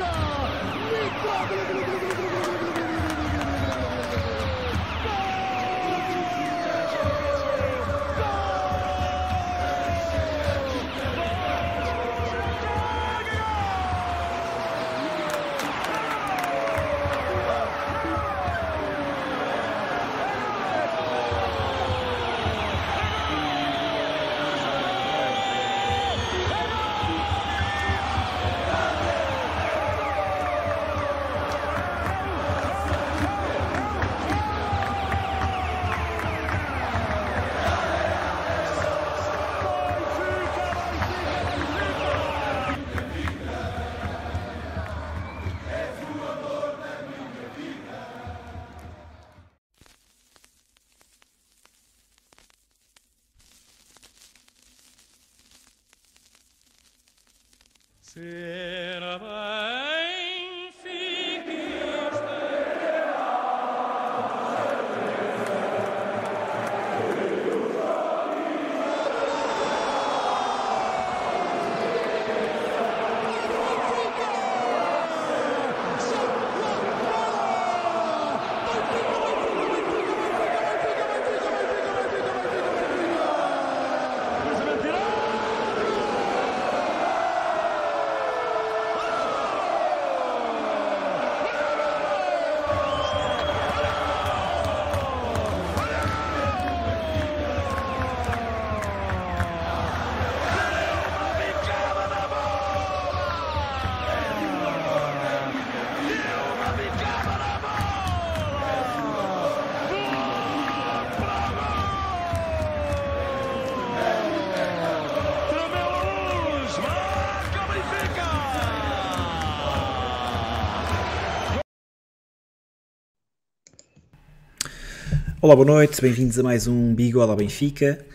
った日本 Olá, boa noite, bem-vindos a mais um Bigode ao Benfica.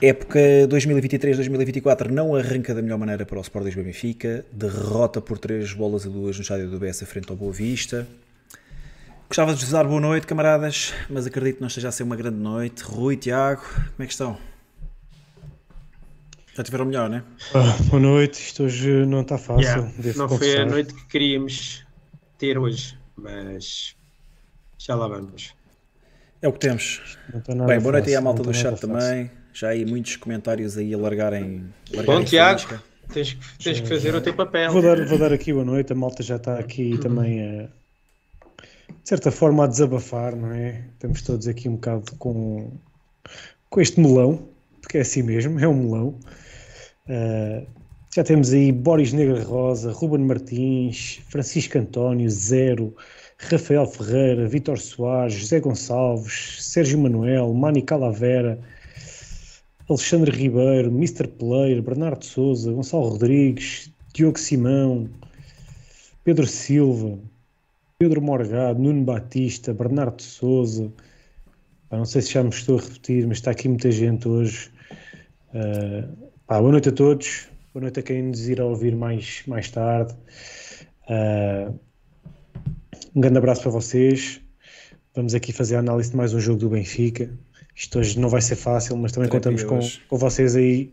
Época 2023-2024 não arranca da melhor maneira para o Sport Lisboa Benfica. Derrota por 3 bolas a 2 no estádio do BS frente ao Boa Vista. Gostava de vos dar boa noite, camaradas, mas acredito que não esteja a ser uma grande noite. Rui, Tiago, como é que estão? Já tiveram melhor, né? Ah, boa noite, isto hoje não está fácil. Yeah, não confessar. foi a noite que queríamos ter hoje, mas já lá vamos. É o que temos. Bem, boa noite aí à malta do chat também. Já aí muitos comentários aí a largarem. largarem Bom, Tiago, tens, que, tens que fazer o teu papel. Vou dar, vou dar aqui boa noite. A malta já está aqui também a, de certa forma a desabafar, não é? Estamos todos aqui um bocado com, com este melão, porque é assim mesmo, é um melão. Uh, já temos aí Boris Negra Rosa, Ruben Martins, Francisco António, Zero. Rafael Ferreira, Vitor Soares, José Gonçalves, Sérgio Manuel, Mani Calavera, Alexandre Ribeiro, Mr. Player, Bernardo Souza, Gonçalo Rodrigues, Diogo Simão, Pedro Silva, Pedro Morgado, Nuno Batista, Bernardo Souza. não sei se já me estou a repetir, mas está aqui muita gente hoje. Uh, pá, boa noite a todos. Boa noite a quem nos irá ouvir mais, mais tarde. Uh, um grande abraço para vocês. Vamos aqui fazer a análise de mais um jogo do Benfica. Isto hoje não vai ser fácil, mas também contamos com, com vocês aí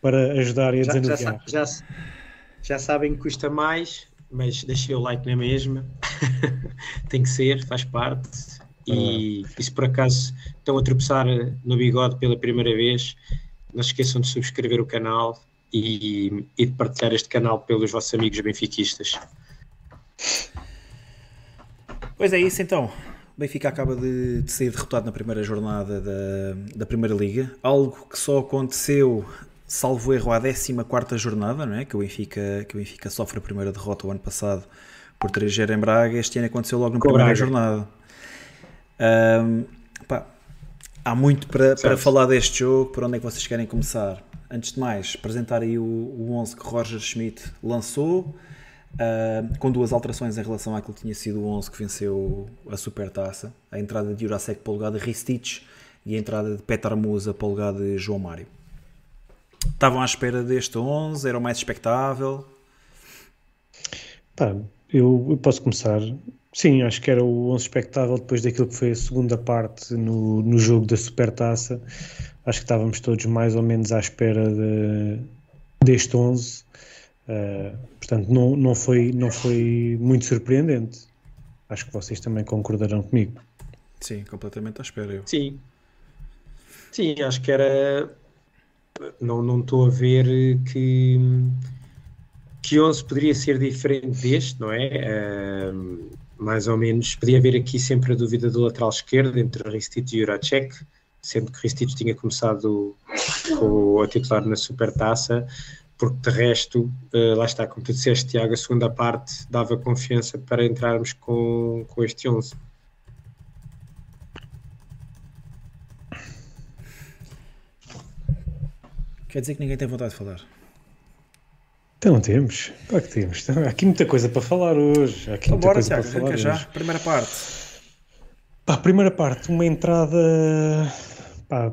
para ajudarem a já, desanuviar. Já, já, já, sabem que custa mais, mas deixem o like na mesma. Tem que ser, faz parte. E, e, se por acaso estão a tropeçar no bigode pela primeira vez, não se esqueçam de subscrever o canal e, e de partilhar este canal pelos vossos amigos benfiquistas. Pois é isso então. O Benfica acaba de, de ser derrotado na primeira jornada da, da Primeira Liga, algo que só aconteceu, salvo erro, à 14 jornada, não é? que, o Benfica, que o Benfica sofre a primeira derrota o ano passado por 3-0 em Braga, este ano aconteceu logo na primeira Braga. jornada. Um, pá, há muito para, para falar deste jogo, por onde é que vocês querem começar? Antes de mais, apresentar aí o, o 11 que Roger Schmidt lançou, Uh, com duas alterações em relação àquilo que tinha sido o 11 que venceu a Supertaça, a entrada de Jurasek para o lugar de Ristich e a entrada de Petar Musa para o lugar de João Mário. Estavam à espera deste 11? Era o mais expectável? Pá, eu, posso começar. Sim, acho que era o 11 expectável depois daquilo que foi a segunda parte no, no jogo da Supertaça. Acho que estávamos todos mais ou menos à espera de, deste 11 Uh, portanto, não, não, foi, não foi muito surpreendente. Acho que vocês também concordarão comigo. Sim, completamente à espera. Eu. Sim. Sim, acho que era. Não, não estou a ver que. Que 11 poderia ser diferente deste, não é? Uh, mais ou menos. Podia haver aqui sempre a dúvida do lateral esquerdo entre Ristich e Juracek, sendo que Ristich tinha começado com a titular na Supertaça, porque de resto, uh, lá está, como tu disseste, Tiago, a segunda parte dava confiança para entrarmos com, com este 11. Quer dizer que ninguém tem vontade de falar? Então temos, claro que temos. Há aqui muita coisa para falar hoje. Há aqui então, muita bora, coisa Tiago, para falar já. hoje. Primeira parte. Pá, primeira parte, uma entrada pá,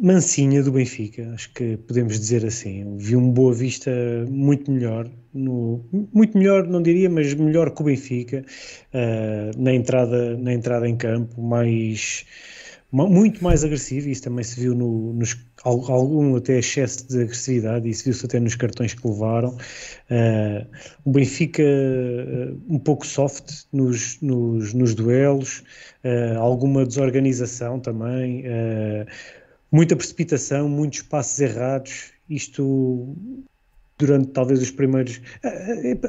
mansinha do Benfica, acho que podemos dizer assim. Vi um Boa Vista muito melhor, no, muito melhor, não diria, mas melhor que o Benfica uh, na, entrada, na entrada em campo, mais muito mais agressivo, isso também se viu no, nos, algum até excesso de agressividade, isso viu-se até nos cartões que levaram. Uh, o Benfica uh, um pouco soft nos, nos, nos duelos, uh, alguma desorganização também, muita precipitação, muitos passos errados. Isto durante talvez os primeiros.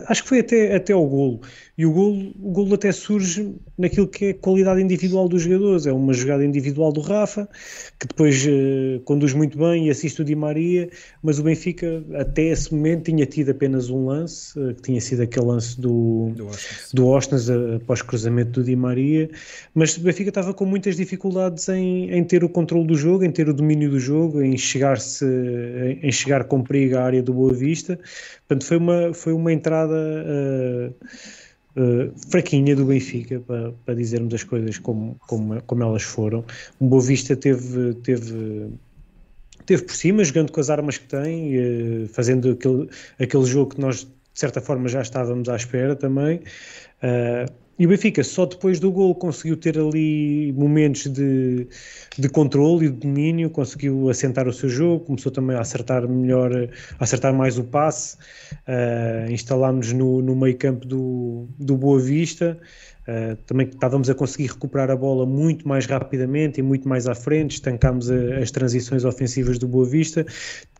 Acho que foi até, até ao golo. E o golo, o golo até surge naquilo que é a qualidade individual dos jogadores. É uma jogada individual do Rafa, que depois uh, conduz muito bem e assiste o Di Maria, mas o Benfica até esse momento tinha tido apenas um lance, uh, que tinha sido aquele lance do, do Ostens uh, após cruzamento do Di Maria, mas o Benfica estava com muitas dificuldades em, em ter o controle do jogo, em ter o domínio do jogo, em chegar-se, em chegar com perigo à área do Boa Vista. Portanto, foi uma, foi uma entrada uh, fraquinha do Benfica, para, para dizermos as coisas como, como, como elas foram. O Boa Vista teve, teve, teve por cima, jogando com as armas que tem, uh, fazendo aquele, aquele jogo que nós, de certa forma, já estávamos à espera também. Uh, e o Benfica só depois do gol conseguiu ter ali momentos de, de controle e de domínio, conseguiu assentar o seu jogo, começou também a acertar melhor, a acertar mais o passe. Uh, instalámos no, no meio campo do, do Boa Vista. Uh, também estávamos a conseguir recuperar a bola muito mais rapidamente e muito mais à frente, estancámos a, as transições ofensivas do Boa Vista.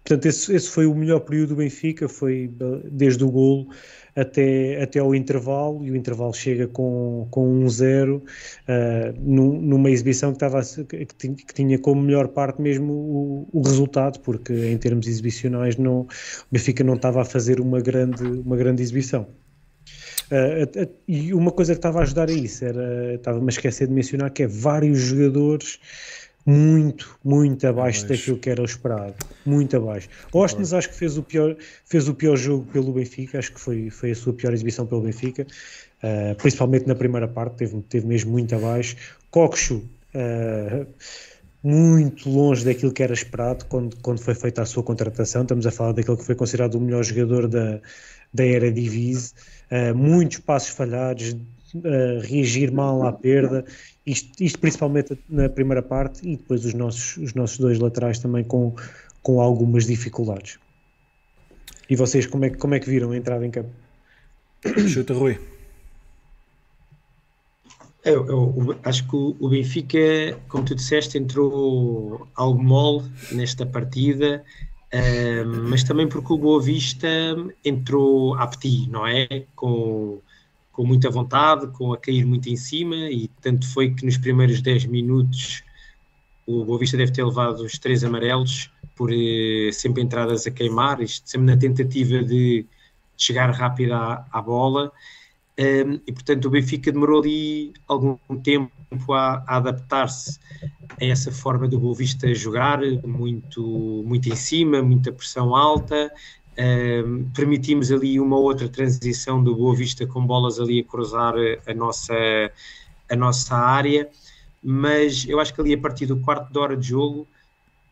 Portanto, esse, esse foi o melhor período do Benfica, foi desde o golo até, até ao intervalo, e o intervalo chega com, com um zero, uh, numa exibição que, estava, que, tinha como melhor parte mesmo o, o, resultado, porque em termos exibicionais não, o Benfica não estava a fazer uma grande, uma grande exibição. Uh, uh, e uma coisa que estava a ajudar a isso era, estava-me a esquecer de mencionar, que é vários jogadores muito, muito abaixo, abaixo, daquilo que era o esperado. Muito abaixo. Ostens acho que fez o pior, fez o pior jogo pelo Benfica, acho que foi, foi a sua pior exibição pelo Benfica, uh, principalmente na primeira parte, teve, teve mesmo muito abaixo. Coxo, uh, muito longe daquilo que era esperado quando, quando foi feita a sua contratação. Estamos a falar daquele que foi considerado o melhor jogador da, da era Divise. Uh, muitos passos falhados, uh, reagir mal à perda isto, isto, principalmente na primeira parte e depois os nossos, os nossos dois laterais também com, com algumas dificuldades. E vocês como é, como é que viram a entrada em campo? Chuta, Rui. Eu, eu, acho que o, Benfica, como tu disseste, entrou algo mole nesta partida, mas também porque o Boa Vista entrou a petit, não é? Com, com muita vontade, com a cair muito em cima, e tanto foi que nos primeiros 10 minutos o Boa Vista deve ter levado os três amarelos por eh, sempre entradas a queimar, isto sempre na tentativa de chegar rápido à, à bola. Um, e portanto o Benfica demorou ali algum tempo a, a adaptar-se a essa forma do Boa Vista jogar, muito, muito em cima, muita pressão alta, permitimos ali uma outra transição do Boa Vista com bolas ali a cruzar a nossa, a nossa área, mas eu acho que ali a partir do quarto de hora de jogo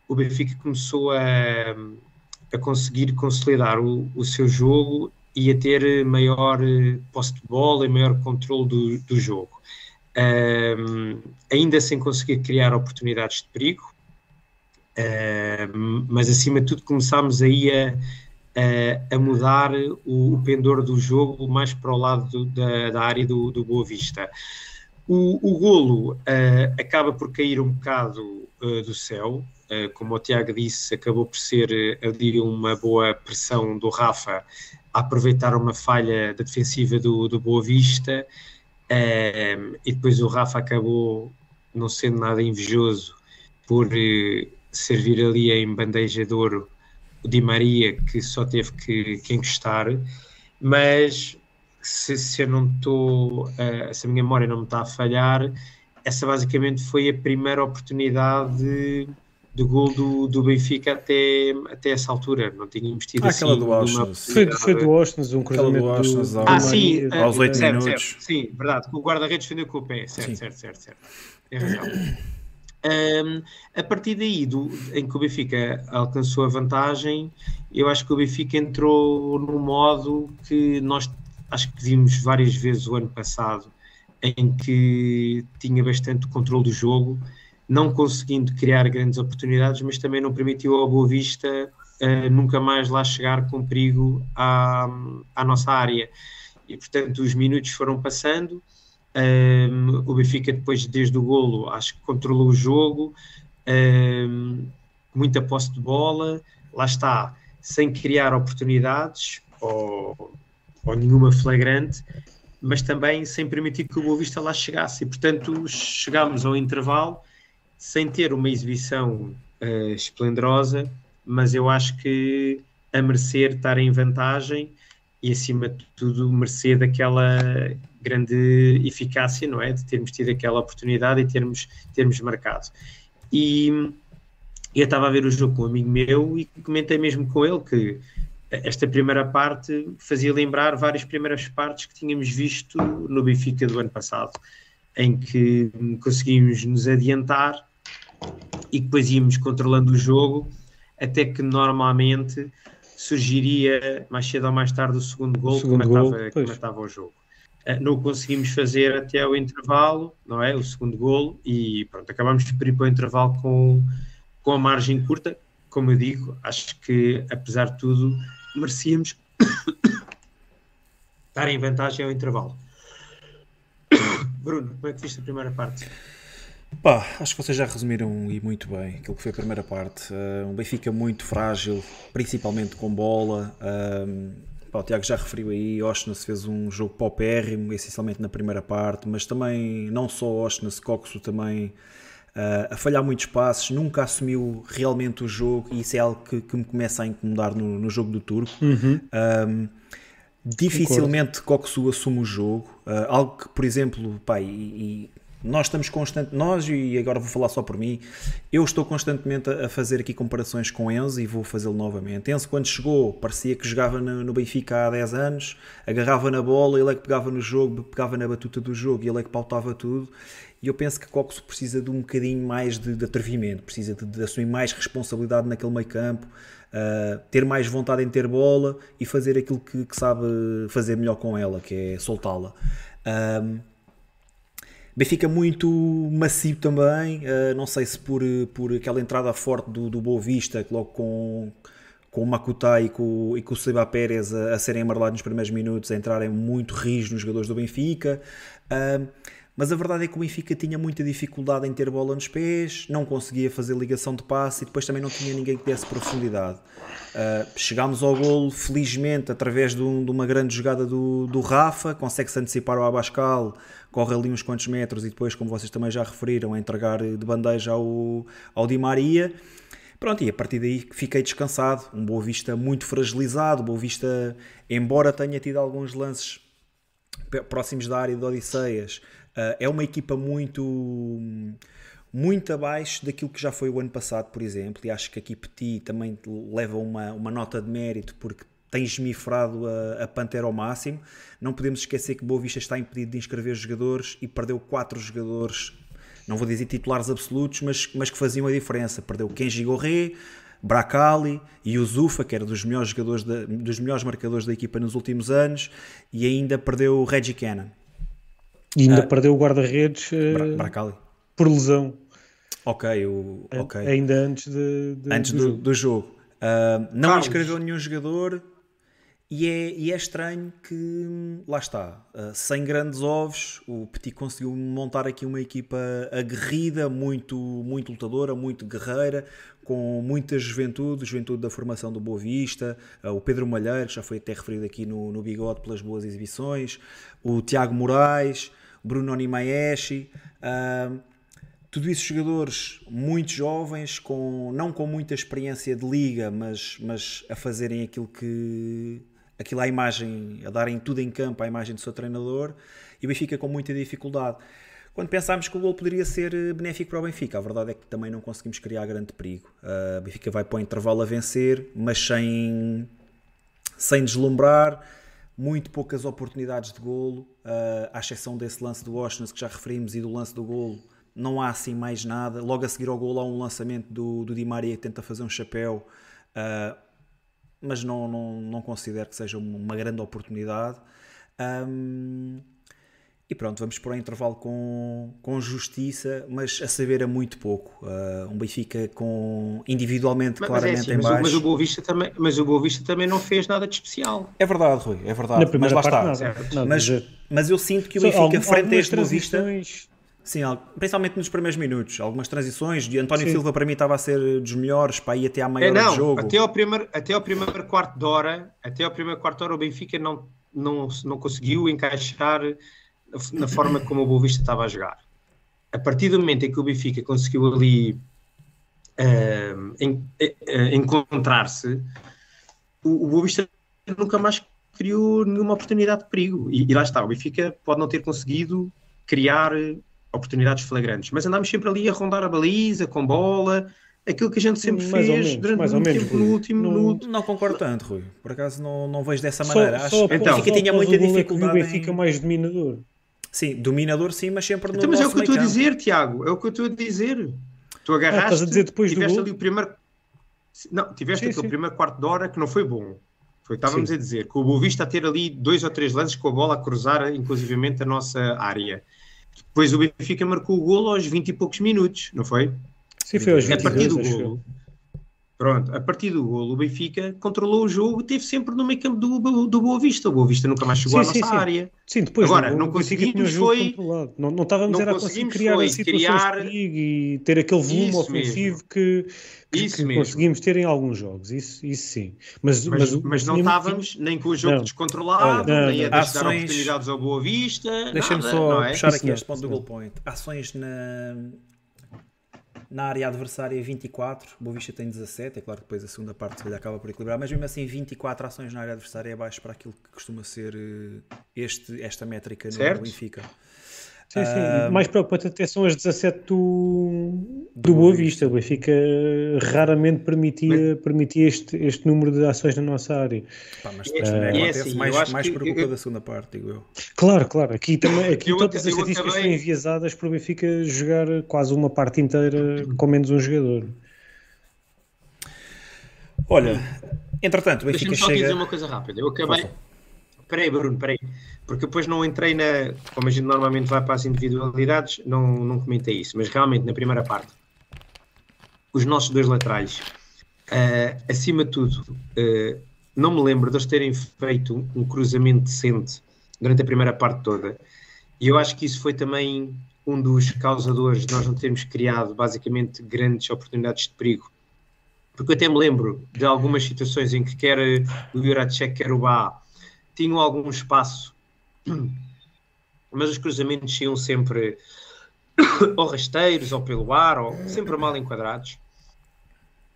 o Benfica começou a, a conseguir consolidar o, o seu jogo e a ter maior posse de bola e maior controle do, do jogo. Um, ainda sem conseguir criar oportunidades de perigo, um, mas acima de tudo começámos aí a, uh, a mudar o, o, pendor do jogo mais para o lado do, da, da, área do, do Boa Vista. O, o golo uh, acaba por cair um bocado uh, do céu, como o Tiago disse, acabou por ser ali uma boa pressão do Rafa a aproveitar uma falha da defensiva do, do Boa Vista e depois o Rafa acabou não sendo nada invejoso por servir ali em bandeja de ouro o Di Maria, que só teve que, que encostar, mas se, se eu não estou, uh, se a minha memória não me está a falhar, essa basicamente foi a primeira oportunidade de, de gol do, do Benfica até, até essa altura. Não tínhamos tido ah, assim aquela do Austin. Foi, foi do Austin, um cruzamento do, Austin, do, Ah, sim, aos 8 uh, minutos. Certo, sim, verdade. O guarda-redes defendeu com o pé. Certo, sim. certo, certo, certo. É razão. Um, a partir daí, do, em que o Benfica alcançou a vantagem, eu acho que o Benfica entrou no modo que nós acho que vimos várias vezes o ano passado, em que tinha bastante controle do jogo, não conseguindo criar grandes oportunidades, mas também não permitiu ao Boa Vista uh, nunca mais lá chegar com perigo à, à nossa área. E portanto os minutos foram passando um, o Benfica, depois, desde o golo, acho que controlou o jogo, um, muita posse de bola, lá está, sem criar oportunidades ou, ou nenhuma flagrante, mas também sem permitir que o Boa Vista lá chegasse. E, portanto, chegámos ao intervalo sem ter uma exibição uh, esplendorosa, mas eu acho que a merecer estar em vantagem e, acima de tudo, merecer daquela grande eficácia, não é? De termos tido aquela oportunidade e termos, termos marcado. E eu estava a ver o jogo com um amigo meu e comentei mesmo com ele que esta primeira parte fazia lembrar várias primeiras partes que tínhamos visto no Benfica do ano passado, em que conseguimos nos adiantar e depois íamos controlando o jogo, até que normalmente surgiria mais cedo ou mais tarde o segundo gol, o segundo que, matava, gol, que matava o jogo. Eh, não o conseguimos fazer até o intervalo, não é? O segundo golo, e pronto, acabamos por ir para o intervalo com, com a margem curta. Como eu digo, acho que apesar de tudo, merecíamos estar em vantagem ao intervalo. Bruno, como é que viste a primeira parte? Pá, acho que vocês já resumiram e muito bem aquilo que foi a primeira parte. Uh, um Benfica muito frágil, principalmente com bola. Uh, Pá, o Tiago já referiu aí, Oshness fez um jogo paupérrimo, essencialmente na primeira parte, mas também, não só Oshness, Coxo também uh, a falhar muitos passos, nunca assumiu realmente o jogo e isso é algo que, que me começa a incomodar no, no jogo do Turco. Uhum. Um, dificilmente Coxo assume o jogo, uh, algo que, por exemplo, pá, e, e nós estamos constantemente, nós, e agora vou falar só por mim, eu estou constantemente a fazer aqui comparações com Enzo e vou fazê-lo novamente. Enzo, quando chegou, parecia que jogava no, Benfica há 10 anos, agarrava na bola, ele é que pegava no jogo, pegava na batuta do jogo e ele é que pautava tudo. E eu penso que Coxo precisa de um bocadinho mais de, de atrevimento, precisa de, de, assumir mais responsabilidade naquele meio campo, uh, ter mais vontade em ter bola e fazer aquilo que, que sabe fazer melhor com ela, que é soltá-la. Um, Benfica muito macio também, uh, não sei se por, por aquela entrada forte do, do Boa Vista, logo com, com o Makutai e com, e com o Seba Pérez a, a, serem amarelados nos primeiros minutos, a entrarem muito rijos nos jogadores do Benfica. Uh, mas a verdade é que o Benfica tinha muita dificuldade em ter bola nos pés, não conseguia fazer ligação de passe e depois também não tinha ninguém que desse profundidade. Uh, chegámos ao golo, felizmente, através de, um, de uma grande jogada do, do Rafa, consegue-se antecipar o Abascal, corre ali uns quantos metros e depois, como vocês também já referiram, a entregar de bandeja ao, ao Di Maria. Pronto, e a partir daí fiquei descansado. Um Boa Vista muito fragilizado. Boa Vista, embora tenha tido alguns lances próximos da área de Odisseias, eh, é uma equipa muito muito abaixo daquilo que já foi o ano passado, por exemplo, e acho que aqui Petit também leva uma, uma nota de mérito porque tem esmifrado a, a Pantera ao máximo. Não podemos esquecer que Boa Vista está impedido de inscrever jogadores e perdeu quatro jogadores, não vou dizer titulares absolutos, mas, mas que faziam a diferença. Perdeu Kenji Gorré, Bracali e o Zufa, que era dos melhores jogadores, da, dos melhores marcadores da equipa nos últimos anos, e ainda perdeu o Reggie Cannon. E ainda uh, perdeu o guarda-redes uh, por lesão. Ok, o, okay. Ainda antes, de, de antes do, do, jogo. Uh, não Carlos. inscreveu nenhum jogador e é, e é estranho que, lá está, uh, sem grandes ovos, o Petit conseguiu montar aqui uma equipa aguerrida, muito, muito lutadora, muito guerreira, com muita juventude, juventude da formação do Boa Vista, uh, o Pedro Malheiro, que já foi até referido aqui no, no Bigode pelas boas exibições, o Tiago Moraes, Bruno Onimaeshi, uh, tudo isso jogadores muito jovens, com, não com muita experiência de liga, mas, mas a fazerem aquilo que aquilo à imagem, a darem tudo em campo à imagem do seu treinador, e o Benfica com muita dificuldade. Quando pensámos que o gol poderia ser benéfico para o Benfica, a verdade é que também não conseguimos criar grande perigo. O Benfica vai para o intervalo a vencer, mas sem, sem deslumbrar, muito poucas oportunidades de golo, à exceção desse lance do Washington que já referimos e do lance do golo, não há assim mais nada. Logo a seguir ao gol há um lançamento do, do Di Maria que tenta fazer um chapéu, mas não, não, não considero que seja uma grande oportunidade. Um, e pronto, vamos para o intervalo com, com justiça, mas a saber a muito pouco. Uh, um Benfica com individualmente Mas, claramente é assim, em mas, o- baixo. mas o Boa Vista também, mas o Boa Vista também não fez nada de especial. É verdade, Rui, é verdade. Na mas lá parte está. nada. nada Mas, mas eu sinto que o Benfica, frente a este Boa Vista, transições- Sim, al- principalmente nos primeiros minutos, algumas transições. De António Sim. Silva para mim estava a ser dos melhores para ir até à meia É, não, jogo. até ao primeiro, até ao primeiro quarto de hora, até ao primeiro quarto de hora o Benfica não, não, não conseguiu encaixar na forma como o Boa Vista estava a jogar. A partir do momento em que o Benfica conseguiu ali en- eh, encontrar-se, o, o Boa Vista nunca mais criou nenhuma oportunidade de perigo. E, e lá está, o Benfica pode não ter conseguido criar oportunidades flagrantes, mas andámos sempre ali a rondar a baliza, com bola, aquilo que a gente sempre Mais fez menos, durante mais ou muito menos, tempo no Rui. último Não- minuto. Não concordo tanto, Rui. Por acaso não, não vejo dessa Só- maneira. só Acho que Então, tinha muita dificuldade O Benfica em... mais dominador. Sim, dominador sim, mas sempre no Então, mas é o que eu estou a dizer, Tiago, é o que eu estou a dizer. Tu agarraste, Ah, estás a dizer depois do tiveste gol? ali o primeiro... Não, tiveste Sim, aquele sim. primeiro quarto de hora que não foi bom. Foi, estávamos Sim. a dizer, que o Boa Vista a ter ali dois ou três lances com a bola a cruzar, inclusivamente, a nossa área. Depois o Benfica marcou o golo aos 20 e poucos minutos, não foi? Sim, foi aos A partir 22, do golo. Pronto, a partir do golo, o Benfica controlou o jogo, teve sempre no meio campo do, do Boa Vista. O Boa Vista nunca mais chegou Sim, à sim, nossa sim. área. Sim, depois Agora, não conseguimos foi-. Não, não estávamos não era a conseguir conseguimos criar foi criar- e ter aquele volume Isso ofensivo que, que, Isso que mesmo. conseguimos ter em alguns jogos. Isso, isso sim. Mas, Mas, o- mas não tínhamos- estávamos nem com o jogo Não. descontrolado, Olha, nem a não, dar ações- oportunidades ao Boa Vista. Deixa-me só não é? puxar Isso aqui não, este ponto do não. goal point. Ações na, na área adversária 24, Boa Vista tem 17, é claro que depois a segunda parte se acaba por equilibrar, mas mesmo assim 24 ações na área adversária é abaixo para aquilo que costuma ser eh, este, esta métrica no Certo. Benfica. Sim, sim. Ah, mais preocupante até são as 17 do, Do do Boa Vista. O Benfica raramente permitia, permitia este, este número de ações na nossa área. Pá, mas depois também é assim, mais, mais que por culpa eu- da segunda parte, digo eu. Claro, claro. Aqui, também, aqui Eu todas as estatísticas acabei- estão enviesadas para o Benfica jogar quase uma parte inteira com menos um jogador. Olha, entretanto, o Benfica Deixa-me só chega. dizer uma coisa rápida. Eu acabei. Força. Espera aí, Bruno, espera aí. Porque depois não entrei na. Como a gente normalmente vai para as individualidades, não, não comentei isso. Mas realmente, na primeira parte, os nossos dois laterais, eh, acima de tudo, eh, não me lembro de eles terem feito um cruzamento decente durante a primeira parte toda. E eu acho que isso foi também um dos causadores de nós não termos criado, basicamente, grandes oportunidades de perigo. Porque eu até me lembro de algumas situações em que quer o Juracek, quer o Bá, tinham algum espaço, mas os cruzamentos iam sempre ou rasteiros, ou pelo ar, ou sempre mal enquadrados.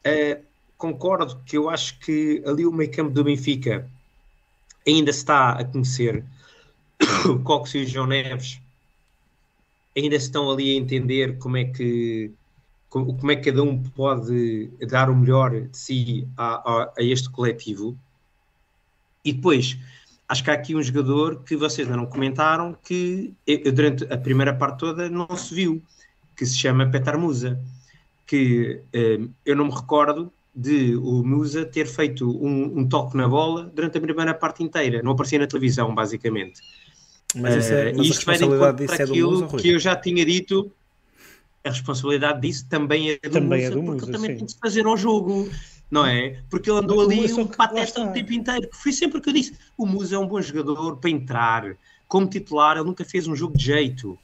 Uh, concordo que eu acho que ali o meio campo do Benfica ainda está a conhecer. O Cox e o João Neves ainda estão ali a entender como é que como é que cada um pode dar o melhor de si a, a, a este coletivo. E depois, acho que há aqui um jogador que vocês ainda não comentaram que durante a primeira parte toda não se viu, que se chama Petar Musa, que eh, eu não me recordo de o Musa ter feito um, um, toque na bola durante a primeira parte inteira, não aparecia na televisão, basicamente. Mas, essa, uh, mas a responsabilidade disso é do Musa, que eu já tinha dito, a responsabilidade disso também é do Também Musa, é do porque Musa, ele também sim. tem de se fazer ao jogo. Não é? Porque ele andou ali Só um pateta o tempo inteiro. Foi sempre o que eu disse. O Musa é um bom jogador para entrar. Como titular, ele nunca fez um jogo de jeito.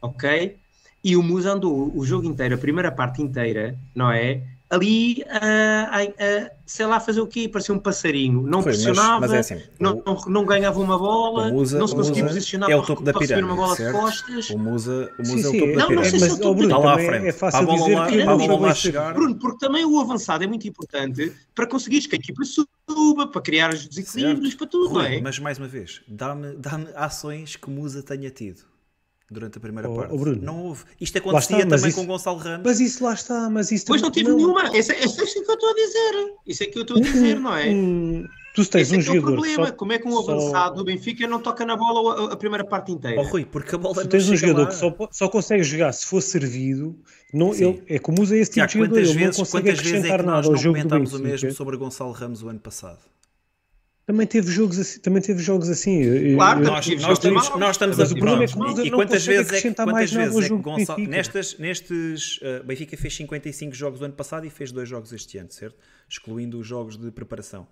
Ok? E o Musa andou o jogo inteiro, a primeira parte inteira, não é? Ali, ah, ah, ah, sei lá, fazer o quê? Parecia um passarinho. Não Foi, mas- pressionava, mas é assim, não, não, não ganhava uma bola, o Musa- não se o conseguia Musa posicionar é o para, topo da para receber uma pirâmide, bola certo? de costas. O Musa, o Sim, Musa é o sim, topo da Não, não sei pirâmide. se mas, eu tô- ó, Bruno, Está lá à frente. é fácil a bola dizer lá, que a bola não lá chegar. Bruno, porque também o avançado é muito importante para conseguires que a equipa suba, para criar os desequilíbrios, para tudo, não Rui, é? mas mais uma vez, dá-me dá ações que Musa tenha tido durante a primeira Oh, parte. oh, Bruno. Não houve. Isto acontecia está, também isso- com Gonçalo Ramos. Mas isso lá está, mas isso Pois não tive nenhuma. Esse, esse é isso que eu estou a dizer. Isso é que eu estou a dizer, não é? Hum, tu tens Esse um é que é o jogador problema. só- Como é que um só- avançado do Benfica não toca na bola a, a primeira parte inteira? Oh, Rui, porque a bola Tu não tens um jogador lá. que só, só consegue jogar se for servido. Não, Sim. ele, é como usa esse tipo Tiago, de jogador. quantas Ele não vezes, consegue quantas vezes é acrescentar que nada nós ao não comentámos o mesmo sobre Gonçalo Ramos o ano passado? Também teve jogos assim. Também teve jogos assim. Eu- Claro, eu- nós- Nós, tive nós, jogos estamos, nós estamos mas a o problema é pronto. que o Musa E não quantas vezes é que, quantas vezes é que Gonçalo. Benfica. Nestas, nestes. Uh, Benfica fez 55 jogos do ano passado e fez dois jogos este ano, certo? Excluindo os jogos de preparação.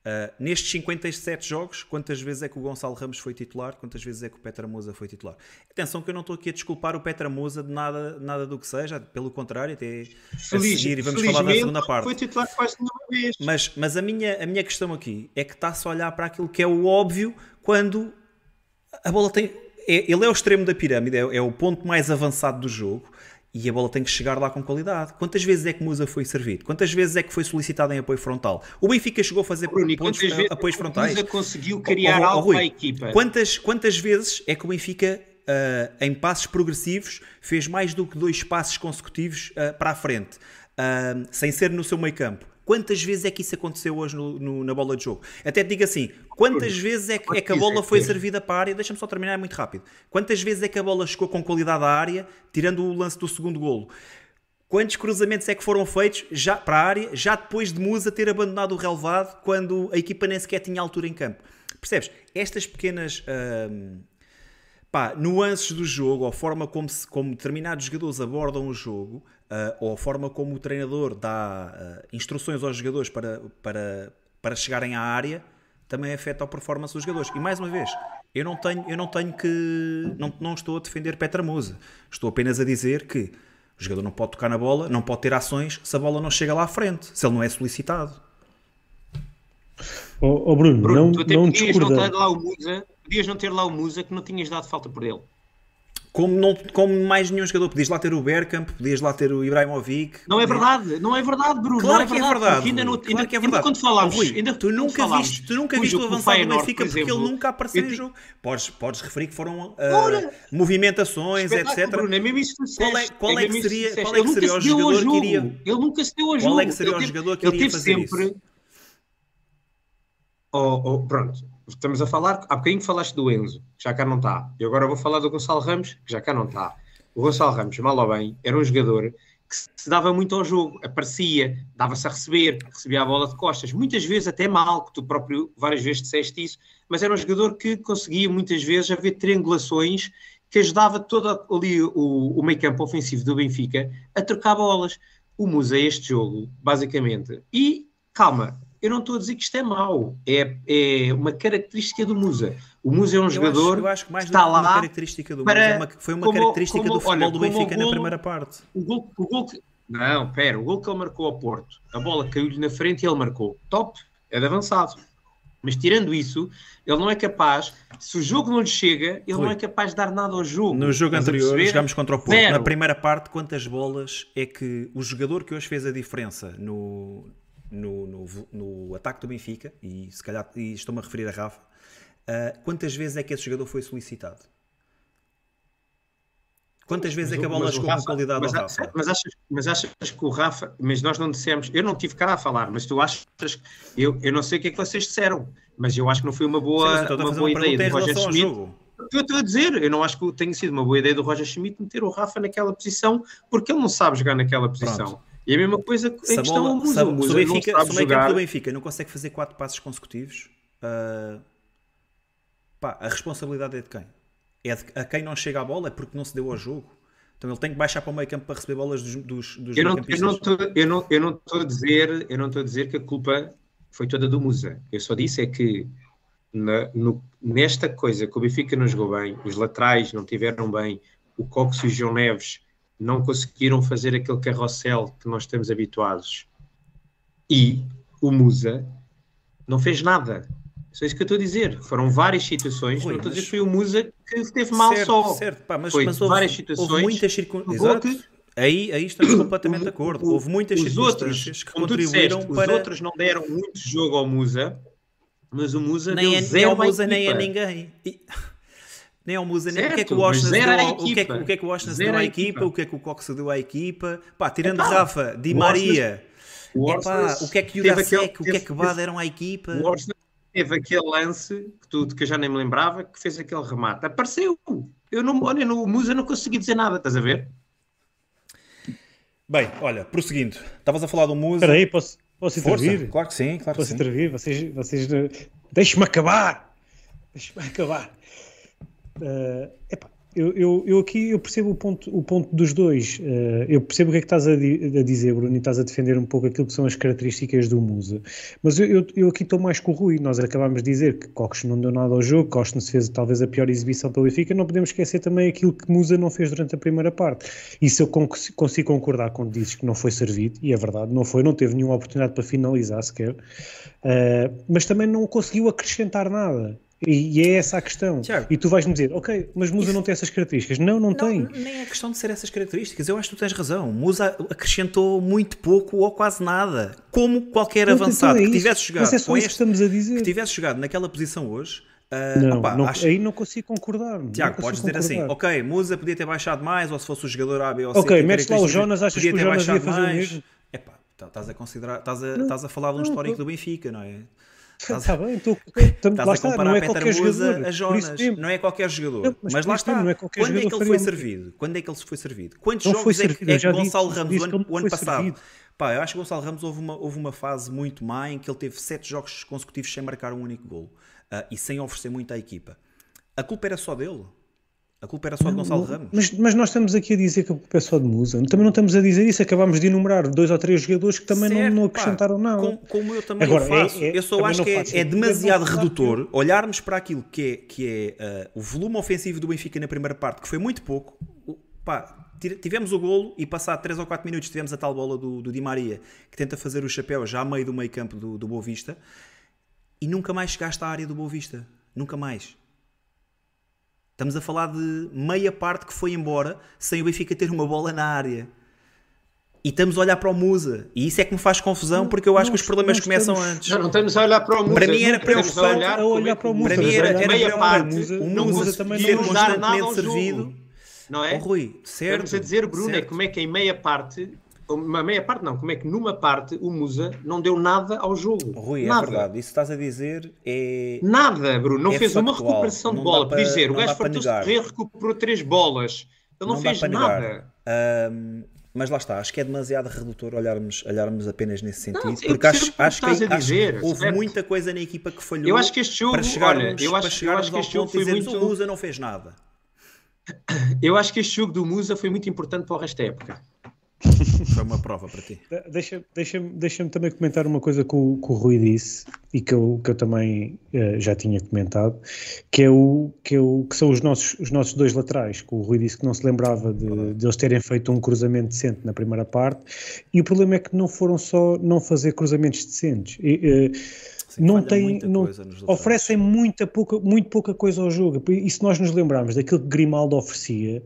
Uh, nestes 57 jogos, quantas vezes é que o Gonçalo Ramos foi titular? Quantas vezes é que o Petra Musa foi titular? Atenção que eu não estou aqui a desculpar o Petra Musa de nada, nada do que seja, pelo contrário, até a Feliz- seguir e vamos falar da segunda parte. Foi titular quase nenhuma vez. Mas, mas a, minha, a minha questão aqui é que está-se a olhar para aquilo que é o óbvio quando a bola tem. é- ele é o extremo da pirâmide, é, é o ponto mais avançado do jogo e a bola tem que chegar lá com qualidade. Quantas vezes é que Musa foi servido? Quantas vezes é que foi solicitado em apoio frontal? O Benfica chegou a fazer Bruno, pontos, vezes apoios o frontais? Musa conseguiu criar Oh, oh, oh, algo para a equipa? Quantas, quantas vezes é que o Benfica, ah, em passos progressivos, fez mais do que dois passos consecutivos ah, para a frente, ah, sem ser no seu meio campo? Quantas vezes é que isso aconteceu hoje no- no- na bola de jogo? Até te digo assim, quantas vezes é que, é que a bola foi servida para a área? Deixa-me só terminar, é muito rápido. Quantas vezes é que a bola chegou com qualidade à área, tirando o lance do segundo golo? Quantos cruzamentos é que foram feitos já para a área, já depois de Musa ter abandonado o relevado, quando a equipa nem sequer tinha altura em campo? Percebes? Estas pequenas hum, pá, nuances do jogo, ou a forma como, se- como determinados jogadores abordam o jogo, ah, ou a forma como o treinador dá ah, instruções aos jogadores para, para, para chegarem à área, também afeta a performance dos jogadores. E mais uma vez, eu não tenho, eu não tenho que. Não, não estou a defender Petra Musa. Estou apenas a dizer que o jogador não pode tocar na bola, não pode ter ações se a bola não chega lá à frente, se ele não é solicitado. Ó ó, Bruno, Bruno, não, tu até não podias não ter lá o Musa, podias não ter lá o Musa que não tinhas dado falta por ele. Como, não, como mais nenhum jogador, podias lá ter o Bergkamp, podias lá ter o Ibrahimovic. Não é podias- verdade, não é verdade, Bruno. Claro não que é verdade. Ainda, no, Rui, ainda, claro que é ainda verdade. quando falámos, Rui, ainda tu nunca falámos viste, tu nunca viste o avançado do Benfica por porque ele nunca apareceu te- jogo. Podes, podes referir que foram ah, Ora, movimentações, etc. Bruno, é mesmo isso que Qual é- qual é que mesmo isso seria- qual é que seria o jogador que iria- Ele nunca se deu Qual jogo. é que seria Ele o jogador que iria fazer sempre... isso? Oh, oh, pronto, estamos a falar, há bocadinho falaste do Enzo, que já cá não está. E agora vou falar do Gonçalo Ramos, que já cá não está. O Gonçalo Ramos, mal ou bem, era um jogador que se dava muito ao jogo, aparecia, dava-se a receber, recebia a bola de costas, muitas vezes até mal, que tu próprio várias vezes disseste isso, mas era um jogador que conseguia muitas vezes haver triangulações que ajudava todo ali o, o meio campo ofensivo do Benfica a trocar bolas. O Musa é este jogo, basicamente. E, calma, eu não estou a dizer que isto é mau, é, é uma característica do Musa. O Musa é um Eu jogador acho, eu acho que mais está que uma lá característica do para- Musa, é uma- foi uma como- característica como- do futebol olha, do Benfica na primeira parte. O gol, o gol que... Não, pera, o gol que ele marcou ao Porto, a bola caiu-lhe na frente e ele marcou. Top, é de avançado. Mas tirando isso, ele não é capaz, se o jogo não lhe chega, ele não é capaz de dar nada ao jogo. No jogo Estás anterior, jogámos contra o Porto. Zero. Na primeira parte, quantas bolas é que o jogador que hoje fez a diferença no, no, no, no ataque do Benfica, e se calhar e estou-me a referir a Rafa, ah, quantas vezes é que esse jogador foi solicitado? Quantas vezes é que a bola Mas chegou com qualidade mas, ao Rafa? Mas achas, mas achas que o Rafa, mas nós não dissemos, eu não tive cá a falar, mas tu achas, eu, eu não sei o que é que vocês disseram, mas eu acho que não foi uma Sim, boa, mas a uma boa uma ideia do Roger Schmidt. jogo. Eu estou a dizer, eu não acho que tenha sido uma boa ideia do Roger Schmidt meter o Rafa naquela posição, porque ele não sabe jogar naquela posição. Pronto. E a mesma coisa em Se, a questão bola, ao Musa. se, a- O se Musa Benfica, não se sabe o meio campo jogar. do Benfica não consegue fazer quatro passos consecutivos, ah, pá, a responsabilidade é de quem? É de, a quem não chega à bola é porque não se deu ao jogo. Então ele tem que baixar para o meio campo para receber bolas dos, dos, dos eu não, eu não estou eu não, eu não estou a dizer eu não estou a dizer que a culpa foi toda do Musa. Eu só disse é que na, no, nesta coisa que o Benfica não jogou bem, os laterais não tiveram bem, o Cox e o João Neves não conseguiram fazer aquele carrossel que nós estamos habituados e o Musa não fez nada. Só isso que eu estou a dizer. Foram várias situações. Rui, não estou a dizer que foi o Musa que esteve mal certo, só. Certo, pá, mas, foi mas houve, várias situações. Houve muitas circunstâncias. Aí, aí estamos completamente de acordo. Houve muitas os circunstâncias outros, que contribuíram disseste, para. Os outros não deram muito jogo ao Musa, mas o Musa nem deu é, zero nem ao Musa, nem a equipa. ninguém. E- Nem ao Musa, nem o que é que o Washington deu, ao- o que é que, equipa. o que é que o Washington deu à equipa, equipa. o que é que o Cox deu à equipa. Pá, tirando Epá, Rafa, Di Maria, O epá, o que é que o Dasek, o que é que Bá deram à equipa. O Orsnes teve aquele lance que, tu, que eu já nem me lembrava, que fez aquele remate. Apareceu. Eu não, olha, no Musa não consegui dizer nada, estás a ver? Bem, olha, prosseguindo, estavas a falar do Musa. Espera aí, posso, posso Força, intervir? claro que sim, claro que Posso sim. intervir? Vocês, vocês deixe-me acabar! Deixe-me acabar! Eh, epá, eu, eu, eu aqui eu percebo o ponto, o ponto dos dois. Eh, eu percebo o que é que estás a, di- a dizer, Bruno, e estás a defender um pouco aquilo que são as características do Musa. Mas eu, eu, aqui estou mais com o Rui. Nós acabámos de dizer que Cox não deu nada ao jogo, Cox não se fez talvez a pior exibição pelo Benfica. Não podemos esquecer também aquilo que Musa não fez durante a primeira parte. Isso eu con- consigo concordar quando dizes que não foi servido, e é verdade, não foi, não teve nenhuma oportunidade para finalizar sequer. Uh, mas também não conseguiu acrescentar nada. E, é essa a questão. Tiago. E tu vais-me dizer, ok, mas Musa não tem essas características. Não, não, tem. Não, nem é questão de ser essas características. Eu acho que tu tens razão. Musa acrescentou muito pouco ou quase nada. Como qualquer Então, avançado é que isso. tivesse jogado Mas é só com isso que este, estamos a dizer. que tivesse jogado naquela posição hoje, ah, Não, opá, não- acho- aí não consigo concordar. não Tiago, podes dizer assim, concordar. ok, Musa podia ter baixado mais, ou se fosse o jogador A, B ou C. Ok, tem metes lá o Jonas, achas podia que o ter Jonas ia baixado fazer o mais. mesmo? Epá, tá- estás a considerar, estás a, estás a falar de um não, histórico do Benfica, não é? Está bem, estou, Estás lá a está, comparar não é Peter qualquer Musa jogador. a Jonas, mesmo. não é qualquer jogador. Não, mas mas lá mesmo, está, não é qualquer quando é que ele foi servido? Quando é que ele foi servido? Quantos Não jogos foi é que, servido, é que já disse- Gonçalo Ramos, disse o ano, o ano passado, servido. pá, eu acho que Gonçalo Ramos houve uma, houve uma fase muito má em que ele teve sete jogos consecutivos sem marcar um único gol ah, e sem oferecer muito à equipa. A culpa era só dele? A culpa era só de Gonçalo Ramos? Mas, mas nós estamos aqui a dizer que a culpa é só de Musa. Também não estamos a dizer isso. Acabámos de enumerar dois ou três jogadores que também não, Certo, não pá, acrescentaram nada. Como, como eu também Agora, faço. é- é- eu só acho não que é, é demasiado não redutor olharmos para aquilo que é, que é ah, o volume ofensivo do Benfica na primeira parte, que foi muito pouco. Pá, tivemos o golo e passado 3 ou 4 minutos tivemos a tal bola do, do Di Maria que tenta fazer o chapéu já a meio do meio campo do, do Boa Vista e nunca mais chegaste à área do Boa Vista. Nunca mais. Estamos a falar de meia parte que foi embora sem o Benfica ter uma bola na área. E estamos a olhar para o Musa. E isso é que me faz confusão porque eu acho que os problemas começam estamos- antes. Já não estamos a olhar para o Musa. Para mim era estamos a preocupante olhar a olhar é para o o Musa. Para mim era, era meia preocupante parte, o Musa- não Musa também ser conseguiu dar nada ao constantemente servido. jogo. Não é? Oh, Rui, certo. Estamos a dizer, Bruno, é certo. como é que em meia parte, uma meia parte não, como é que numa parte o Musa não deu nada ao jogo. Rui, é nada. verdade. Isso estás a dizer é. Nada, Bruno. Não É fez uma factual. recuperação de Não bola. dá Por para- dizer, o não gajo fartou-se de correr, recuperou três bolas. Ele não, dá fez nada. mas lá está, acho que é demasiado redutor olharmos, olharmos apenas nesse sentido. eu porque acho, acho, que, a acho que dizer, houve certo. muita coisa na equipa que falhou. Eu acho que este jogo, para chegarmos, olha, eu acho- para eu acho que este jogo de foi dizermos muito- o Musa não fez nada. Eu acho que este jogo do Musa foi muito importante para o resto da época. Foi uma prova para ti. Deixa- Deixa-me deixa também comentar uma coisa que o, que o Rui disse e que eu, que eu também eh, já tinha comentado, que, é o, que, é o, que são os nossos, os nossos dois laterais, que o Rui disse que não se lembrava de, de eles terem feito um cruzamento decente na primeira parte, e o problema é que não foram só não fazer cruzamentos decentes. E, eh, Sim, não tem, não, oferecem muita pouca, muito pouca coisa ao jogo. E se nós nos lembrarmos daquilo que Grimaldo oferecia,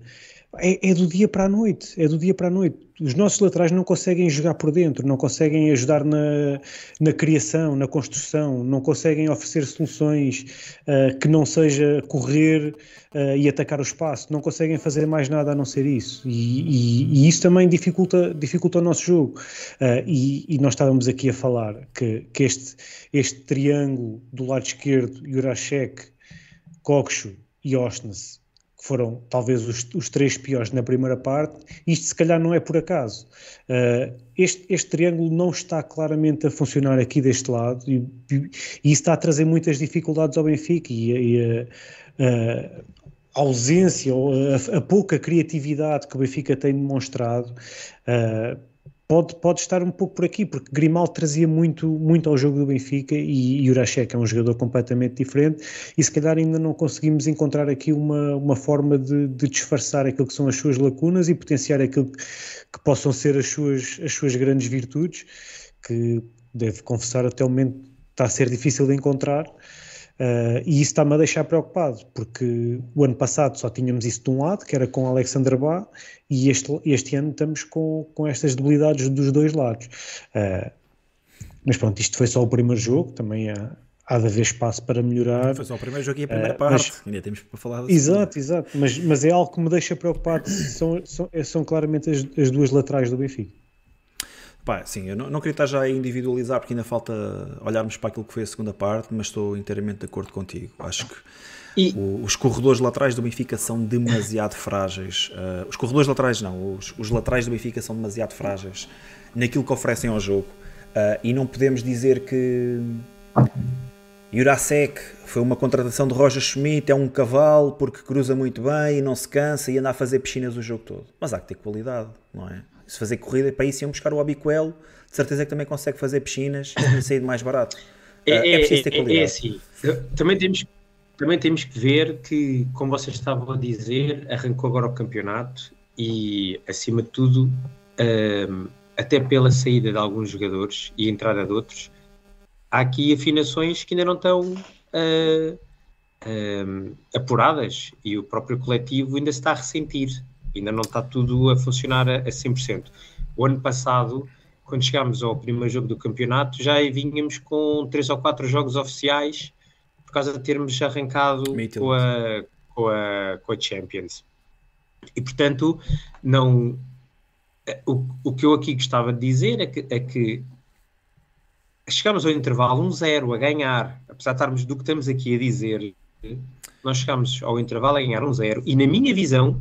é, é do dia para a noite, é do dia para a noite. Os nossos laterais não conseguem jogar por dentro, não conseguem ajudar na, na criação, na construção, não conseguem oferecer soluções ah, que não seja correr ah, e atacar o espaço, não conseguem fazer mais nada a não ser isso. E, e- e isso também dificulta, dificulta o nosso jogo. Ah, e, e nós estávamos aqui a falar que, que este, este triângulo do lado esquerdo, Jurasek, Kokshu e Osnes, foram talvez os, os três piores na primeira parte, isto se calhar não é por acaso. Uh, este, este triângulo não está claramente a funcionar aqui deste lado e, e isso está a trazer muitas dificuldades ao Benfica e, e, uh, uh, ausência ou a, a, pouca criatividade que o Benfica tem demonstrado uh, pode, pode estar um pouco por aqui, porque Grimaldo trazia muito, muito ao jogo do Benfica e Jurasek é um jogador completamente diferente e se calhar ainda não conseguimos encontrar aqui uma, uma forma de, de disfarçar aquilo que são as suas lacunas e potenciar aquilo que, que possam ser as suas, as suas grandes virtudes, que deve confessar até o momento está a ser difícil de encontrar. Uh, e isso está-me a deixar preocupado, porque o ano passado só tínhamos isso de um lado, que era com Alexander Bá, e este, este ano estamos com, com estas debilidades dos dois lados. Uh, mas pronto, isto foi só o primeiro jogo, também há, há de haver espaço para melhorar. Foi só o primeiro jogo e a primeira uh, parte, mas, ainda temos para falar Exato, exato, mas, mas é algo que me deixa preocupado, são, são, são claramente as, as duas laterais do Benfica. Pá, sim, eu não, não, queria estar já a individualizar porque ainda falta olharmos para aquilo que foi a segunda parte, mas estou inteiramente de acordo contigo. Acho que e... o, os corredores laterais do Benfica são demasiado frágeis. Uh, os corredores laterais não, os, os, laterais do Benfica são demasiado frágeis naquilo que oferecem ao jogo. Uh, e não podemos dizer que Jurasek foi uma contratação de Roger Schmidt, é um cavalo porque cruza muito bem e não se cansa e anda a fazer piscinas o jogo todo. Mas há que ter qualidade, não é? Se fazer corrida, para isso iam buscar o Abiquel, de certeza que também consegue fazer piscinas e saído mais barato. É, uh, é preciso ter qualidade. É, é assim, também temos, também temos que ver que, como vocês estavam a dizer, arrancou agora o campeonato e, acima de tudo, um, até pela saída de alguns jogadores e entrada de outros, há aqui afinações que ainda não estão uh, apuradas e o próprio coletivo ainda se está a ressentir ainda não está tudo a funcionar a, a 100%. O ano passado, quando chegámos ao primeiro jogo do campeonato, já vínhamos com três ou quatro jogos oficiais por causa de termos arrancado com a, com, a, com a Champions. E portanto, não. O, o que eu aqui gostava de dizer é que, é que chegamos ao intervalo 1-0 a ganhar, apesar de estarmos do que estamos aqui a dizer, nós chegamos ao intervalo a ganhar 1-0 e na minha visão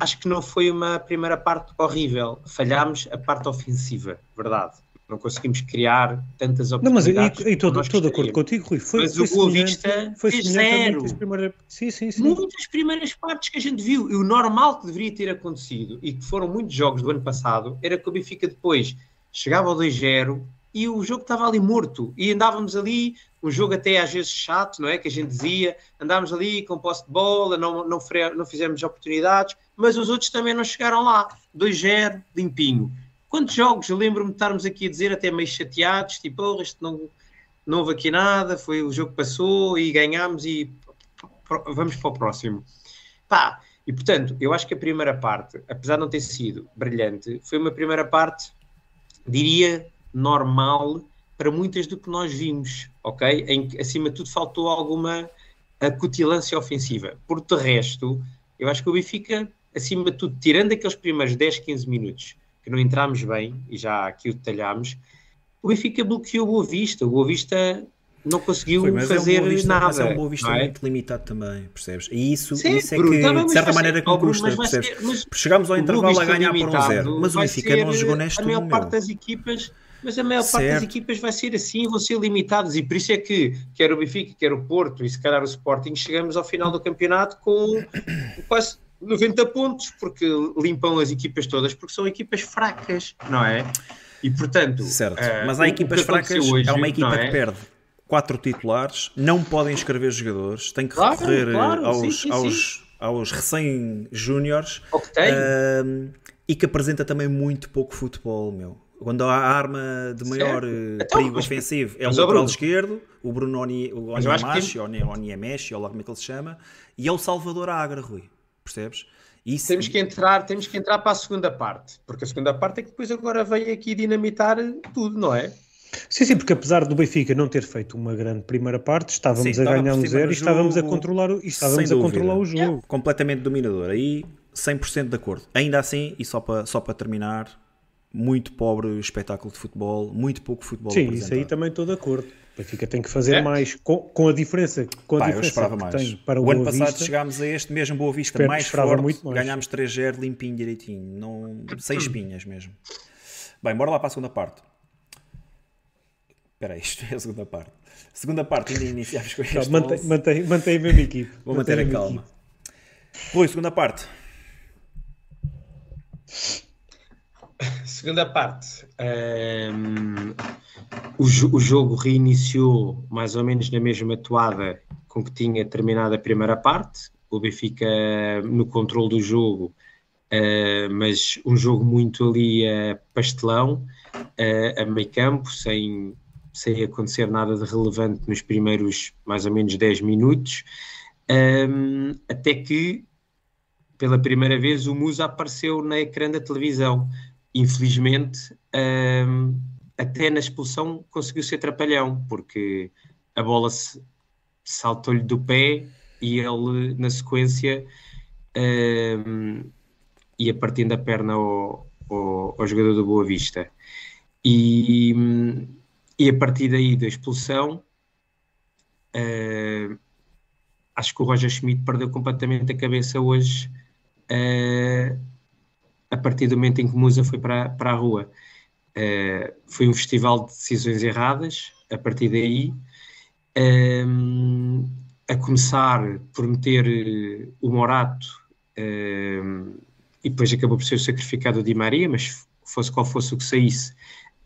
acho que não foi uma primeira parte horrível. Falhámos a parte ofensiva, verdade. Não conseguimos criar tantas oportunidades. Não, mas e, estou de acordo contigo, Rui. Foi, mas foi o Boa Vista foi fez zero. Muitas, primeira... sim, sim, sim. muitas primeiras partes que a gente viu. E o normal que deveria ter acontecido, e que foram muitos jogos do ano passado, era que o Benfica depois chegava ao 2-0 e o jogo estava ali morto. E andávamos ali, um jogo até às vezes chato, não é? Que a gente dizia, andávamos ali com posse de bola, não, não, não fizemos oportunidades, mas os outros também não chegaram lá. 2-0, limpinho. Quantos jogos, lembro-me de estarmos aqui a dizer, até meio chateados, tipo, oh, isto não, não houve aqui nada, foi o jogo que passou e ganhámos e vamos para o próximo. Pá, e portanto, eu acho que a primeira parte, apesar de não ter sido brilhante, foi uma primeira parte, diria, normal para muitas do que nós vimos, ok? Em que, acima de tudo, faltou alguma acutilância ofensiva. Por de resto, eu acho que o Benfica, acima de tudo, tirando aqueles primeiros 10, 15 minutos que não entramos bem, e já aqui o detalhámos, o Benfica bloqueou o Boa Vista. O Boa Vista não conseguiu Foi, fazer é um vista, nada. Mas é um Boa Vista é? muito limitado também, percebes? E isso, Sim, isso é que, de certa maneira, que custa, percebes? Ser, mas Chegamos ao intervalo a ganhar por um zero, mas o Benfica não jogou neste A maior parte das equipas mas a maior certo. parte das equipas vai ser assim, vão ser limitadas, e por isso é que quer o Benfica, quer o Porto e se calhar o Sporting, chegamos ao final do campeonato com quase 90 pontos, porque limpam as equipas todas, porque são equipas fracas, não é? E portanto. Certo, uh, mas há equipas fracas, hoje, é uma equipa é? que perde quatro titulares, não podem escrever jogadores, tem que claro, recorrer claro, aos, sim, sim, aos, sim. aos recém-júniores uh, e que apresenta também muito pouco futebol, meu. Quando a arma de maior certo. Eh, então, perigo mas, ofensivo é o lateral esquerdo, o Bruno Oni, o Oniamashi, tem... Ou lá como é que ele se chama, e é o Salvador Agra, Rui. Percebes? Isso... Temos, que entrar, temos que entrar para a segunda parte, porque a segunda parte é que depois agora veio aqui dinamitar tudo, não é? Sim, sim, porque apesar do Benfica não ter feito uma grande primeira parte, estávamos sim, a ganhar um zero e estávamos, a controlar, e estávamos a controlar o jogo. Yeah. Completamente dominador. Aí 100% de acordo. Ainda assim, e só para, só para terminar, muito pobre espetáculo de futebol, muito pouco futebol Sim, isso aí também estou de acordo. O Benfica tem que fazer é? mais, com, com, a diferença, com a Pá, diferença que mais. tem para o, o ano passado Vista, chegámos a este mesmo Boa Vista mais forte, muito mais. ganhámos 3-0 limpinho direitinho, não, sem espinhas mesmo. Bem, bora lá para a segunda parte. Espera aí, isto é a segunda parte. Segunda parte, ainda iniciámos com este mantém, mantém, mantém a mesma equipe. Vou manter a calma. Equipe. Rui, segunda parte. Segunda parte. Um, o, o, jogo reiniciou mais ou menos na mesma toada com que tinha terminado a primeira parte. O Benfica no controle do jogo, uh, mas um jogo muito ali uh, pastelão, uh, a meio campo, sem, sem acontecer nada de relevante nos primeiros mais ou menos 10 minutos. Um, até que pela primeira vez o Musa apareceu na ecrã da televisão. Infelizmente, um, até na expulsão conseguiu ser trapalhão, porque a bola saltou-lhe do pé e ele, na sequência, um, ia partindo a perna ao, ao, ao, jogador do Boa Vista. E, e a partir daí da expulsão, uh, acho que o Roger Schmidt perdeu completamente a cabeça hoje uh, a partir do momento em que Musa foi para, para a rua. Uh, foi um festival de decisões erradas, a partir daí, um, a começar por meter o Morato um, e depois acabou por ser sacrificado o Di Maria, mas fosse qual fosse o que saísse,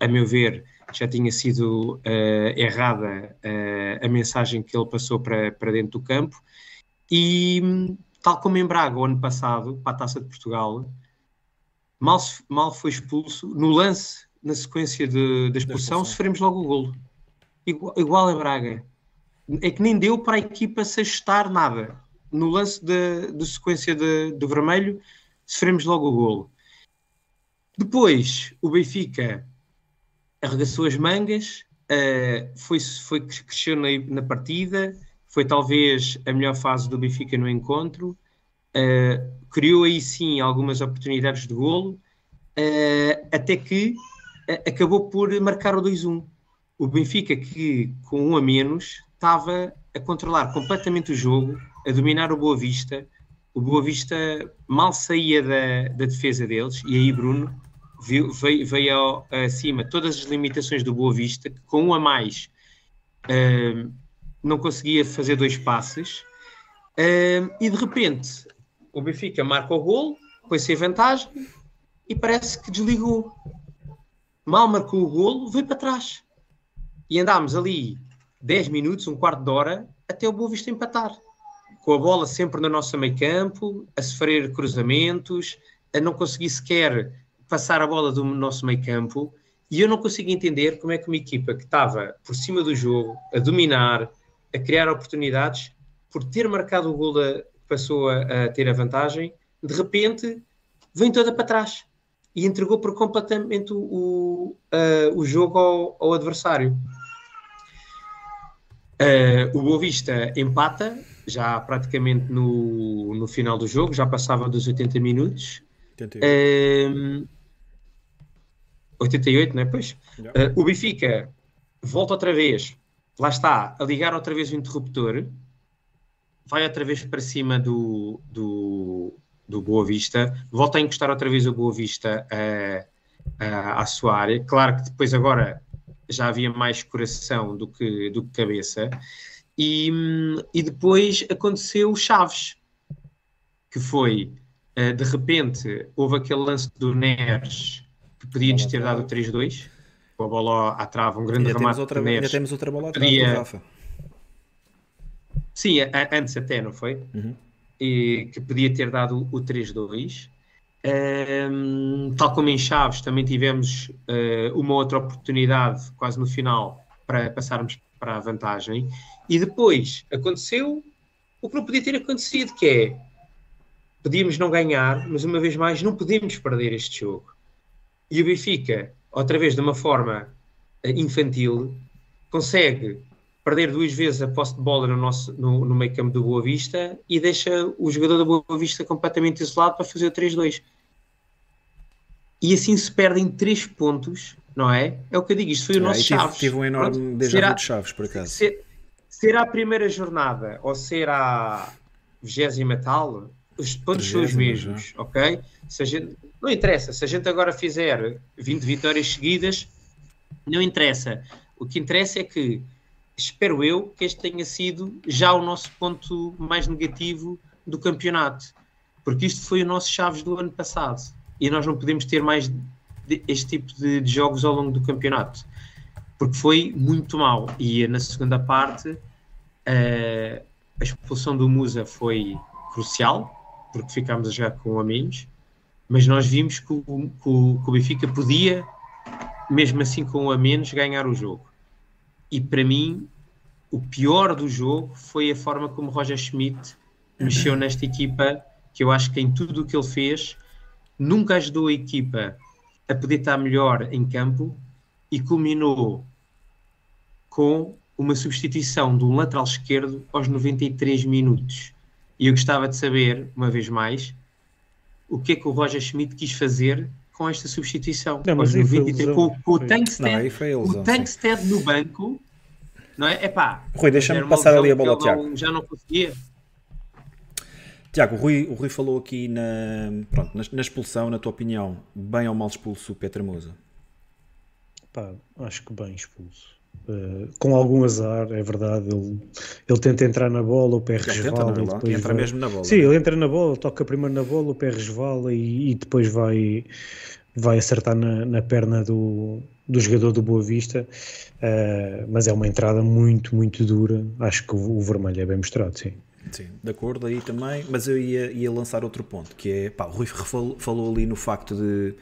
a meu ver, já tinha sido uh, errada uh, a mensagem que ele passou para, para dentro do campo. E tal como em Braga, o ano passado, para a Taça de Portugal, mal, mal foi expulso, no lance, na sequência de, da expulsão, sofremos logo o golo. Igual, igual a Braga. É que nem deu para a equipa se ajustar nada. No lance de, de sequência de, do vermelho, sofremos logo o golo. Depois, o Benfica arregaçou as mangas, uh, foi, foi cresceu na, na partida, foi talvez a melhor fase do Benfica no encontro. Uh, criou aí sim algumas oportunidades de golo, uh, até que uh, acabou por marcar o 2-1. O Benfica, que com um a menos, estava a controlar completamente o jogo, a dominar o Boa Vista. O Boa Vista mal saía da, da defesa deles, e aí Bruno viu, veio, veio ao, acima todas as limitações do Boa Vista, que com um a mais. Uh, não conseguia fazer dois passes uh, e de repente o Benfica marca o gol, põe-se em vantagem e parece que desligou. Mal marcou o golo, veio para trás. E andámos ali 10 minutos, um quarto de hora, até o Boa Vista empatar. Com a bola sempre no nosso meio campo, a sofrer cruzamentos, a não conseguir sequer passar a bola do nosso meio campo. E eu não consigo entender como é que uma equipa que estava por cima do jogo, a dominar, a criar oportunidades, por ter marcado o gol da, passou a, a, ter a vantagem, de repente vem toda para trás e entregou por completamente o, o, uh, o jogo ao, ao adversário. Uh, o Boa Vista empata, já praticamente no, no final do jogo, já passava dos 80 minutos. 88, uh, 88 não é? Pois. Uh, o Benfica volta outra vez lá está, a ligar outra vez o interruptor, vai outra vez para cima do, do, do Boa Vista, volta a encostar outra vez o Boa Vista a, a, à sua área. Claro que depois agora já havia mais coração do que, do que cabeça. E, e depois aconteceu Chaves, que foi, eh, de repente, houve aquele lance do Neres que podia-nos ter dado 3-2 com a bola à trave, um grande ainda remate. Temos outra, ainda temos outra bola podia... do Rafa. Sim, antes até, não foi? Uhum. E, que podia ter dado o 3-2. Um, tal como em Chaves, também tivemos uh, uma outra oportunidade quase no final para passarmos para a vantagem. E depois aconteceu o que não podia ter acontecido, que é podíamos não ganhar, mas uma vez mais não podemos perder este jogo. E o Benfica outra vez de uma forma eh, infantil, consegue perder duas vezes a posse de bola no, nosso, no, no meio campo do Boa Vista e deixa o jogador do Boa Vista completamente isolado para fazer o 3-2. E assim se perdem três pontos, não é? É o que eu digo, isto foi o nosso tive, Chaves. Tive um enorme déjà de Chaves, por acaso. Ser, será a primeira jornada ou será a vigésima tal, os pontos são os mesmos, já. ok? Se a gente, não interessa, se a gente agora fizer 20 vitórias seguidas, não interessa. O que interessa é que, espero eu, que este tenha sido já o nosso ponto mais negativo do campeonato, porque isto foi o nosso Chaves do ano passado e nós não podemos ter mais este tipo de, de jogos ao longo do campeonato, porque foi muito mal. E na segunda parte, uh, a expulsão do Musa foi crucial, porque ficámos a jogar com a menos, mas nós vimos que o, que o, que o Benfica podia, mesmo assim com o a menos, ganhar o jogo. E para mim, o pior do jogo foi a forma como Roger Schmidt mexeu nesta equipa, que eu acho que em tudo o que ele fez, nunca ajudou a equipa a poder estar melhor em campo e culminou com uma substituição de um lateral esquerdo aos 93 minutos. E eu gostava de saber, uma vez mais, o que é que o Roger Schmidt quis fazer com esta substituição. Não, mas 93, com, com o Tankstead, o Tankstead no banco, não é? Epá, Rui, deixa-me passar ali a bola ao Tiago. Não, já não conseguia. Tiago, o Rui, o Rui falou aqui na, pronto, na, na, expulsão, na tua opinião, bem ou mal expulso o Petra Musa? Pá, acho que bem expulso. Uh, com algum azar, é verdade. Ele, ele tenta entrar na bola, o pé resvala. Tenta, depois entra vai... mesmo na bola. Sim, ele entra na bola, toca primeiro na bola, o pé resvala e, e depois vai, vai acertar na, na perna do, do jogador do Boa Vista. Uh, mas é uma entrada muito, muito dura. Acho que o, o vermelho é bem mostrado, sim. Sim, de acordo aí também, mas eu ia, ia lançar outro ponto, que é, pá, o Rui falou ali no facto de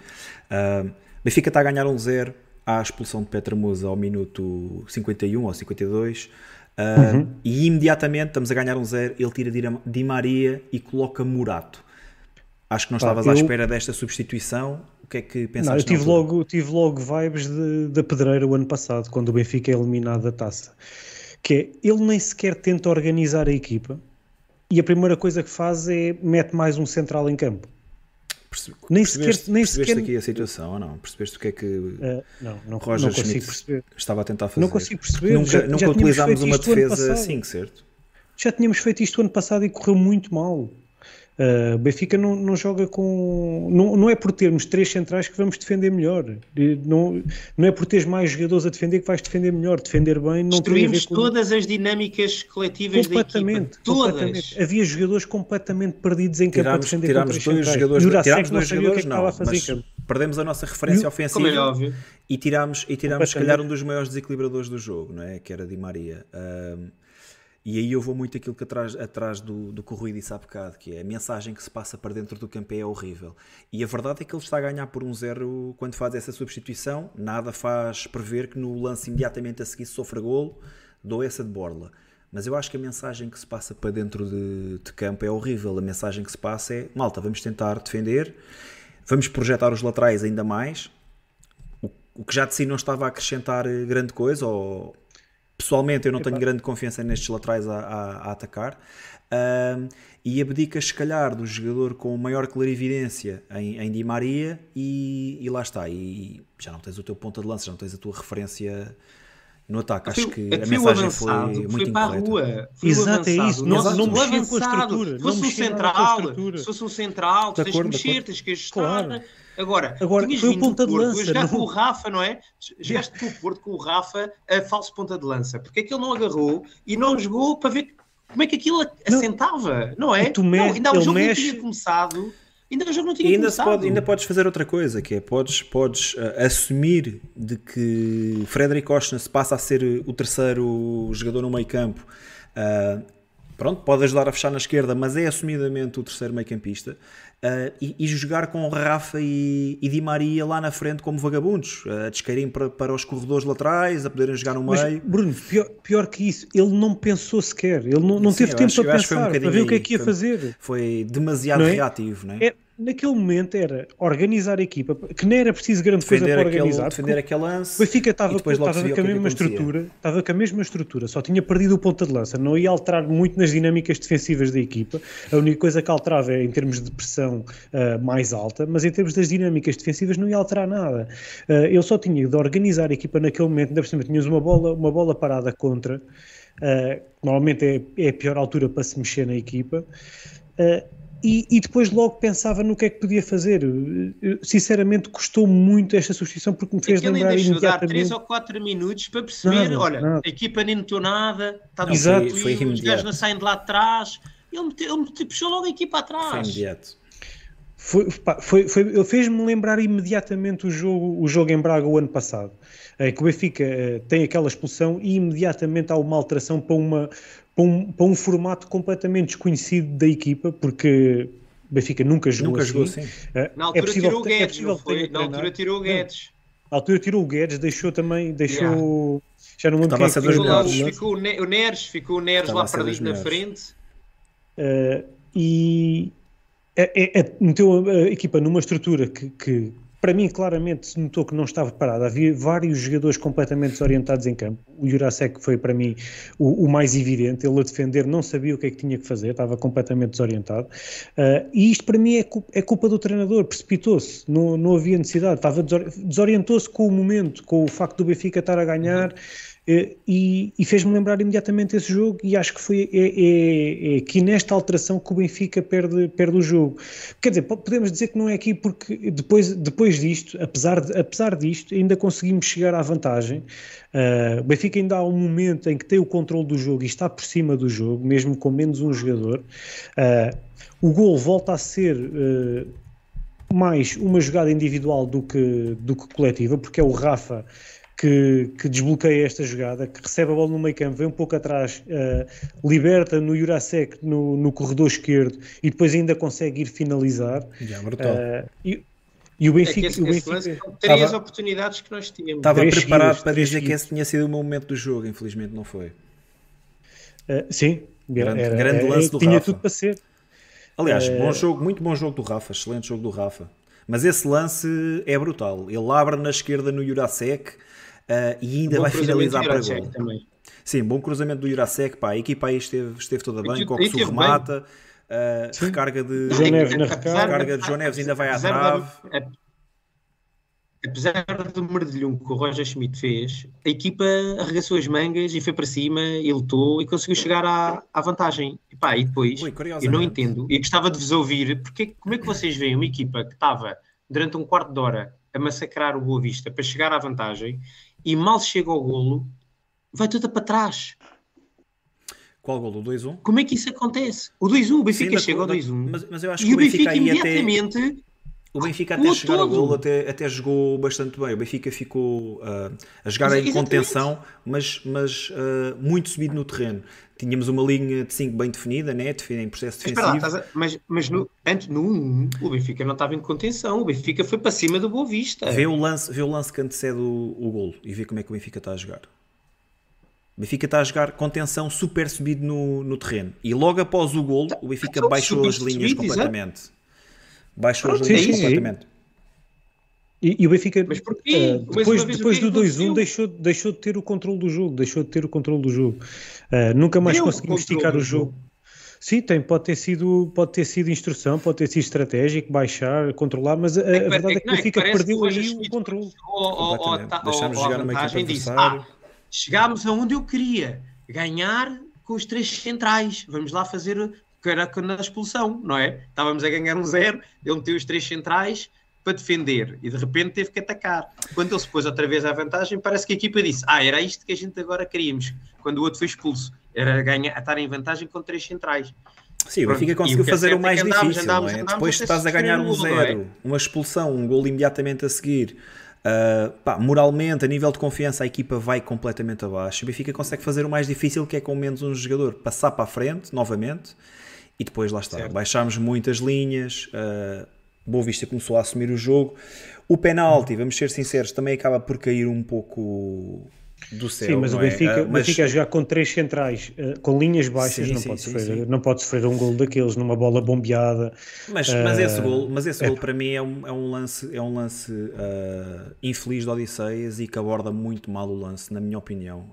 uh, Benfica está a ganhar um zero à expulsão de Petra Musa ao minuto 51 ou 52 uh, uhum. e imediatamente estamos a ganhar um zero, ele tira Di Maria e coloca Murato. Acho que não estavas eu... à espera desta substituição. O que é que pensaste? Não, eu tive logo, tive logo vibes da pedreira o ano passado, quando o Benfica é eliminado da taça. Que é, ele nem sequer tenta organizar a equipa e a primeira coisa que faz é mete mais um central em campo. Percebe, nem sequer, nem percebeste sequer... aqui a situação ou não? Percebeste o que é que uh, não, não, Roger não Schmidt perceber. estava a tentar fazer? Não consigo perceber. Nunca, já, nunca já utilizámos uma defesa assim, certo? Já tínhamos feito isto ano passado e correu muito mal. Uh, o Benfica não, não joga com. Não, não é por termos três centrais que vamos defender melhor. Não, não é por teres mais jogadores a defender que vais defender melhor. Defender bem não Destruímos com... todas as dinâmicas coletivas completamente, da equipa. Todas. Completamente. Havia jogadores completamente perdidos em campo a defender tirámos dois centrais. jogadores, tirámos dois jogadores, que é não, mas perdemos a nossa referência e, ofensiva é e tirámos, e tirámos se calhar um dos maiores desequilibradores do jogo, não é? que era Di Maria. Um, e aí eu vou muito aquilo que atrás, atrás do, do que o Rui disse há bocado, que é a mensagem que se passa para dentro do campo é horrível. E a verdade é que ele está a ganhar por um zero quando faz essa substituição. Nada faz prever que no lance imediatamente a seguir sofra golo, dou essa de borla. Mas eu acho que a mensagem que se passa para dentro de, de campo é horrível. A mensagem que se passa é: malta, vamos tentar defender, vamos projetar os laterais ainda mais. O, que já de si não estava a acrescentar grande coisa, ou Pessoalmente, eu não tenho grande confiança nestes laterais a, a, a atacar. Um, e abdicas, se calhar, do jogador com maior clarividência em, em Di Maria e, e, lá está. E já não tens o teu ponta de lança, já não tens a tua referência no ataque. Acho que a mensagem foi muito foi para a rua. Foi Exato, é isso. Não, não, não mexer com a estrutura. Se fosse um central, se fosse um central, tens que mexer, tens que ajustar. Claro. Agora, Agora foi o ponta de lança. Jogar não... com o Rafa, não é? Jogaste com o Porto, com o Rafa, a falso ponta de lança. Porque é que ele não agarrou e não jogou para ver como é que aquilo assentava, não, não é? Tu me... não, ainda o jogo mexe... não tinha começado. Ainda o jogo não tinha ainda começado. Pode, ainda podes fazer outra coisa, que é podes, podes uh, assumir de que Frederic Osnes passa a ser o terceiro jogador no meio campo. Uh, pronto, pode ajudar a fechar na esquerda, mas é assumidamente o terceiro meio campista. Uh, e, e, jogar com Rafa e, e, Di Maria lá na frente como vagabundos, a descaírem para, para os corredores laterais, a poderem jogar no Mas, meio. Bruno, pior, pior, que isso, ele não pensou sequer, ele não, não Sim, teve tempo acho, para pensar, um para ver o que é que ia foi, fazer. Foi demasiado é? reativo, não é? é naquele momento era organizar a equipa, que nem era preciso grande defender coisa para aquele, organizar. Defender aquele lance. O Benfica estava, estava com a mesma estrutura, estava com a mesma estrutura, só tinha perdido o ponta de lança, não ia alterar muito nas dinâmicas defensivas da equipa. A única coisa que alterava é em termos de pressão uh, mais alta, mas em termos das dinâmicas defensivas não ia alterar nada. Uh, eu só tinha de organizar a equipa naquele momento, ainda por cima tinhas uma bola, uma bola parada contra. Uh, normalmente é, é a pior altura para se mexer na equipa. Uh, e, e, depois logo pensava no que é que podia fazer. Sinceramente, custou muito esta substituição porque me fez Aquilo lembrar ainda imediatamente... 3 ou 4 minutos para perceber, nada, olha, nada. a equipa nem notou nada, está tudo Exato. Foi, os gajos não saem de lá atrás, ele, meteu, ele puxou logo a equipa atrás. Foi imediato. Foi, foi, foi, ele fez-me lembrar imediatamente o jogo, o jogo em Braga o ano passado, é, que o Benfica é, tem aquela expulsão e imediatamente há uma alteração para, uma, para, um, para um formato completamente desconhecido da equipa, porque o Benfica nunca jogou nunca assim. Jogou assim. É, na altura possível, tirou o Guedes, é foi, na altura tirou o Guedes. Na altura tirou o Guedes, deixou também, deixou... Yeah. Já não lembro quem a ser ficou, ficou o Neres, ficou o Neres lá perdido na frente. Uh, e é, é, meteu a equipa numa estrutura que, que, para mim, claramente se notou que não estava preparada. Havia vários jogadores completamente desorientados em campo. O Jurasek foi, para mim, o, o, mais evidente. Ele a defender não sabia o que é que tinha que fazer, estava completamente desorientado. Uh, e isto, para mim, é culpa, é culpa do treinador. Precipitou-se, não, não havia necessidade. Estava desorientou-se com o momento, com o facto do Benfica estar a ganhar. Uhum e, e fez-me lembrar imediatamente esse jogo e acho que foi é, é, é, nesta alteração que o Benfica perde, perde o jogo. Quer dizer, podemos dizer que não é aqui porque depois, depois disto, apesar, de, apesar disto, ainda conseguimos chegar à vantagem. Uh, o Benfica ainda há um momento em que tem o controle do jogo e está por cima do jogo, mesmo com menos um jogador. Uh, o gol volta a ser uh, mais uma jogada individual do que, do que coletiva, porque é o Rafa que, que, desbloqueia esta jogada, que recebe a bola no meio campo, vem um pouco atrás, uh, liberta no Jurasek no, no, corredor esquerdo e depois ainda consegue ir finalizar. Já, brutal. Uh, e, e, o Benfica. É esse, o Benfica esse três estava, oportunidades que nós tínhamos. Estava preparado para dizer que esse tinha sido o meu momento do jogo, infelizmente não foi. Uh, sim, grande, era, grande lance era, do tinha Rafa. tudo para ser. Aliás, bom jogo, muito bom jogo do Rafa, excelente jogo do Rafa. Mas esse lance é brutal. Ele abre na esquerda no Jurasek uh, e ainda vai finalizar para gol. Também. Sim, bom cruzamento do Jurasek, pá, a equipa aí esteve, esteve toda bem, Coxo remata, uh, recarga de João Neves na recarga, de João Neves ainda vai à trave. Apesar do merdilhão que o Roger Schmidt fez, a equipa arregaçou as mangas e foi para cima e lutou e conseguiu chegar à, à vantagem. E, pá, e depois, Ui, eu não entendo, e gostava de vos ouvir, porque como é que vocês veem uma equipa que estava durante um quarto de hora a massacrar o Boa Vista para chegar à vantagem e mal chega ao golo, vai tudo para trás. Qual golo? O 2-1? Como é que isso acontece? O 2-1, o Benfica Sim, chega ao 2-1. Mas, mas, eu acho que o Benfica, Benfica imediatamente. Até, o Benfica até chegar ao golo até, até jogou bastante bem. O Benfica ficou uh, a jogar mas, em contenção, mas, mas uh, muito subido no terreno. Tínhamos uma linha de 5 bem definida, né? em processo defensivo. Mas, lá, mas, mas no, antes, no 1, o Benfica não estava em contenção. O Benfica foi para cima do Boa Vista. Vê o lance, vê o lance que antecede o, o golo e vê como é que o Benfica está a jogar. O Benfica está a jogar contenção super subido no, no terreno. E logo após o golo, o Benfica então, baixou as linhas subido, completamente. Baixou as linhas sim, completamente. Sim. E, e, o Benfica, Mas porquê? Uh, depois, depois do 2-1, deixou, deixou de ter o controle do jogo. Deixou de ter o controle do jogo. Uh, nunca mais Deu conseguimos esticar o jogo. jogo. Sim, tem, pode ter sido, pode ter sido instrução, pode ter sido estratégico, baixar, controlar, mas a, é a verdade é que, o Benfica é perdeu aí o controle. Deixámos jogar numa equipa disse, ah, chegámos aonde eu queria, ganhar com os três centrais. Vamos lá fazer que era na expulsão, não é? Estávamos a ganhar um zero, ele meteu os três centrais, para defender e de repente teve que atacar. Quando ele se pôs outra vez à vantagem, parece que a equipa disse: Ah, era isto que a gente agora queríamos. Quando o outro foi expulso, era ganhar, estar em vantagem com três centrais. Sim, o Benfica conseguiu fazer o mais é difícil, andámos, não é? Depois estás a ganhar um zero, é? uma expulsão, um gol imediatamente a seguir. Uh, pá, moralmente, a nível de confiança, a equipa vai completamente abaixo. O Benfica consegue fazer o mais difícil, que é com menos um jogador, passar para a frente novamente e depois lá está. Certo. Baixámos muitas linhas, uh, Boa Vista começou a assumir o jogo. O penalti, vamos ser sinceros, também acaba por cair um pouco do céu. Sim, mas o Benfica, é? uh, mas... Benfica a jogar com três centrais, uh, com linhas baixas, sim, não, sim, pode sim, sofrer, não pode sofrer um gol daqueles numa bola bombeada. Mas, uh, mas esse gol, mas esse é. gol para mim é um, é um lance, é um lance infeliz de Odisseias e que aborda muito mal o lance, na minha opinião.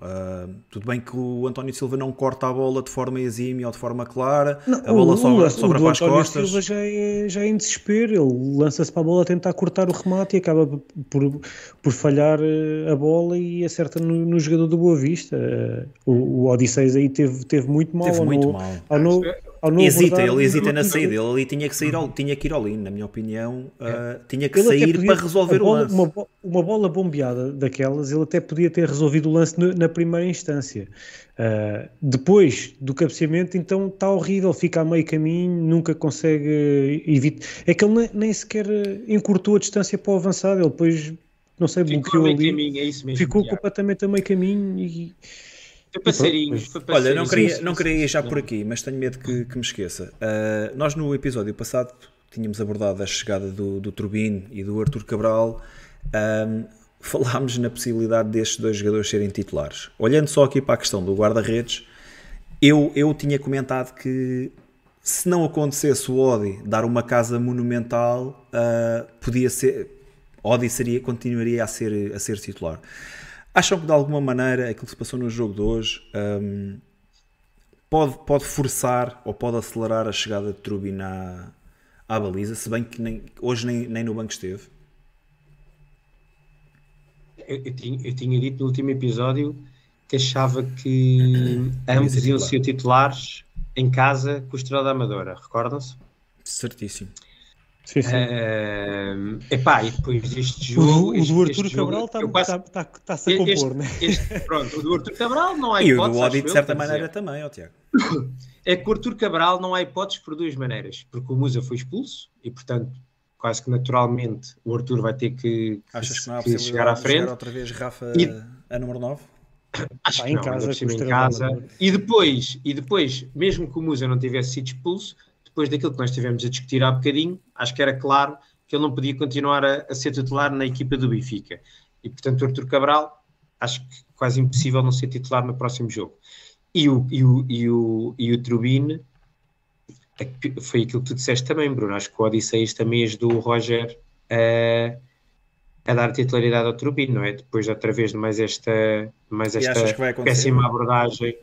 tudo bem que o António Silva não corta a bola de forma exímia ou de forma clara, não, a bola sobra, sobra para as António costas. Silva já é, já é em desespero, ele lança-se para a bola a tentar cortar o remate e acaba por, por falhar a bola e acerta no no, jogador do Boa Vista. O, o Odisseis aí teve, teve muito mal. Teve muito no, mal. Ao no, ao não hesita, ele hesita na saída, ele ali tinha que, sair ao, tinha que ir ao na minha opinião, uh, tinha que Ele sair para resolver bola- o lance. Uma, uma bola bombeada daquelas, ele até podia ter resolvido o lance no- na primeira instância. Uh, depois do cabeceamento, então está horrível, fica a meio caminho, nunca consegue evitar. É que ele nem, nem sequer eh, encurtou a distância para o avançado, ele depois, não sei, Ficou bloqueou ali, caminho, é isso mesmo. ficou Tiago. completamente a meio caminho e. Foi passarinho, Pronto, foi Olha, passarinho. não queria, não queria ir já por aqui, mas tenho medo que, que me esqueça. Uh, nós no episódio passado tínhamos abordado a chegada do, do Turbine e do Arthur Cabral. Um, falámos na possibilidade destes dois jogadores serem titulares. Olhando só aqui para a questão do guarda-redes, eu, eu tinha comentado que se não acontecesse o Odi dar uma casa monumental, uh, podia ser. Odi seria, continuaria a ser, a ser titular. Acham que de alguma maneira aquilo que se passou no jogo de hoje um, pode, pode forçar ou pode acelerar a chegada de Trubin à, à baliza, se bem que nem, hoje nem, nem no banco esteve? Eu, eu tinha, eu tinha dito no último episódio que achava que ambos iam ser titulares em casa com o Estrela da Amadora, recordam-se? Certíssimo. Sim, sim. Ahm, epá, e depois deste o, jogo. o este- do este Arturo Cabral está eu quase- tá, tá, a este- compor, né? este- pronto, o do Arthur Cabral não há E o hipótese. do Odi, de certa quer dizer. maneira, também, ó Tiago. É que o Arthur Cabral não há hipóteses por duas maneiras. Porque o Musa foi expulso e, portanto, quase que naturalmente o Arthur vai ter que, que- Achas que não há que chegar à frente. chegar outra vez Rafa E- a número 9? Acho Pá, que em não, casa, em casa. E depois, e depois, mesmo que o Musa não tivesse sido expulso, depois daquilo que nós tivemos a discutir há bocadinho, acho que era claro que ele não podia continuar a, a ser titular na equipa do Benfica. E portanto, o Arthur Cabral, acho que quase impossível não ser titular no próximo jogo. E o, e o, e o, e o Trubin, foi aquilo que tu disseste também, Bruno. Acho que o Odisseias também ajudou o Roger a, a dar titularidade ao Trubin, não é? Depois, outra vez, de mais esta, mais esta péssima abordagem.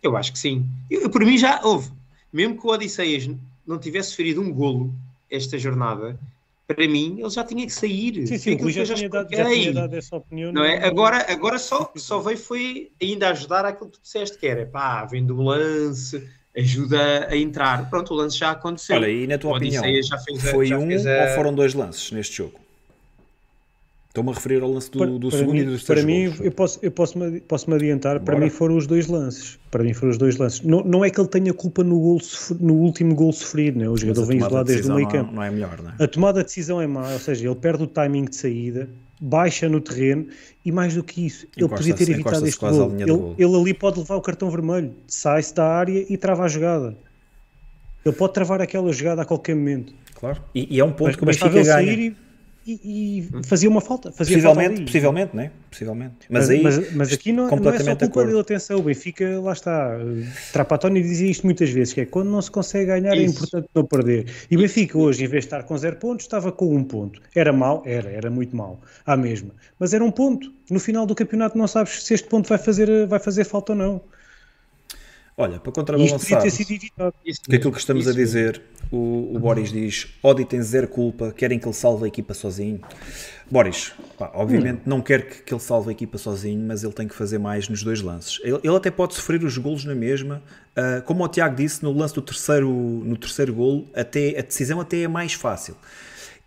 Eu acho que sim. Eu, por mim já houve. Mesmo que o Odisseias não tivesse ferido um golo esta jornada, para mim ele já tinha que sair. Sim, sim, que já já tinha dado, já tinha dado essa opinião. Não é? no- Agora, agora só, só veio foi ainda ajudar aquilo que tu disseste, que era pá, vendo o lance, ajuda a entrar. Pronto, o lance já aconteceu. Olha, e na tua O opinião, já fez a- foi já um fez a- ou foram dois lances neste jogo? Estou-me a referir ao lance do, Para, do para segundo mim, e dos para terceiros mim golos. eu posso, eu posso, me, posso me adiantar, para Bora. mim foram os dois lances. Para mim foram os dois lances. Não, não é que ele tenha culpa no, gol, no último gol sofrido, né? o jogador vem isolado de desde o meio não é- campo. Não é melhor, não é? A tomada de decisão é má, ou seja, ele perde o timing de saída, baixa no terreno e mais do que isso, ele podia ter evitado este gol. Ele, gol. ele ali pode levar o cartão vermelho, sai-se da área e trava a jogada. Ele pode travar aquela jogada a qualquer momento. Claro. E, e é um ponto Mas que o Benfica ganha. e, e- e fazia uma falta. Fazia falta Possivelmente, ali. possivelmente, né? Possivelmente. Mas, Mas, aí, mas, mas aqui não, não é só culpa dele, atenção, o Benfica, lá está, Trapatónio dizia isto muitas vezes, que é quando não se consegue ganhar é Isso. importante não perder. E o Benfica hoje, em vez de estar com zero pontos, estava com um ponto. Era mau? Era, era muito mau, à mesma. Mas era um ponto. No final do campeonato não sabes se este ponto vai fazer, vai fazer falta ou não. Olha, para contrabalançar ter sido evitado. Isso que aquilo que estamos a dizer, o, o Boris diz: Odi tem zero culpa, querem que ele salve a equipa sozinho. Boris, pá, obviamente não quer que, que ele salve a equipa sozinho, mas ele tem que fazer mais nos dois lances. Ele, ele até pode sofrer os golos na mesma. ah, como o Tiago disse, no lance do terceiro, no terceiro golo, até, a decisão até é mais fácil.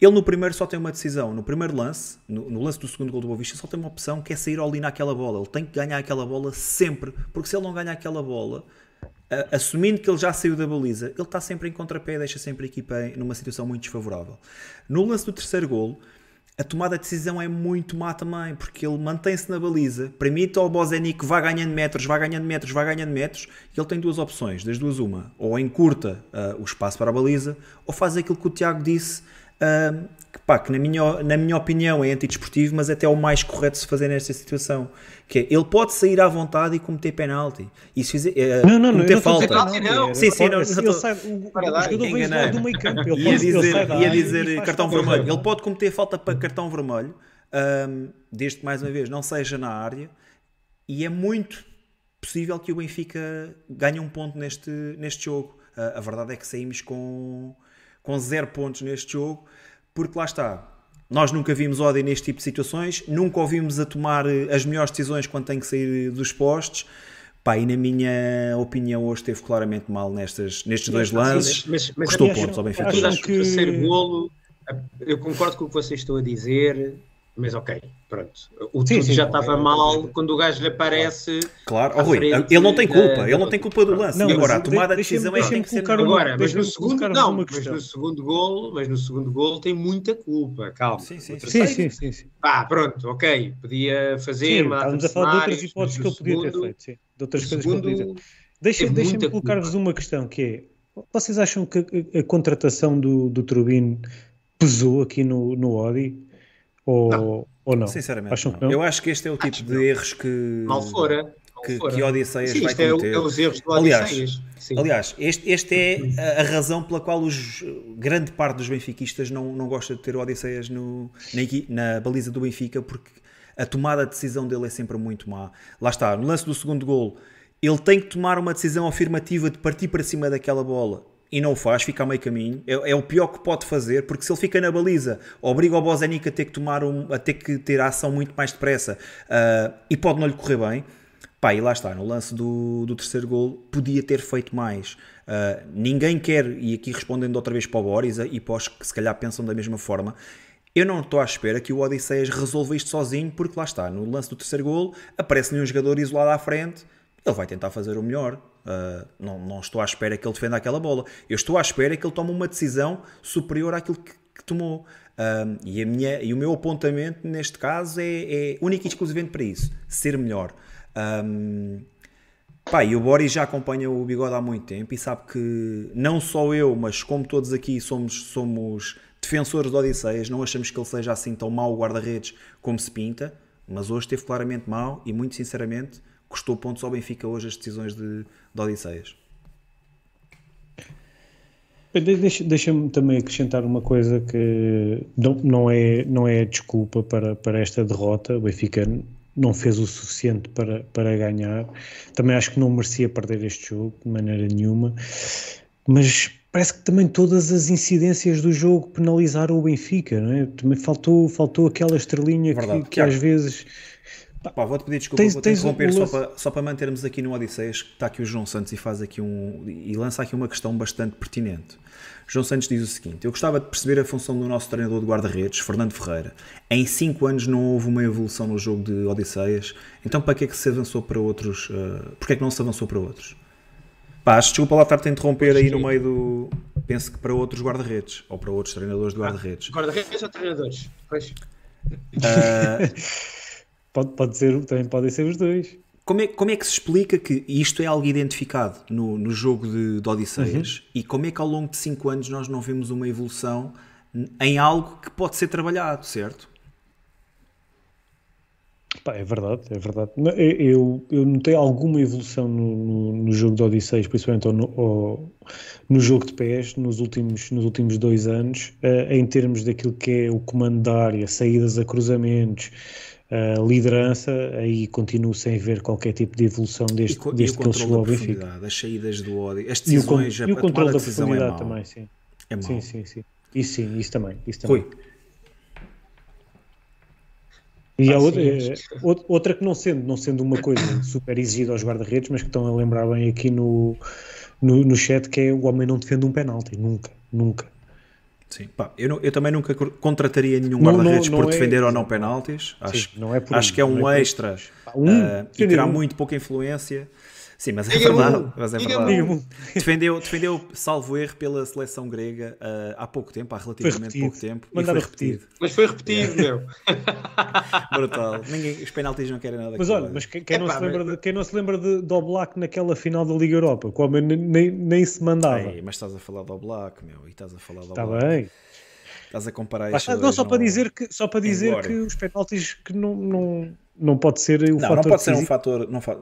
Ele no primeiro só tem uma decisão. No primeiro lance, no, no lance do segundo gol do Boa Vista, só tem uma opção que é sair ali naquela bola. Ele tem que ganhar aquela bola sempre, porque se ele não ganhar aquela bola, assumindo que ele já saiu da baliza, ele está sempre em contrapé, deixa sempre a equipa numa situação muito desfavorável. No lance do terceiro golo, a tomada de decisão é muito má também, porque ele mantém-se na baliza, permite ao Bozenic que vá ganhando metros, vá ganhando metros, vá ganhando metros, e ele tem duas opções, das duas uma, ou encurta ah, o espaço para a baliza, ou faz aquilo que o Tiago disse, que, pá, que na minha, na minha opinião é antidesportivo, mas até é o mais correto de se fazer nesta situação, que é, ele pode sair à vontade e cometer penalti, e se fizer, ah, Não, não, não. não falta. Penalti, não. Sim, sim, não, se não ele sai- o, o Para lá, jogador vem enganei. isolado do meio campo. Ele ia pode- dizer, ia dizer e cartão vermelho. Ele pode cometer falta para cartão vermelho, ahm, desde que mais uma vez não seja na área, e é muito possível que o Benfica ganhe um ponto neste, neste jogo. Ah, a verdade é que saímos com, com zero pontos neste jogo, porque lá está. Nós nunca vimos ódio neste tipo de situações, nunca ouvimos a tomar eh, as melhores decisões quando tem que sair dos postos. Pá, e na minha opinião, hoje esteve claramente mal nestas, nestes dois lances. Mas, mas Custou pontos ao Benfica. acham Acham que o terceiro golo, eu concordo com o que vocês estão a dizer, mas ok, pronto. O Sim, tudo sim, já estava é- mal quando o gajo lhe aparece. Claro, oh, Rui, ele não tem culpa, da- ele não tem culpa do lance. Não, agora, a tomada de decisão é tem que ser Agora, mas no segundo não, mas no segundo golo, mas no segundo golo tem muita culpa, calma. Sim, sim, sim. Sim, sim. Pá, pronto, ok, podia fazer, Sim, estávamos a falar de outras hipóteses que ele podia ter feito, sim. De outras coisas que ele podia ter Deixem-me colocar-vos uma questão que é: vocês acham que a, a contratação do, do Turbine pesou aqui no, no Odi? Ou Não. ou não? Sinceramente, Acham não. que não? eu acho que este é o tipo Acho de que não. erros que, mal fora. mal que, que Odisseias Sim, vai isto é, cometer. é os erros do Aliás, Odisseias. Aliás, este, este é a, razão pela qual os, grande parte dos benfiquistas não, não gosta de ter o Odisseias no, na, na baliza do Benfica porque a tomada de decisão dele é sempre muito má. Lá está, no lance do segundo gol, ele tem que tomar uma decisão afirmativa de partir para cima daquela bola e não o faz, fica a meio caminho. É, é o pior que pode fazer, porque se ele fica na baliza, obriga o Bozanic a ter que tomar um, a ter que ter a ação muito mais depressa ah, e pode não lhe correr bem. Pá, e lá está, no lance do, do terceiro gol, podia ter feito mais. Ah, ninguém quer, e aqui respondendo outra vez para o Boris e para os que se calhar pensam da mesma forma, eu não estou à espera que o Odisseias resolva isto sozinho, porque lá está, no lance do terceiro gol, aparece-lhe um jogador isolado à frente, ele vai tentar fazer o melhor. Ah, não, não estou à espera que ele defenda aquela bola. Eu estou à espera que ele tome uma decisão superior àquilo que, que tomou. Ah, e, a minha, e o meu apontamento neste caso é, é único e exclusivamente para isso: ser melhor. Um, pá, e o Boris já acompanha o Bigode há muito tempo e sabe que não só eu, mas como todos aqui somos, somos defensores de Odisseias, não achamos que ele seja assim tão mau guarda-redes como se pinta, mas hoje esteve claramente mau e muito sinceramente custou pontos ao Benfica hoje as decisões de, de Odisseias. De- Deixa- Deixa-me também acrescentar uma coisa que não, não, é, não é desculpa para, para esta derrota. O Benfica não fez o suficiente para, para ganhar. Também acho que não merecia perder este jogo de maneira nenhuma. Mas parece que também todas as incidências do jogo penalizaram o Benfica, não é? Também faltou, faltou aquela estrelinha Verdade. que, que às Tiago. Vezes. Pá, vou-te pedir desculpa, Tens- tens interromper só para, só para mantermos aqui no Odisseias, que está aqui o João Santos e faz aqui um e lança aqui uma questão bastante pertinente. João Santos diz o seguinte: Eu gostava de perceber a função do nosso treinador de guarda-redes, Fernando Ferreira. Em 5 anos não houve uma evolução no jogo de Odisseias, então para que é que se avançou para outros? Uh, Porquê é que não se avançou para outros? Pá, desculpa lá estar-te a interromper aí no meio do. Penso que para outros guarda-redes, ou para outros treinadores de guarda-redes. Guarda-redes ou treinadores? Pois. Pode, pode ser, também podem ser os dois. Como é, como é que se explica que isto é algo identificado no, no jogo de, de Odisseias e como é que ao longo de 5 anos nós não vemos uma evolução em algo que pode ser trabalhado, certo? Pá, é verdade, é verdade. Eu, eu notei alguma evolução no, no, no jogo de Odisseias, principalmente no, ao- no jogo de pés, nos últimos, nos últimos dois anos, eh, em termos daquilo que é o comando da área, saídas a cruzamentos, liderança, aí continuo sem ver qualquer tipo de evolução E, desde, co- e desde o que ele controle chegou da ao Benfica. profundidade, as saídas do ódio, as E o, con- decisões, a, e o controle da é profundidade mau. também, sim. É mau. Sim, sim, sim. Isso sim, isso também. Isso também. Rui, E há Ah, outra, sim. eh, out- outra que não sendo, não sendo uma coisa super exigida aos guarda-redes, mas que estão a lembrar bem aqui no, no, no chat, que é o homem não defende um penalti, nunca, nunca. Sim. Pá, eu, não- eu também nunca contrataria nenhum guarda-redes por não é- defender ou não penaltis. Acho, Sim, não é acho que é um é extra um, ah, e terá muito pouca influência. Sim, mas é verdade. Mas é verdade. Defendeu, defendeu, salvo erro, pela seleção grega ah, há pouco tempo, há relativamente pouco tempo. Mandava foi repetido. Mas foi repetido, meu. Brutal. Ninguém, os penaltis não querem nada Mas olha, ódio. mas quem, quem não, se lembra mas- de, quem não se lembra de, do Black naquela final da Liga Europa, que o homem nem, nem, nem se mandava. Ei, mas estás a falar do Black, meu, e estás a falar do Está Black. bem. Estás a comparar está, não, só para dizer que, só para dizer que os penaltis que não, não, não pode ser o Não, fator não pode ser um fator. Não fa...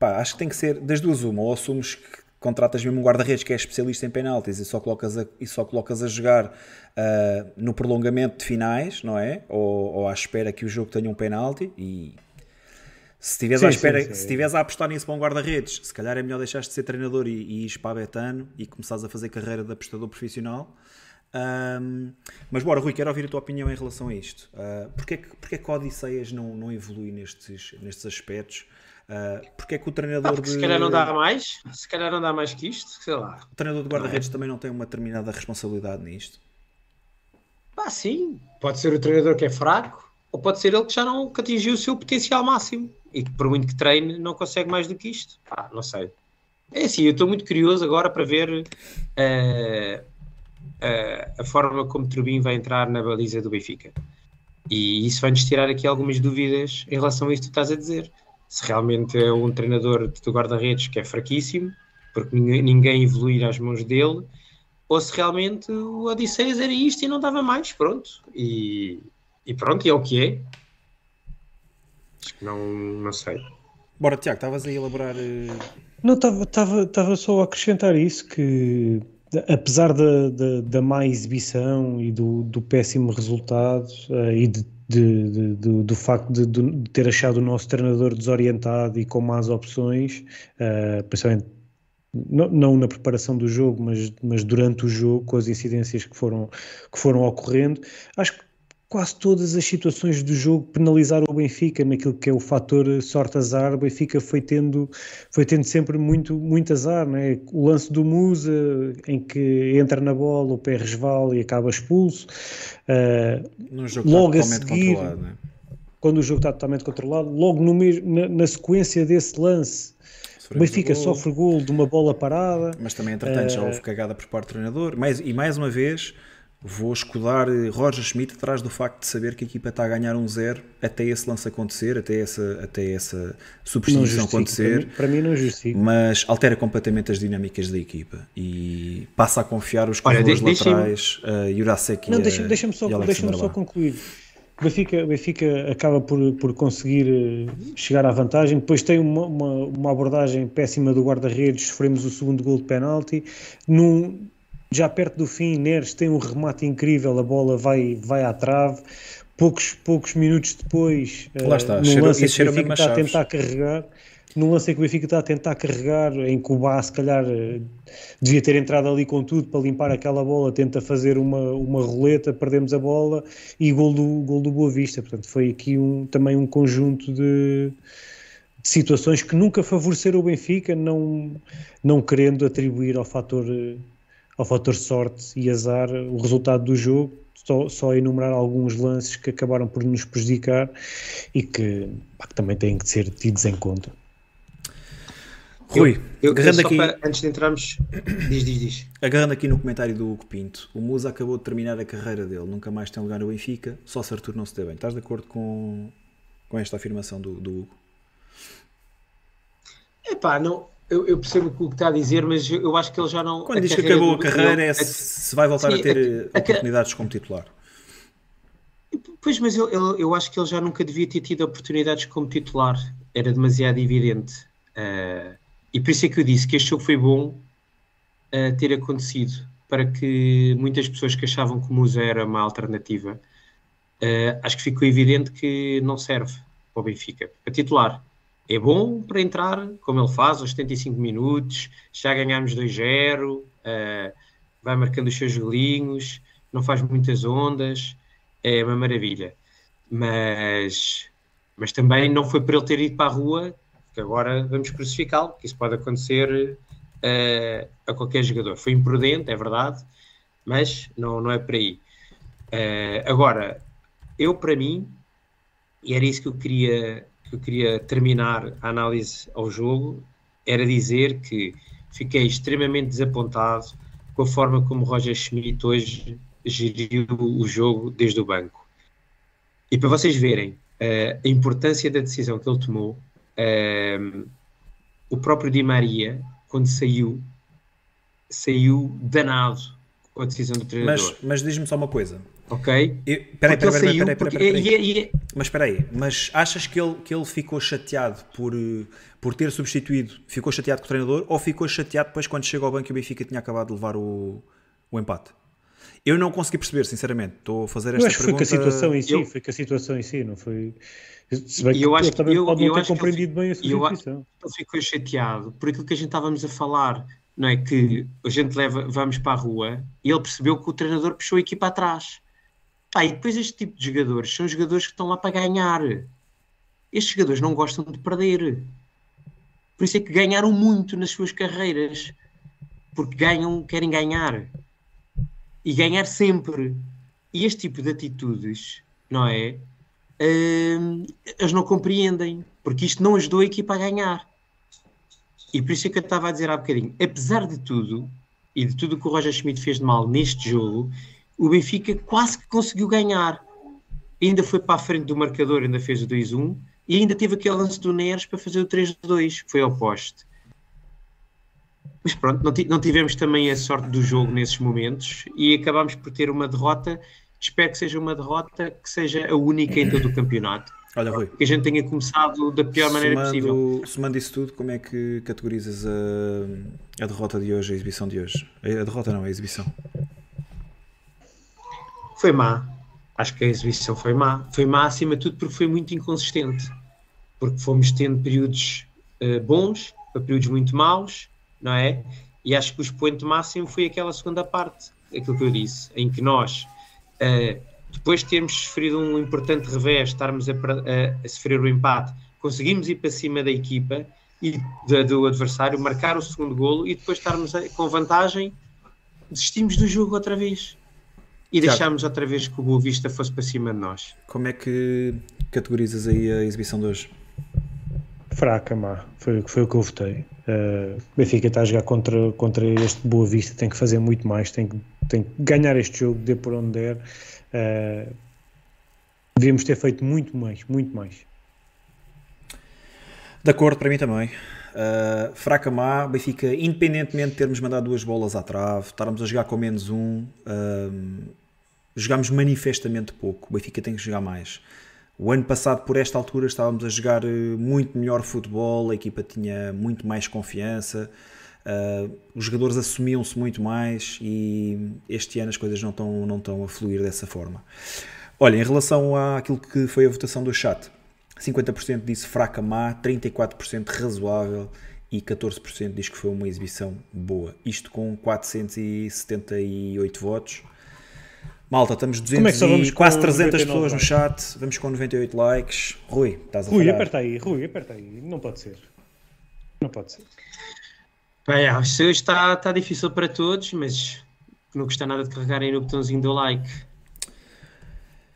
Pá, acho que tem que ser das duas uma. Ou assumes que contratas mesmo um guarda-redes que é especialista em penaltis e só colocas a, e só colocas a jogar ah, no prolongamento de finais, não é? Ou, ou à espera que o jogo tenha um penalti e. Se estiveres Sim, à espera, sim, sim. se estiveres a apostar nisso para um guarda-redes, se calhar é melhor deixares de ser treinador e, e ires para a Betano e começares a fazer carreira de apostador profissional. Ahm, mas bora, Rui, quero ouvir a tua opinião em relação a isto. Uh, Porquê, que- porquê que a Odisseias não, não evolui nestes, nestes aspectos? Uh, porque é que o treinador ah, de. Se calhar não dá mais, se calhar não dá mais que isto, sei lá. O treinador de guarda-redes é? também não tem uma determinada responsabilidade nisto. Ah, sim. Pode ser o treinador que é fraco, ou pode ser ele que já não que atingiu o seu potencial máximo e que, por muito que treine, não consegue mais do que isto. Ah, não sei. É assim, eu estou muito curioso agora para ver uh, uh, a forma como Trubin vai entrar na baliza do Benfica. E isso vai-nos tirar aqui algumas dúvidas em relação a isto que tu estás a dizer se realmente é um treinador de guarda-redes que é fraquíssimo, porque ninguém, evoluir às mãos dele, ou se realmente o Odisseias era isto e não dava mais, pronto. E, e pronto, e é o que é. Acho que não, não sei. Bora, Tiago, estavas a elaborar. Uh... Não, estava só a acrescentar isso, que apesar da, da, da má exibição e do, do péssimo resultado uh, e de de, de, de, do facto de, ter achado o nosso treinador desorientado e com más opções, uh, principalmente não, não, na preparação do jogo, mas, mas durante o jogo, com as incidências que foram, que foram ocorrendo. Acho que quase todas as situações do jogo penalizaram o Benfica naquilo que é o fator sorte-azar. O Benfica foi tendo, foi tendo sempre muito, muito azar. Né? O lance do Musa, em que entra na bola, o pé resvala e acaba expulso. Uh, jogo logo a seguir, né? quando o jogo está totalmente controlado, logo no mesmo, na, na sequência desse lance. O Benfica sofre gol de uma bola parada. Mas também, entretanto, uh, já houve cagada por parte do treinador. Mais, e mais uma vez, Vou escudar Roger Schmidt atrás do facto de saber que a equipa está a ganhar um zero até esse lance acontecer, até essa, até essa substituição acontecer. Para mim, para mim não justifica. Mas altera completamente as dinâmicas da equipa e passa a confiar os corredores laterais, uh, Jurasek não, e deixa-me deixa só, deixa só concluir. O Benfica, Benfica acaba por, por conseguir eh, chegar à vantagem, depois tem uma, uma, uma abordagem péssima do guarda-redes, sofremos o segundo gol de penalti. Num, já perto do fim, Neres tem um remate incrível, a bola vai, vai à trave. Poucos, poucos minutos depois, Lá está, uh, no lance que o Benfica está a tentar carregar, no lance em que o Benfica está a tentar carregar, em que o Bá, se calhar, uh, devia ter entrado ali com tudo para limpar aquela bola, tenta fazer uma, uma roleta, perdemos a bola e gol do, gol do Boa Vista. Portanto, foi aqui um, também um conjunto de, de situações que nunca favoreceram o Benfica, não, não querendo atribuir ao fator uh, ao fator sorte e azar o resultado do jogo, só, só enumerar alguns lances que acabaram por nos prejudicar e que, pá, que também têm que ser tidos em conta. Rui, eu, eu, aqui, para, antes de entrarmos, diz, diz, diz. Agarrando aqui no comentário do Hugo Pinto, o Musa acabou de terminar a carreira dele, nunca mais tem lugar no Benfica, só se Arthur não se deu bem. Estás de acordo com, com esta afirmação do, do Hugo? Epá, não, eu, eu, percebo o que está a dizer, mas eu, acho que ele já não. Quando diz que acabou a carreira, é se vai voltar sim, a ter a, oportunidades como titular. Pois, mas eu, eu, eu, acho que ele já nunca devia ter tido oportunidades como titular. Era demasiado evidente. Uh, e por isso é que eu disse que este jogo foi bom uh, ter acontecido. Para que muitas pessoas que achavam que o Musa era uma alternativa, uh, acho que ficou evidente que não serve para o Benfica. Para titular, é bom para entrar, como ele faz, aos 75 minutos, já ganhamos 2-0, uh, vai marcando os seus golinhos, não faz muitas ondas, é uma maravilha. Mas, mas também não foi por ele ter ido para a rua que agora vamos crucificá-lo, que isso pode acontecer uh, a qualquer jogador. Foi imprudente, é verdade, mas não, não é por aí. Uh, agora, eu para mim, e era isso que eu queria que eu queria terminar a análise ao jogo era dizer que fiquei extremamente desapontado com a forma como Roger Schmidt hoje geriu o jogo desde o banco. E para vocês verem uh, a importância da decisão que ele tomou, uh, o próprio Di Maria, quando saiu, saiu danado com a decisão do treinador. Mas, mas diz-me só uma coisa: Ok? Peraí, peraí, peraí, Mas espera aí, mas achas que ele, que ele ficou chateado por, por ter substituído, ficou chateado com o treinador ou ficou chateado depois quando chegou ao banco e o Benfica tinha acabado de levar o, o empate? Eu não consegui perceber, sinceramente. Estou a fazer esta eu acho pergunta... foi com a situação em si, eu... foi com a situação em si, não foi... Se bem que eu acho que também eu, pode não ter compreendido bem a substituição. Ele ficou chateado por aquilo que a gente estávamos a falar, não é? Que a gente leva, vamos para a rua e ele percebeu que o treinador puxou a equipa atrás Pá, e depois este tipo de jogadores são jogadores que estão lá para ganhar. Estes jogadores não gostam de perder. Por isso é que ganharam muito nas suas carreiras, porque ganham, querem ganhar e ganhar sempre. E este tipo de atitudes, não é? Uh, eles não compreendem, porque isto não ajudou a equipa a ganhar. E por isso é que eu estava a dizer há bocadinho, apesar de tudo, e de tudo que o Roger Schmidt fez de mal neste jogo, o Benfica quase que conseguiu ganhar. Ainda foi para a frente do marcador, ainda fez o 2-1, e ainda teve aquele lance do Neres para fazer o 3-2, que foi ao poste. Mas pronto, não, tivemos também a sorte do jogo nesses momentos e acabámos por ter uma derrota. Espero que seja uma derrota que seja a única em todo o campeonato. Olha, Rui. Que a gente tenha começado da pior maneira somando, possível. Somando isso tudo, como é que categorizas a, a derrota de hoje, a exibição de hoje? A derrota não, a exibição. Foi má. Acho que a exibição foi má. Foi má acima de tudo porque foi muito inconsistente. Porque fomos tendo períodos uh, bons para períodos muito maus, não é? E acho que o expoente máximo foi aquela segunda parte, aquilo que eu disse, em que nós uh, depois de termos sofrido um importante revés, estarmos a, a, a, sofrer o empate, conseguimos ir para cima da equipa e da, do adversário, marcar o segundo golo e depois estarmos a, com vantagem, desistimos do jogo outra vez e deixámos outra vez que o Boa Vista fosse para cima de nós. Como é que categorizas aí a exibição de hoje? Fraca, má. Foi, foi o que eu votei. Uh, Benfica está a jogar contra, contra este Boa Vista, tem que fazer muito mais, tem que, tem que ganhar este jogo, dê por onde der. Uh, devíamos ter feito muito mais, muito mais. De acordo, para mim também. Uh, fraca má, Benfica, independentemente de termos mandado duas bolas à trave, estarmos a jogar com menos um, uh, jogámos manifestamente pouco. O Benfica tem que jogar mais. O ano passado, por esta altura, estávamos a jogar muito melhor futebol, a equipa tinha muito mais confiança, Uh, os jogadores assumiam-se muito mais e este ano as coisas não estão, não estão a fluir dessa forma. Olha, em relação àquilo que foi a votação do chat, 50% disse fraca má, 34% razoável e 14% diz que foi uma exibição boa. Isto com 478 votos. Malta, estamos 200 é e quase 300 pessoas likes. no chat, vamos com 98 likes. Rui, estás a Rui, falar? aperta aí, Rui, aperta aí. Não pode ser. Não pode ser. Bem, acho que está, está difícil para todos, mas não custa nada de carregarem no botãozinho do like.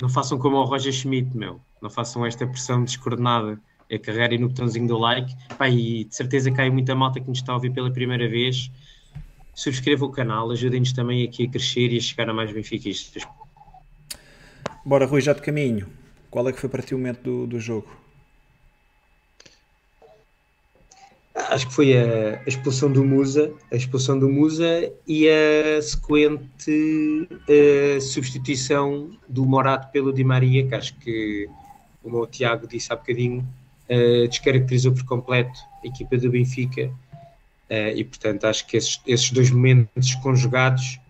Não façam como o Roger Schmidt, meu. Não façam esta pressão descoordenada. É carregarem no botãozinho do like. Pá, e de certeza cai muita malta que nos está a ouvir pela primeira vez. Subscrevam o canal, ajudem-nos também aqui a crescer e a chegar a mais benfiquistas. Bora, Rui, já de caminho. Qual é que foi para ti o momento do, do jogo? Acho que foi a, a, expulsão do Musa, a expulsão do Musa e a sequente a substituição do Morato pelo Di Maria, que acho que, como o Tiago disse há bocadinho, uh, descaracterizou por completo a equipa do Benfica. Uh, e portanto acho que esses, esses dois momentos conjugados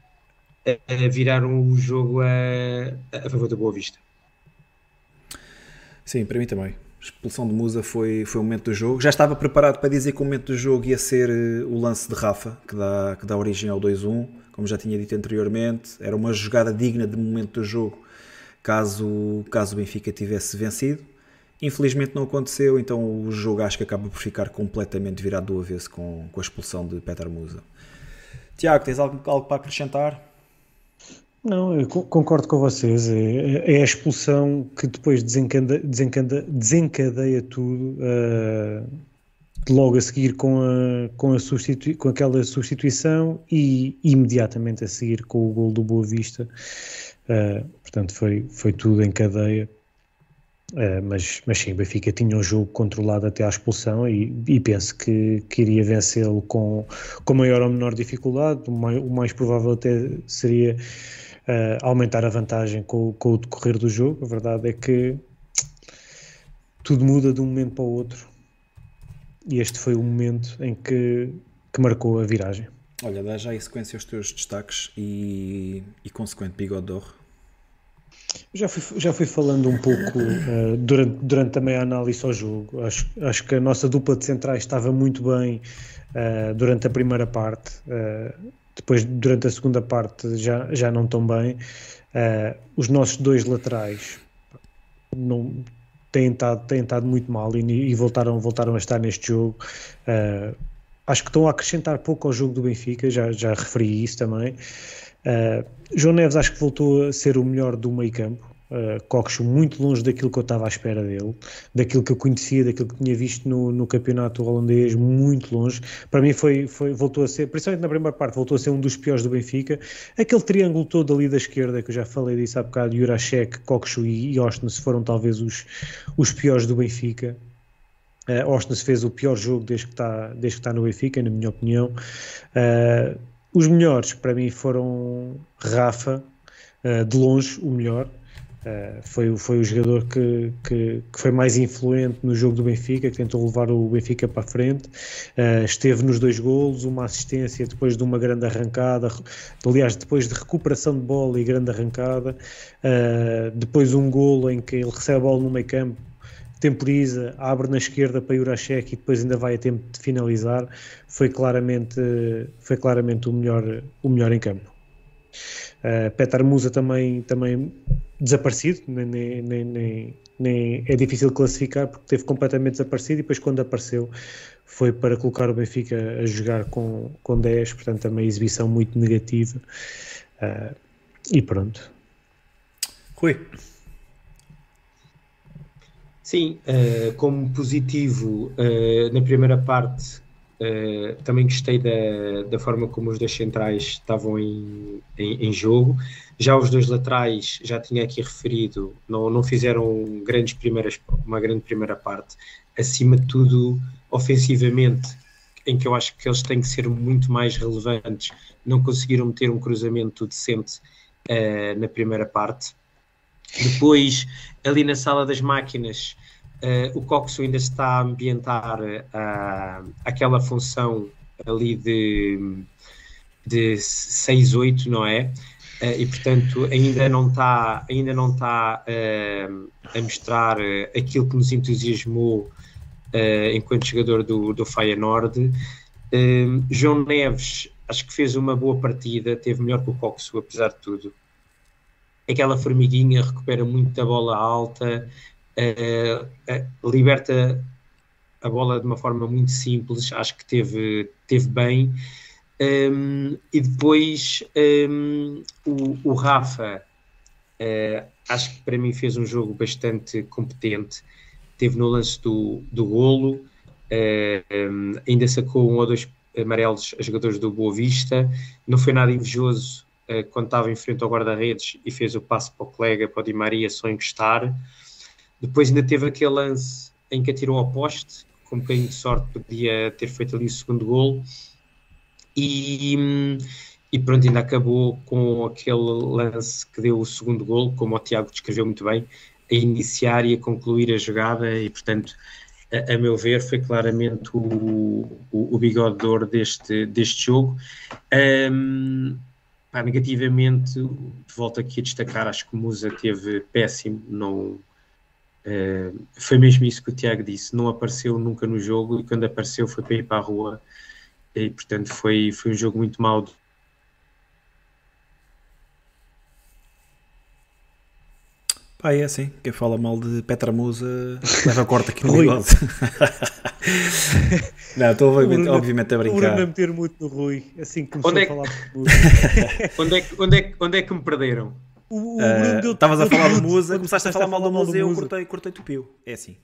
uh, viraram o jogo a, a favor da Boa Vista. Sim, para mim também expulsão de Musa foi, foi o momento do jogo. Já estava preparado para dizer que o momento do jogo ia ser eh, o lance de Rafa, que dá, que dá origem ao 2-1, como já tinha dito anteriormente. Era uma jogada digna de momento do jogo, caso, caso o Benfica tivesse vencido. Infelizmente não aconteceu, então o jogo acho que acaba por ficar completamente virado do avesso com, com a expulsão de Petar Musa. Tiago, tens algo, algo para acrescentar? Não, eu concordo com vocês. É, é a expulsão que depois desencadeia, desencadeia, desencadeia tudo uh, logo a seguir com, a, com, a substitu, com aquela substituição e imediatamente a seguir com o gol do Boa Vista. Uh, portanto, foi, foi tudo em cadeia. Uh, mas, mas sim, o Benfica tinha o jogo controlado até à expulsão e, e penso que, que iria vencê-lo com, com maior ou menor dificuldade. O mais, o mais provável até seria uh, aumentar a vantagem com, com, o decorrer do jogo. A verdade é que tudo muda de um momento para o outro e este foi o momento em que, que marcou a viragem. Olha, dá já em sequência os teus destaques e, e consequente bigode. Já fui, já fui falando um pouco uh, durante, durante também a análise ao jogo. Acho, acho que a nossa dupla de centrais estava muito bem uh, durante a primeira parte. Uh, depois durante a segunda parte já, já não tão bem. Os nossos dois laterais não têm estado, têm estado muito mal e, e voltaram, voltaram a estar neste jogo. Acho que estão a acrescentar pouco ao jogo do Benfica, já, já referi isso também. Uh, João Neves acho que voltou a ser o melhor do meio campo. Uh, Coxo muito longe daquilo que eu estava à espera dele, daquilo que eu conhecia, daquilo que tinha visto no, no campeonato holandês, muito longe. Para mim foi, foi, voltou a ser, principalmente na primeira parte, voltou a ser um dos piores do Benfica. Aquele triângulo todo ali da esquerda, que eu já falei disso há bocado, Jurasek, Coxo e, e Ostnes foram talvez os, os piores do Benfica. Uh, Ostnes fez o pior jogo desde que está, está no Benfica, na minha opinião. Uh, os melhores para mim foram Rafa, uh, de longe o melhor. Uh, foi, foi o jogador que, que, que, foi mais influente no jogo do Benfica, que tentou levar o Benfica para a frente. Uh, esteve nos dois golos, uma assistência depois de uma grande arrancada, aliás, depois de recuperação de bola e grande arrancada. Depois um golo em que ele recebe a bola no meio campo, temporiza, abre na esquerda para Jurasek e depois ainda vai a tempo de finalizar. Foi claramente, foi claramente o, melhor, o melhor em campo. Uh, Petar Musa também, também desaparecido, nem, nem, nem, nem, é difícil classificar porque teve completamente desaparecido e depois quando apareceu foi para colocar o Benfica a jogar com, com 10, portanto também exibição muito negativa uh, e pronto. Rui. Sim, uh, como positivo, uh, na primeira parte uh, também gostei da, da forma como os dois centrais estavam em, em, em, jogo. Já os dois laterais, já tinha aqui referido, não, não fizeram grandes primeiras, uma grande primeira parte. Acima de tudo, ofensivamente, em que eu acho que eles têm que ser muito mais relevantes, não conseguiram meter um cruzamento decente na primeira parte depois, ali na sala das máquinas, uh, o Coxo ainda está a ambientar uh, aquela função ali de, de 6-8, não é? Uh, e portanto ainda não está ainda não está a mostrar aquilo que nos entusiasmou enquanto jogador do, do Feyenoord João Neves acho que fez uma boa partida teve melhor que o Coxo apesar de tudo aquela formiguinha recupera muito a bola alta, uh, uh, liberta a bola de uma forma muito simples, acho que teve, teve bem. Um, e depois um, o, o, Rafa, uh, acho que para mim fez um jogo bastante competente. Teve no lance do, do golo, um, ainda sacou um ou dois amarelos a jogadores do Boa Vista. Não foi nada invejoso quando estava em frente ao guarda-redes e fez o passo para o colega, para o Di Maria, só encostar. Depois ainda teve aquele lance em que atirou ao poste, com um bocadinho de sorte podia ter feito ali o segundo gol. E, e pronto, ainda acabou com aquele lance que deu o segundo gol, como o Tiago descreveu muito bem, a iniciar e a concluir a jogada e portanto a, a meu ver foi claramente o, o, o bigode de ouro deste, deste jogo um, Pá, negativamente, volto aqui a destacar, acho que o Musa teve péssimo, não, uh, foi mesmo isso que o Tiago disse, não apareceu nunca no jogo e quando apareceu foi para ir para a rua e portanto foi, foi um jogo muito mau Pá, é assim, quem fala mal de Petra Musa leva corta aqui no bigode. não, estou obviamente, obviamente a brincar. O Bruno meter muito no Rui, assim que começou onde é que... a falar de onde, é que, onde, é que, onde é que me perderam? Estavas uh, a falar de Musa, começaste a falar mal da Musa e eu cortei, cortei tupio. É assim.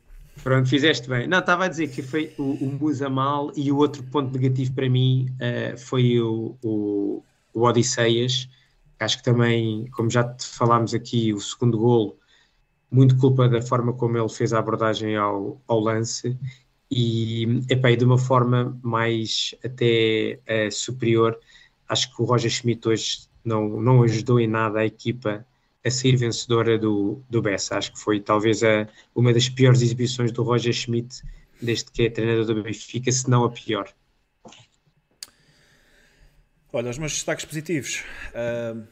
Pronto, fizeste bem. Não, estava a dizer que foi o, o Musa mal e o outro ponto negativo para mim uh, foi o, o, o Odisseias. Acho que também, como já falámos aqui, o segundo golo muito culpa da forma como ele fez a abordagem ao, ao lance e, epá, e de uma forma mais até uh, superior. Acho que o Roger Schmidt hoje não, não ajudou em nada a equipa a sair vencedora do, do Bessa. Acho que foi talvez a, uma das piores exibições do Roger Schmidt desde que é treinador do Benfica, se não a pior. Olha, os meus destaques positivos. Uh,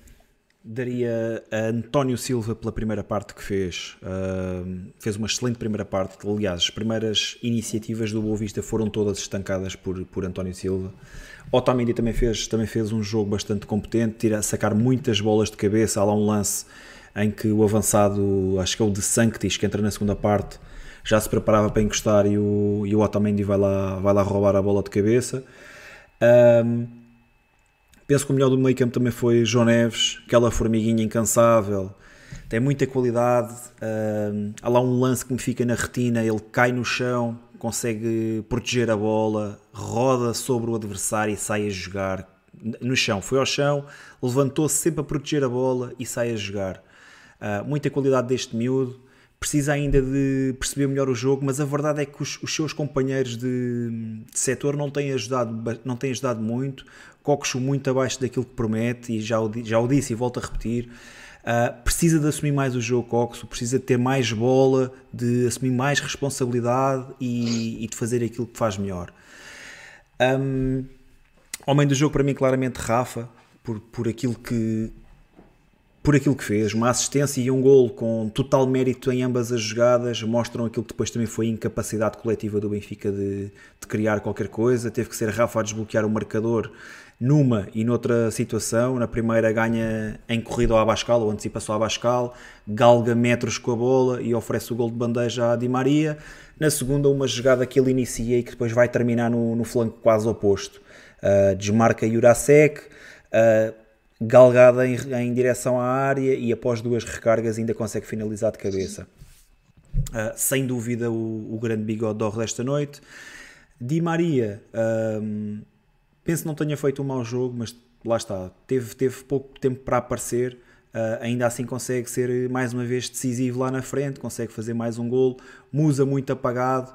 daria a António Silva pela primeira parte que fez. Uh, fez uma excelente primeira parte. Aliás, as primeiras iniciativas do Boa Vista foram todas estancadas por, por António Silva. Otamendi também fez, também fez um jogo bastante competente, tira, sacar muitas bolas de cabeça. Há lá um lance em que o avançado, acho que é o de Sanctis, que entra na segunda parte, já se preparava para encostar e o, e o Otamendi vai lá, vai lá roubar a bola de cabeça. Penso que o melhor do meio campo também foi João Neves, aquela formiguinha incansável, tem muita qualidade. Um, há lá um lance que me fica na retina, ele cai no chão, consegue proteger a bola, roda sobre o adversário e sai a jogar no chão. Foi ao chão, levantou-se sempre a proteger a bola e sai a jogar. Uh, muita qualidade deste miúdo. Precisa ainda de perceber melhor o jogo, mas a verdade é que os, os seus companheiros de, de, setor não têm, ajudado, não têm ajudado muito. Coxo muito abaixo daquilo que promete, e já o, já o disse e volto a repetir. Uh, precisa de assumir mais o jogo Coxo, precisa de ter mais bola, de assumir mais responsabilidade e, e de fazer aquilo que faz melhor. Um, homem do jogo para mim claramente Rafa, por, por aquilo que por aquilo que fez, uma assistência e um gol com total mérito em ambas as jogadas, mostram aquilo que depois também foi a incapacidade coletiva do Benfica de, de criar qualquer coisa. Teve que ser Rafa a desbloquear o marcador numa e noutra situação. Na primeira ganha em corrida ao Abascal, ou antecipa-se ao Abascal, galga metros com a bola e oferece o gol de bandeja a Di Maria. Na segunda, uma jogada que ele inicia e que depois vai terminar no, no flanco quase oposto. Uh, desmarca Jurasek. Uh, galgada em, em, direção à área e após duas recargas ainda consegue finalizar de cabeça. Uh, sem dúvida o, o grande bigode d'or desta noite. Di Maria, um, penso não tenha feito um mau jogo, mas lá está, teve, teve pouco tempo para aparecer, uh, ainda assim consegue ser mais uma vez decisivo lá na frente, consegue fazer mais um gol, Musa muito apagado,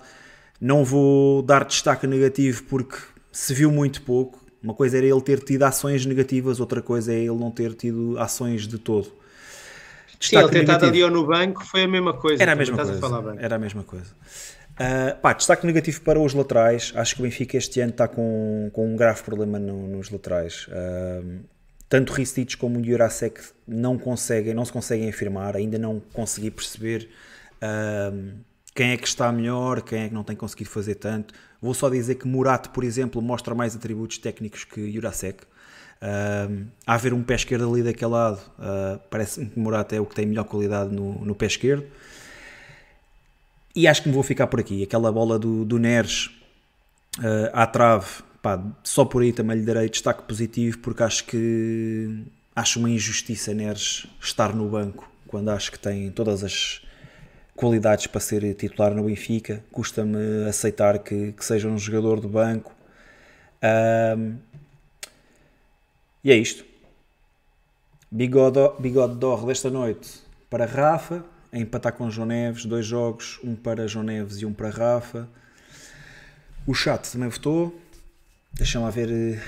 não vou dar destaque negativo porque se viu muito pouco, uma coisa era ele ter tido ações negativas, outra coisa é ele não ter tido ações de todo. Sim, ele ter estado ali ou no banco foi a mesma coisa. Era a mesma coisa. A era a mesma coisa. Uh, pá, destaque negativo para os laterais. Acho que o Benfica este ano está com, com um grave problema no, nos laterais. Uh, tanto Ristich como o Jurasek não conseguem, não se conseguem afirmar, ainda não consegui perceber uh, quem é que está melhor, quem é que não tem conseguido fazer tanto. Vou só dizer que Murat, por exemplo, mostra mais atributos técnicos que Jurasek. Uh, a haver um pé esquerdo ali daquele lado, uh, parece-me que Murat é o que tem melhor qualidade no, no, pé esquerdo. E acho que me vou ficar por aqui. Aquela bola do, do Neres uh, à trave, pá, só por aí também lhe darei destaque positivo, porque acho que acho uma injustiça Neres estar no banco quando acho que tem todas as qualidades para ser titular no Benfica. Custa-me aceitar que, que, seja um jogador de banco. Um, e é isto. Bigode, bigode d'or desta noite para Rafa, a empatar com João Neves. Dois jogos, um para João Neves e um para Rafa. O chat também votou. Deixa-me ver eh,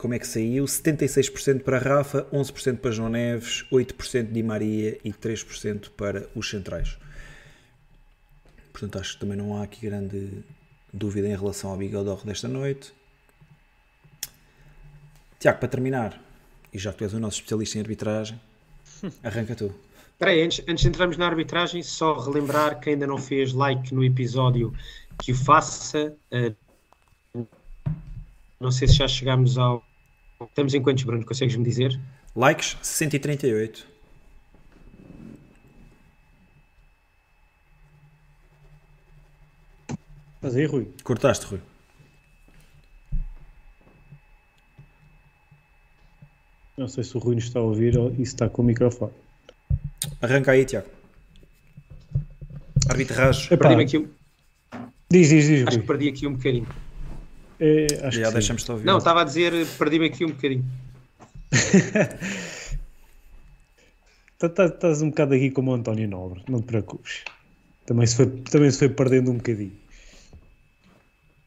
como é que saiu? 76% para Rafa, 11% para João Neves, 8% de Maria e 3% para os centrais. Portanto, acho que também não há aqui grande dúvida em relação ao Bigodor desta noite. Tiago, para terminar, e já que tu és o nosso especialista em arbitragem, arranca tu. Espera aí, antes, antes de entrarmos na arbitragem, só relembrar que ainda não fez like no episódio que o faça. Uh, não sei se já chegámos ao Estamos em quantos, Bruno? Consegues-me dizer? Likes 138. Mas aí, Rui. Cortaste, Rui. Não sei se o Rui nos está a ouvir ou se está com o microfone. Arranca aí, Tiago. Arbitragem. Perdi-me aqui um... Diz, diz, diz. Acho Rui. que perdi aqui um bocadinho. É, acho Já deixamos-te ouvir. Não, estava a dizer, perdi-me aqui um bocadinho. Tá, tá, estás um bocado aqui como o António Nobre, não te preocupes. Também se foi, também se foi perdendo um bocadinho.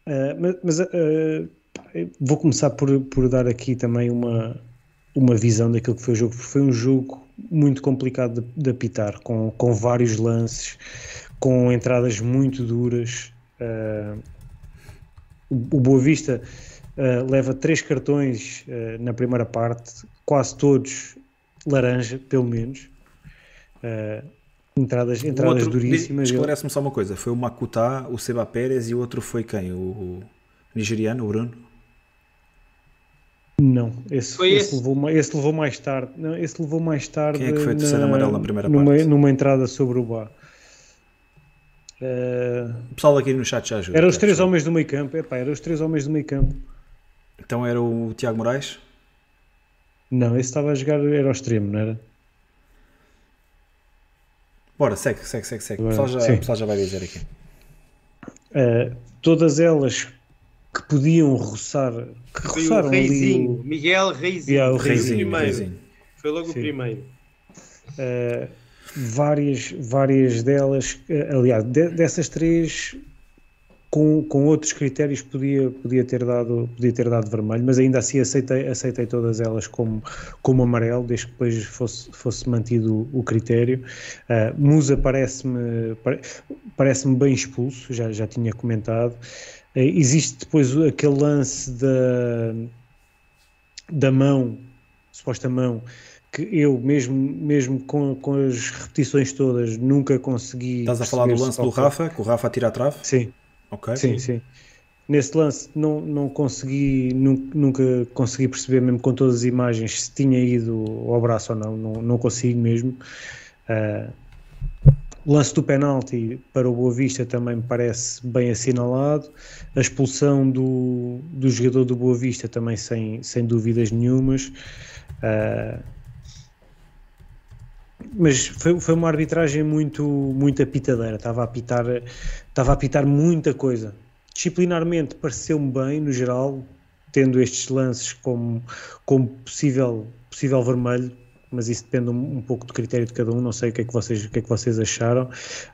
Uh, mas, mas uh, vou começar por, por dar aqui também uma, uma visão daquilo que foi o jogo, porque foi um jogo muito complicado de, de apitar, com, com vários lances, com entradas muito duras. Uh, o Boa Vista uh, leva três cartões uh, na primeira parte, quase todos laranja, pelo menos. Uh, entradas entradas outro, duríssimas. Esclarece-me só uma coisa: foi o Makuta, o Seba Pérez e o outro foi quem? O, o nigeriano, o Bruno? Não, esse, Foi esse esse? levou, esse levou mais tarde. Não, esse levou mais tarde. Quem é que foi o terceiro amarelo na primeira numa, parte? Numa entrada sobre o bar. Eh, O pessoal aqui no chat já ajuda. era os três homens do meio campo. Epá, era os três homens do meio campo. Então era o Tiago Moraes? Não, esse estava a jogar, era ao extremo, não era? Bora, segue, segue, segue, segue. O pessoal já, o pessoal já vai dizer aqui. Uh, todas elas que podiam roçar, que Foi o roçaram ali Reizinho, o, Miguel Reizinho. Yeah, o Foi Reizinho, primeiro. Reizinho. Foi logo o Sim. primeiro. uh, várias, várias delas, uh, aliás, de- dessas três com, com outros critérios podia, podia, ter dado, podia ter dado vermelho, mas ainda assim aceitei, aceitei todas elas como, como amarelo, desde que depois fosse, fosse mantido o, critério. Uh, Musa parece-me pare- parece-me bem expulso, já, já tinha comentado. Uh, existe depois aquele lance da, da mão, suposta mão, que eu, mesmo, mesmo com, com as repetições todas, nunca consegui. Estás a falar do lance do Rafa, que o Rafa atira a trave? Sim, Ok. Sim, sim. Nesse lance não, não consegui, nu- nunca consegui perceber mesmo com todas as imagens se tinha ido ao braço ou não, não, não consigo mesmo. O lance do penalti para o Boa Vista também me parece bem assinalado. A expulsão do, do jogador do Boa Vista também sem, sem dúvidas nenhumas. Ah, mas foi, foi uma arbitragem muito, muito apitadeira. Estava a apitar, estava a apitar muita coisa. Disciplinarmente pareceu-me bem, no geral, tendo estes lances como, como possível, possível vermelho, mas isso depende um, um pouco do critério de cada um. Não sei o que é que vocês, o que é que vocês acharam,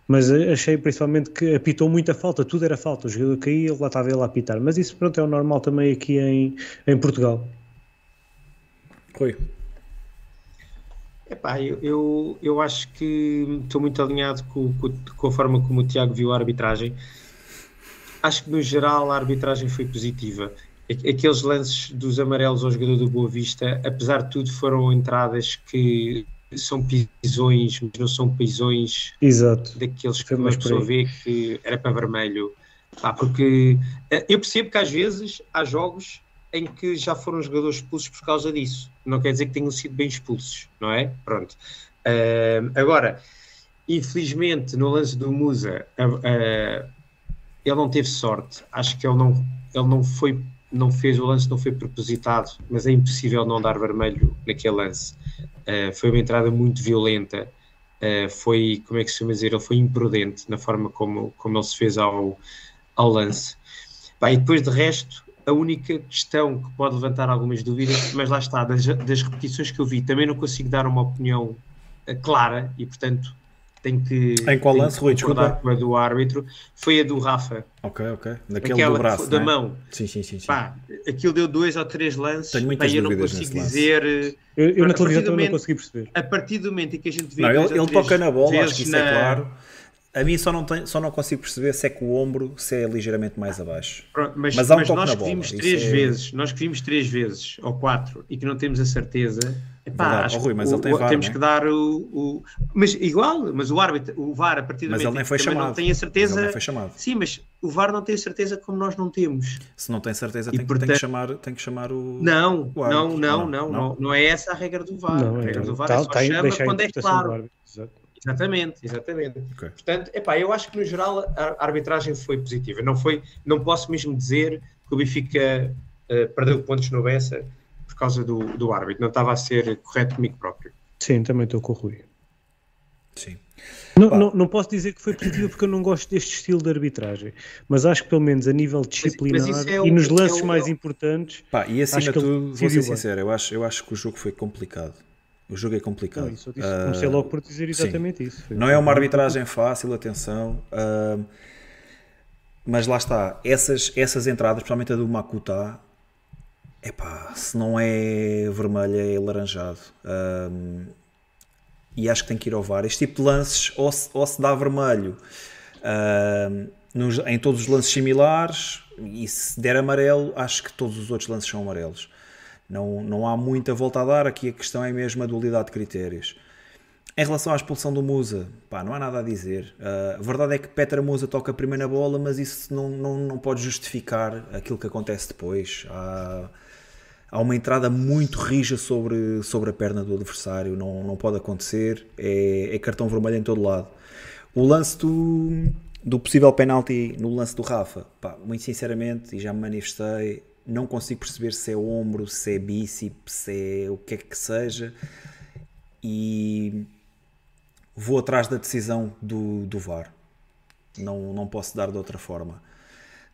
mas achei principalmente que apitou muita falta. Tudo era falta. O jogador caía, lá estava ele a apitar. Mas isso, pronto, é o normal também aqui em, em Portugal. Rui. Epá, eu, eu, eu acho que estou muito alinhado com, com, com a forma como o Tiago viu a arbitragem. Acho que no geral a arbitragem foi positiva. Aqueles lances dos amarelos ao jogador do Boa Vista, apesar de tudo, foram entradas que são pisões, mas não são pisões Exato. daqueles que uma pessoa vê que era para vermelho. Pá, porque eh, eu percebo que às vezes há jogos em que já foram jogadores expulsos por causa disso. Não quer dizer que tenham sido bem expulsos, não é? Pronto. Ahm, agora, infelizmente, no lance do Musa, a- ele não teve sorte. Acho que ele não, ele não foi, não fez o lance, não foi propositado, mas é impossível não dar vermelho naquele lance. Ah, foi uma entrada muito violenta. Uh, foi, como é que se chama dizer, ele foi imprudente na forma como, como ele se fez ao, ao lance. Pá, e depois de resto, a única questão que pode levantar algumas dúvidas, mas lá está, das, das repetições que eu vi, também não consigo dar uma opinião uh, clara e portanto tenho que, Em qual lance, Rui? concordar Desculpa. com a do árbitro, foi a do Rafa, Ok, ok. Daquele aquela do braço. da né? mão. Sim, sim, sim. sim. Pá, aquilo deu dois ou três lances, Tenho muitas e eu não dúvidas consigo nesse lance. dizer. uh, Eu, eu na televisão não consegui perceber. a partir do momento em que a gente vê Não, ele, ele toca na bola, acho vezes que isso é na- claro. A mim só não, tem, só não consigo perceber se é com o ombro, se é ligeiramente mais abaixo. Pronto, mas, Mas há um mas nós na que bola, vimos isso três é- vezes, nós que vimos três vezes ou quatro e que não temos a certeza, epá, acho Oh, Rui, que mas o- ele tem o- VAR, temos não é? que dar o, o- Mas igual, mas o árbitro, o VAR, a partir do Mas momento ele nem foi chamado. não tem a Mas certeza. ele nem foi chamado. Sim, mas o VAR não tem a certeza como nós não temos. Se não tem certeza, tem, que- tem portanto- que chamar, tem que chamar o. Não, o árbitro. não, não, Ah, não, não, não, é essa a regra do VAR. Não, a é, regra do VAR tá- é só tá aí, chama quando é claro. árbitro, exato. Exatamente, exatamente. Ok. Portanto, epá, eu acho que no geral a arbitragem foi positiva. Não, foi, não posso mesmo dizer que o Benfica eh, perdeu pontos no Bessa por causa do, do árbitro. Não estava a ser correto comigo próprio. Sim, também estou com o Rui. Sim. Não, não, não posso dizer que foi positiva porque eu não gosto deste estilo de arbitragem, mas acho que pelo menos a nível disciplinar isso é e nos é lances o- mais importantes, Pá, e acima Acho de tudo, vou ser sincero, eu acho, eu acho que o jogo foi complicado. O jogo é complicado. não, isso eu disse, comecei logo por dizer sim. exatamente isso. Foi- Não é uma arbitragem fácil, atenção. ah, mas lá está, essas, essas entradas, principalmente a do Makuta, epá, se não é vermelha, é laranjado. Ah, e acho que tem que ir ao VAR. Este tipo de lances, ou se, ou se dá vermelho nos- em todos os lances similares, e se der amarelo, acho que todos os outros lances são amarelos. Não, não há muita volta a dar, aqui a questão é mesmo a dualidade de critérios. Em relação à expulsão do Musa, pá, não há nada a dizer. Ah, a verdade é que Petra Musa toca primeiro na bola, mas isso não, não, não pode justificar aquilo que acontece depois. Há, há uma entrada muito rija sobre, sobre a perna do adversário, não, não pode acontecer, é, é cartão vermelho em todo lado. O lance do, do possível penalti no lance do Rafa, pá, muito sinceramente, e já me manifestei, não consigo perceber se é ombro, se é bíceps, se é o que é que seja, e vou atrás da decisão do, do VAR. Não, não posso dar de outra forma.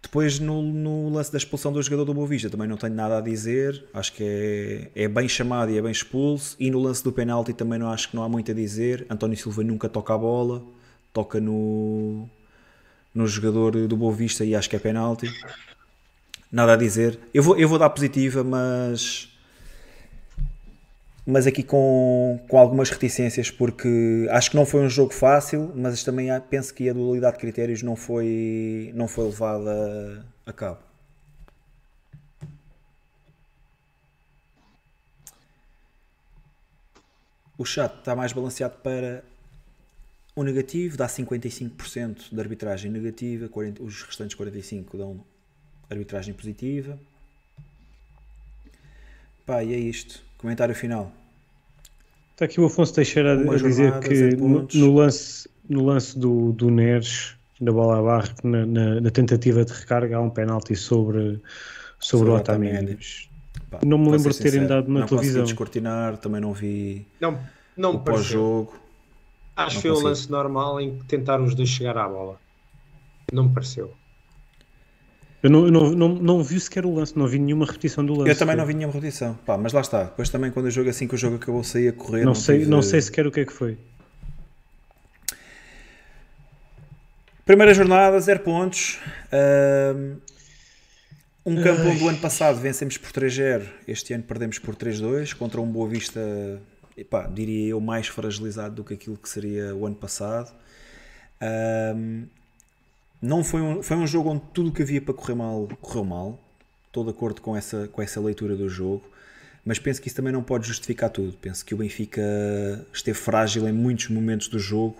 Depois, no, no, lance da expulsão do jogador do Boa Vista, também não tenho nada a dizer. Acho que é, é bem chamado e é bem expulso. E no lance do penalti também não acho que não há muito a dizer. António Silva nunca toca a bola, toca no, no jogador do Boa Vista e acho que é penalti. Nada a dizer. Eu vou, eu vou dar positiva, mas mas aqui com, com algumas reticências, porque acho que não foi um jogo fácil, mas também penso que a dualidade de critérios não foi, não foi levada a cabo. O chat está mais balanceado para o negativo, dá 55% de arbitragem negativa, 40, os restantes 45% dão arbitragem positiva. Pá, e é isto. Comentário final. Está aqui o Afonso Teixeira a dizer que no, no, lance, no lance do, do Neres, da bola à barra, na, na, na, tentativa de recarga, há um penalti sobre, sobre, sobre o Otamendi. Não me lembro de terem dado na não televisão. Não descortinar, também não vi não, não o pós-jogo. Acho que foi o lance normal em que tentaram os dois chegar à bola. Não me pareceu. Eu não, não, não, não vi sequer o lance, não vi nenhuma repetição do lance. Eu também não vi nenhuma repetição, Pá, mas lá está. Depois também quando eu jogo assim que o jogo acabou, saí a correr. Não, não sei, tive... não sei sequer o que é que foi. Primeira jornada, 0 pontos. Um campo onde o ano passado vencemos por 3-0, este ano perdemos por 3-2 contra um Boa Vista, epá, diria eu, mais fragilizado do que aquilo que seria o ano passado. Um, não foi um, foi um jogo onde tudo o que havia para correr mal correu mal. Estou de acordo com essa, com essa leitura do jogo. Mas penso que isso também não pode justificar tudo. Penso que o Benfica esteve frágil em muitos momentos do jogo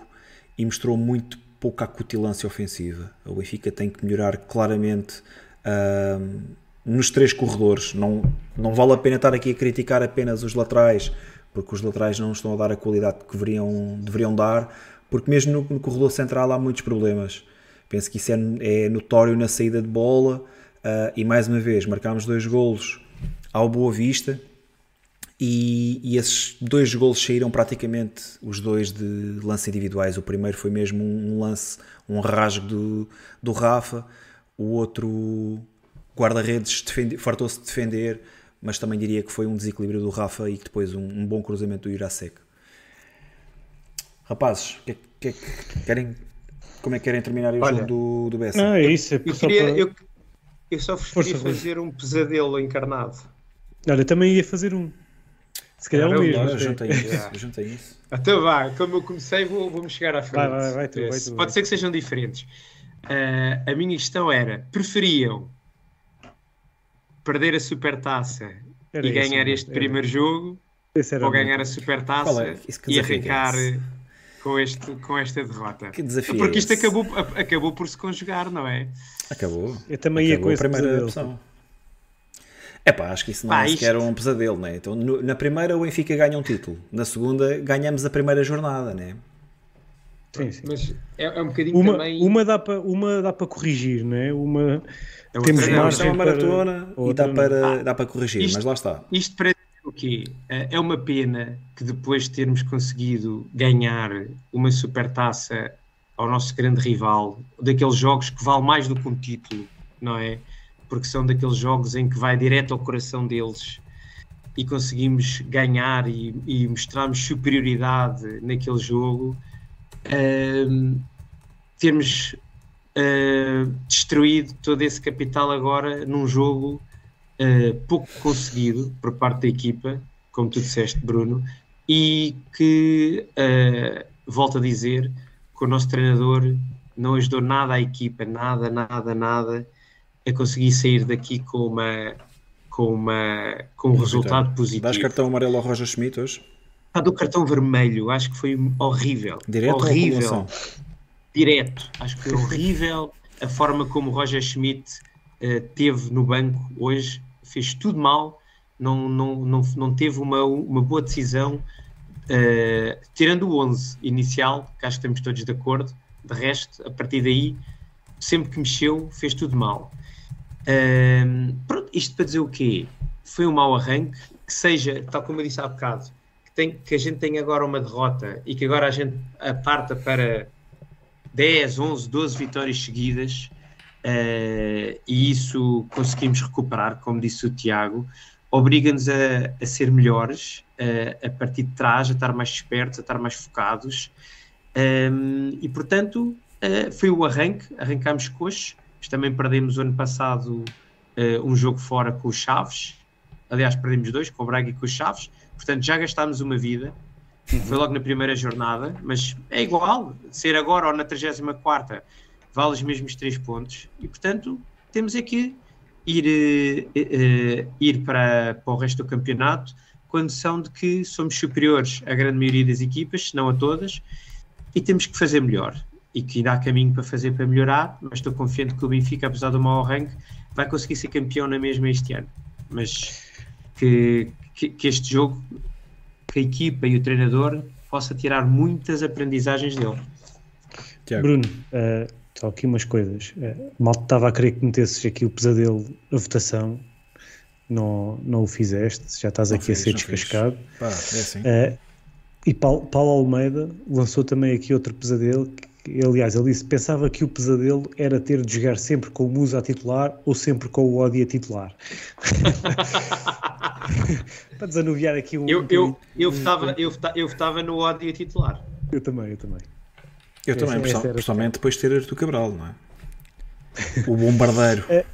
e mostrou muito pouca acutilância ofensiva. O Benfica tem que melhorar claramente uh, nos três corredores. Não, não vale a pena estar aqui a criticar apenas os laterais, porque os laterais não estão a dar a qualidade que deveriam, deveriam dar, porque mesmo no, no corredor central há muitos problemas. Penso que isso é, é notório na saída de bola uh, e mais uma vez marcámos dois golos ao Boa Vista e, e, esses dois golos saíram praticamente os dois de lance individuais. O primeiro foi mesmo um lance, um rasgo do, do Rafa, o outro guarda-redes fartou-se de defender, mas também diria que foi um desequilíbrio do Rafa e que depois um, um bom cruzamento do Irasek. Rapazes, que, é que, é que querem como é que querem terminar o jogo do, do Bessa? Não, é isso. É eu, queria, para... eu, eu, só vos queria fazer um pesadelo encarnado. Olha, eu também ia fazer um. Se calhar o mesmo. Eu juntei isso. Eu juntei isso. Até vá, como eu comecei, vou, vou-me chegar à frente. Vai, vai, vai, tu, vai tu, Pode ser que sejam diferentes. Uh, a minha questão era: preferiam perder a supertaça e ganhar isso, este era. primeiro jogo ou ganhar a supertaça é? e arrancar com, este, com esta derrota. Que desafio. Porque isto acabou, acabou por se conjugar, não é? Acabou. Eu também acabou ia com a primeira opção. É pá, acho que isso não Pá, é sequer isto... um pesadelo, né? Então, no, na primeira o Benfica ganha um título, na segunda ganhamos a primeira jornada, né? Sim, sim. Mas é, é um bocadinho uma, também. Uma dá para uma dá para corrigir, não é? Uma é temos margem é uma maratona para... e dá para, ah, dá para corrigir, isto, mas lá está. Isto para quê? Eh, é uma pena que depois de termos conseguido ganhar uma supertaça ao nosso grande rival, daqueles jogos que vale mais do que um título, não é? Porque são daqueles jogos em que vai direto ao coração deles e conseguimos ganhar e, e mostrarmos superioridade naquele jogo, uh, termos uh, destruído todo esse capital agora num jogo uh, pouco conseguido por parte da equipa, como tu disseste, Bruno, e que, uh, volto a dizer, que o nosso treinador não ajudou nada à equipa, nada, nada, nada, a conseguir sair daqui com uma com, uma, com um resultado positivo. Dás cartão amarelo ao Roger Schmidt hoje? Ah, do cartão vermelho, acho que foi horrível. Direto horrível. Direto, acho que foi horrível a forma como o Roger Schmidt uh, teve no banco hoje fez tudo mal não, não, não, não teve uma, uma boa decisão, uh, tirando o 11 inicial, que acho que estamos todos de acordo. De resto, a partir daí, sempre que mexeu, fez tudo mal. Uh, pronto, isto para dizer o quê? Foi um mau arranque, que seja, tal como eu disse há bocado, que, tem, que a gente tem agora uma derrota e que agora a gente aparta para 10, 11, 12 vitórias seguidas, uh, e isso conseguimos recuperar, como disse o Tiago, obriga-nos a, a, ser melhores, uh, a partir de trás, a estar mais espertos, a estar mais focados, um, e portanto uh, foi o arranque, arrancámos coxos, mas também perdemos o ano passado um jogo fora com os Chaves, aliás perdemos dois, com o Braga e com os Chaves, portanto já gastámos uma vida, foi logo na primeira jornada, mas é igual, ser agora ou na 34 vale os mesmos três pontos e, portanto, temos aqui ir, uh, ir para, para o resto do campeonato com a noção de que somos superiores à grande maioria das equipas, se não a todas, e temos que fazer melhor. E que ainda há caminho para fazer para melhorar, mas estou confiante que o Benfica, apesar do mau arranque, vai conseguir ser campeão na mesma este ano. Mas que, que, que este jogo que a equipa e o treinador possa tirar muitas aprendizagens dele. Tiago. Bruno, uh, só aqui umas coisas. Uh, mal estava a querer que metesses aqui o pesadelo a votação, não, não o fizeste, já estás não aqui fiz, a ser descascado. Pá, é assim. uh, e Paulo, Paulo, Almeida lançou também aqui outro pesadelo. Que, aliás, ele disse: pensava que o pesadelo era ter de jogar sempre com o Musa a titular ou sempre com o Odi a titular. para desanuviar aqui um. Eu, eu, eu, votava, eu, votava, eu votava no ódio titular. Eu também, eu também. Eu essa, também, essa pessoalmente depois de ter Artur Cabral, não é? O bombardeiro. É,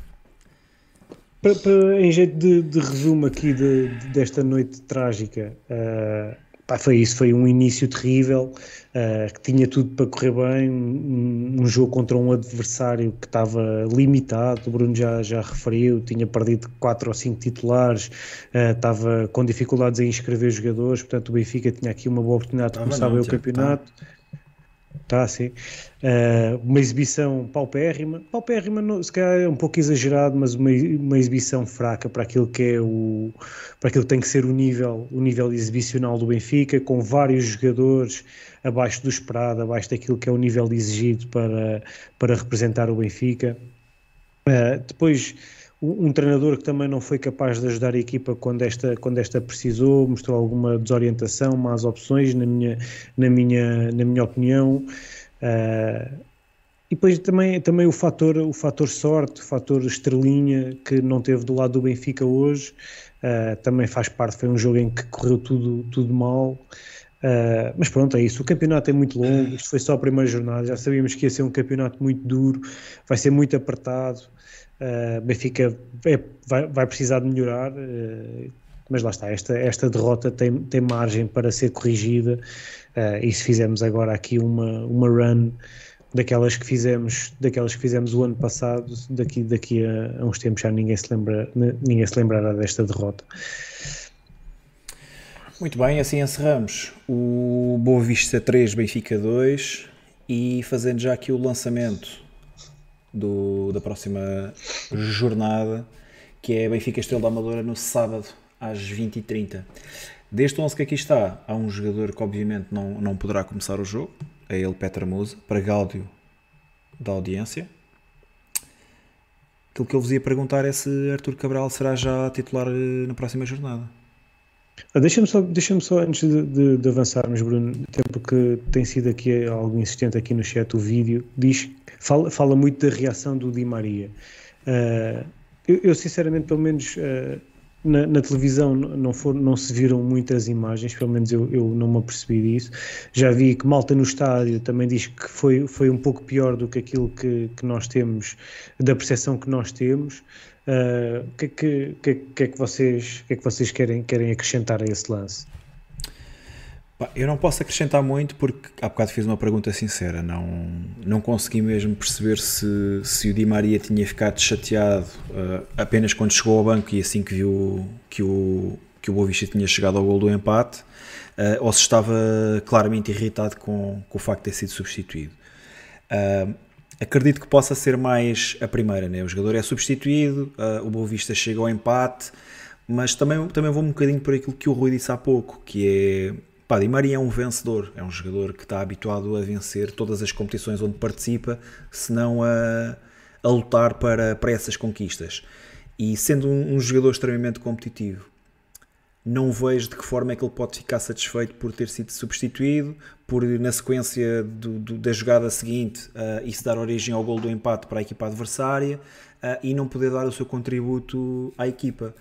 para, para, em jeito de, de resumo aqui de, de, desta noite trágica, uh, Pá, foi isso, foi um início terrível, uh, que tinha tudo para correr bem, um, um, jogo contra um adversário que estava limitado, o Bruno já, já referiu, tinha perdido quatro ou cinco titulares, uh, estava com dificuldades em inscrever jogadores, portanto o Benfica tinha aqui uma boa oportunidade de começar bem o campeonato. Tá. Tá, sim. Uh, uma exibição paupérrima. Paupérrima, não, se calhar é um pouco exagerado, mas uma, uma exibição fraca para aquilo que é o. para aquilo que tem que ser o nível, o nível exibicional do Benfica, com vários jogadores abaixo do esperado, abaixo daquilo que é o nível exigido para, para representar o Benfica. Uh, depois um treinador que também não foi capaz de ajudar a equipa quando esta, quando esta precisou, mostrou alguma desorientação, más opções, na minha, na minha, na minha opinião. Uh, e depois também, também o, fator, o fator sorte, o fator estrelinha que não teve do lado do Benfica hoje, uh, também faz parte. Foi um jogo em que correu tudo, tudo mal. Uh, mas pronto, é isso. O campeonato é muito longo. Isto foi só a primeira jornada. Já sabíamos que ia ser um campeonato muito duro, vai ser muito apertado. Uh, Benfica é, vai, vai, precisar de melhorar, uh, mas lá está, esta, esta derrota tem, tem margem para ser corrigida uh, e se fizermos agora aqui uma, uma run daquelas que fizemos daquelas que fizemos o ano passado daqui, daqui a, a uns tempos já ninguém se, lembra, ninguém se lembrará desta derrota. Muito bem, assim encerramos o Boa Vista 3, Benfica 2 e fazendo já aqui o lançamento do, da próxima jornada, que é Benfica Estrela da Amadora no sábado às 20h30. Deste 11 que aqui está, há um jogador que obviamente não, não poderá começar o jogo, é ele Petra Musa, para gáudio da audiência. Aquilo que eu vos ia perguntar é se Artur Cabral será já titular eh, na próxima jornada. Ah, deixa-me só, deixa só antes de, de, de, avançarmos, Bruno, até porque tem sido aqui algo insistente aqui no chat o vídeo, diz, fala, fala muito da reação do Di Maria. Uh, eu, eu, sinceramente, pelo menos uh, na, na, televisão não, for, não se viram muitas imagens, pelo menos eu, eu não me apercebi disso. Já vi que Malta no estádio também diz que foi, foi um pouco pior do que aquilo que, que nós temos, da percepção que nós temos. O uh, que, que, que, que, é que vocês, que é que vocês querem, querem acrescentar a esse lance? Eu não posso acrescentar muito porque há bocado fiz uma pergunta sincera. Não, não consegui mesmo perceber se, se o Di Maria tinha ficado chateado uh, apenas quando chegou ao banco e assim que viu que o, que o Boavista tinha chegado ao gol do empate, uh, ou se estava claramente irritado com, com o facto de ter sido substituído. Uh, acredito que possa ser mais a primeira, né? o jogador é substituído, uh, o Boa Vista chega ao empate, Mas também, também vou um bocadinho por aquilo que o Rui disse há pouco, que é pá, Di Maria é um vencedor, é um jogador que está habituado a vencer todas as competições onde participa, se não a, a lutar para, para essas conquistas. E sendo um, um jogador extremamente competitivo, não vejo de que forma é que ele pode ficar satisfeito por ter sido substituído, por na sequência do, do, da jogada seguinte uh, isso dar origem ao gol do empate para a equipa adversária uh, e não poder dar o seu contributo à equipa.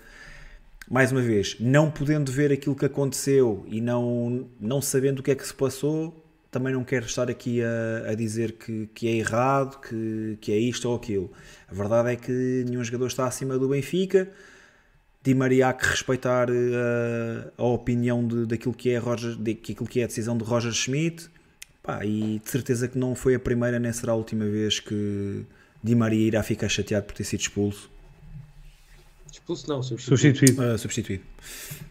Mais uma vez, não podendo ver aquilo que aconteceu e não, não sabendo o que é que se passou, também não quero estar aqui a, a dizer que, que é errado, que, que é isto ou aquilo. A verdade é que nenhum jogador está acima do Benfica Di Maria há que respeitar uh, a opinião de, daquilo, que é Roger, de, aquilo que é a decisão de Roger Schmidt pá, e de certeza que não foi a primeira nem será a última vez que Di Maria irá ficar chateado por ter sido expulso. Expulso não, substituído. Substituído. Uh, substituído.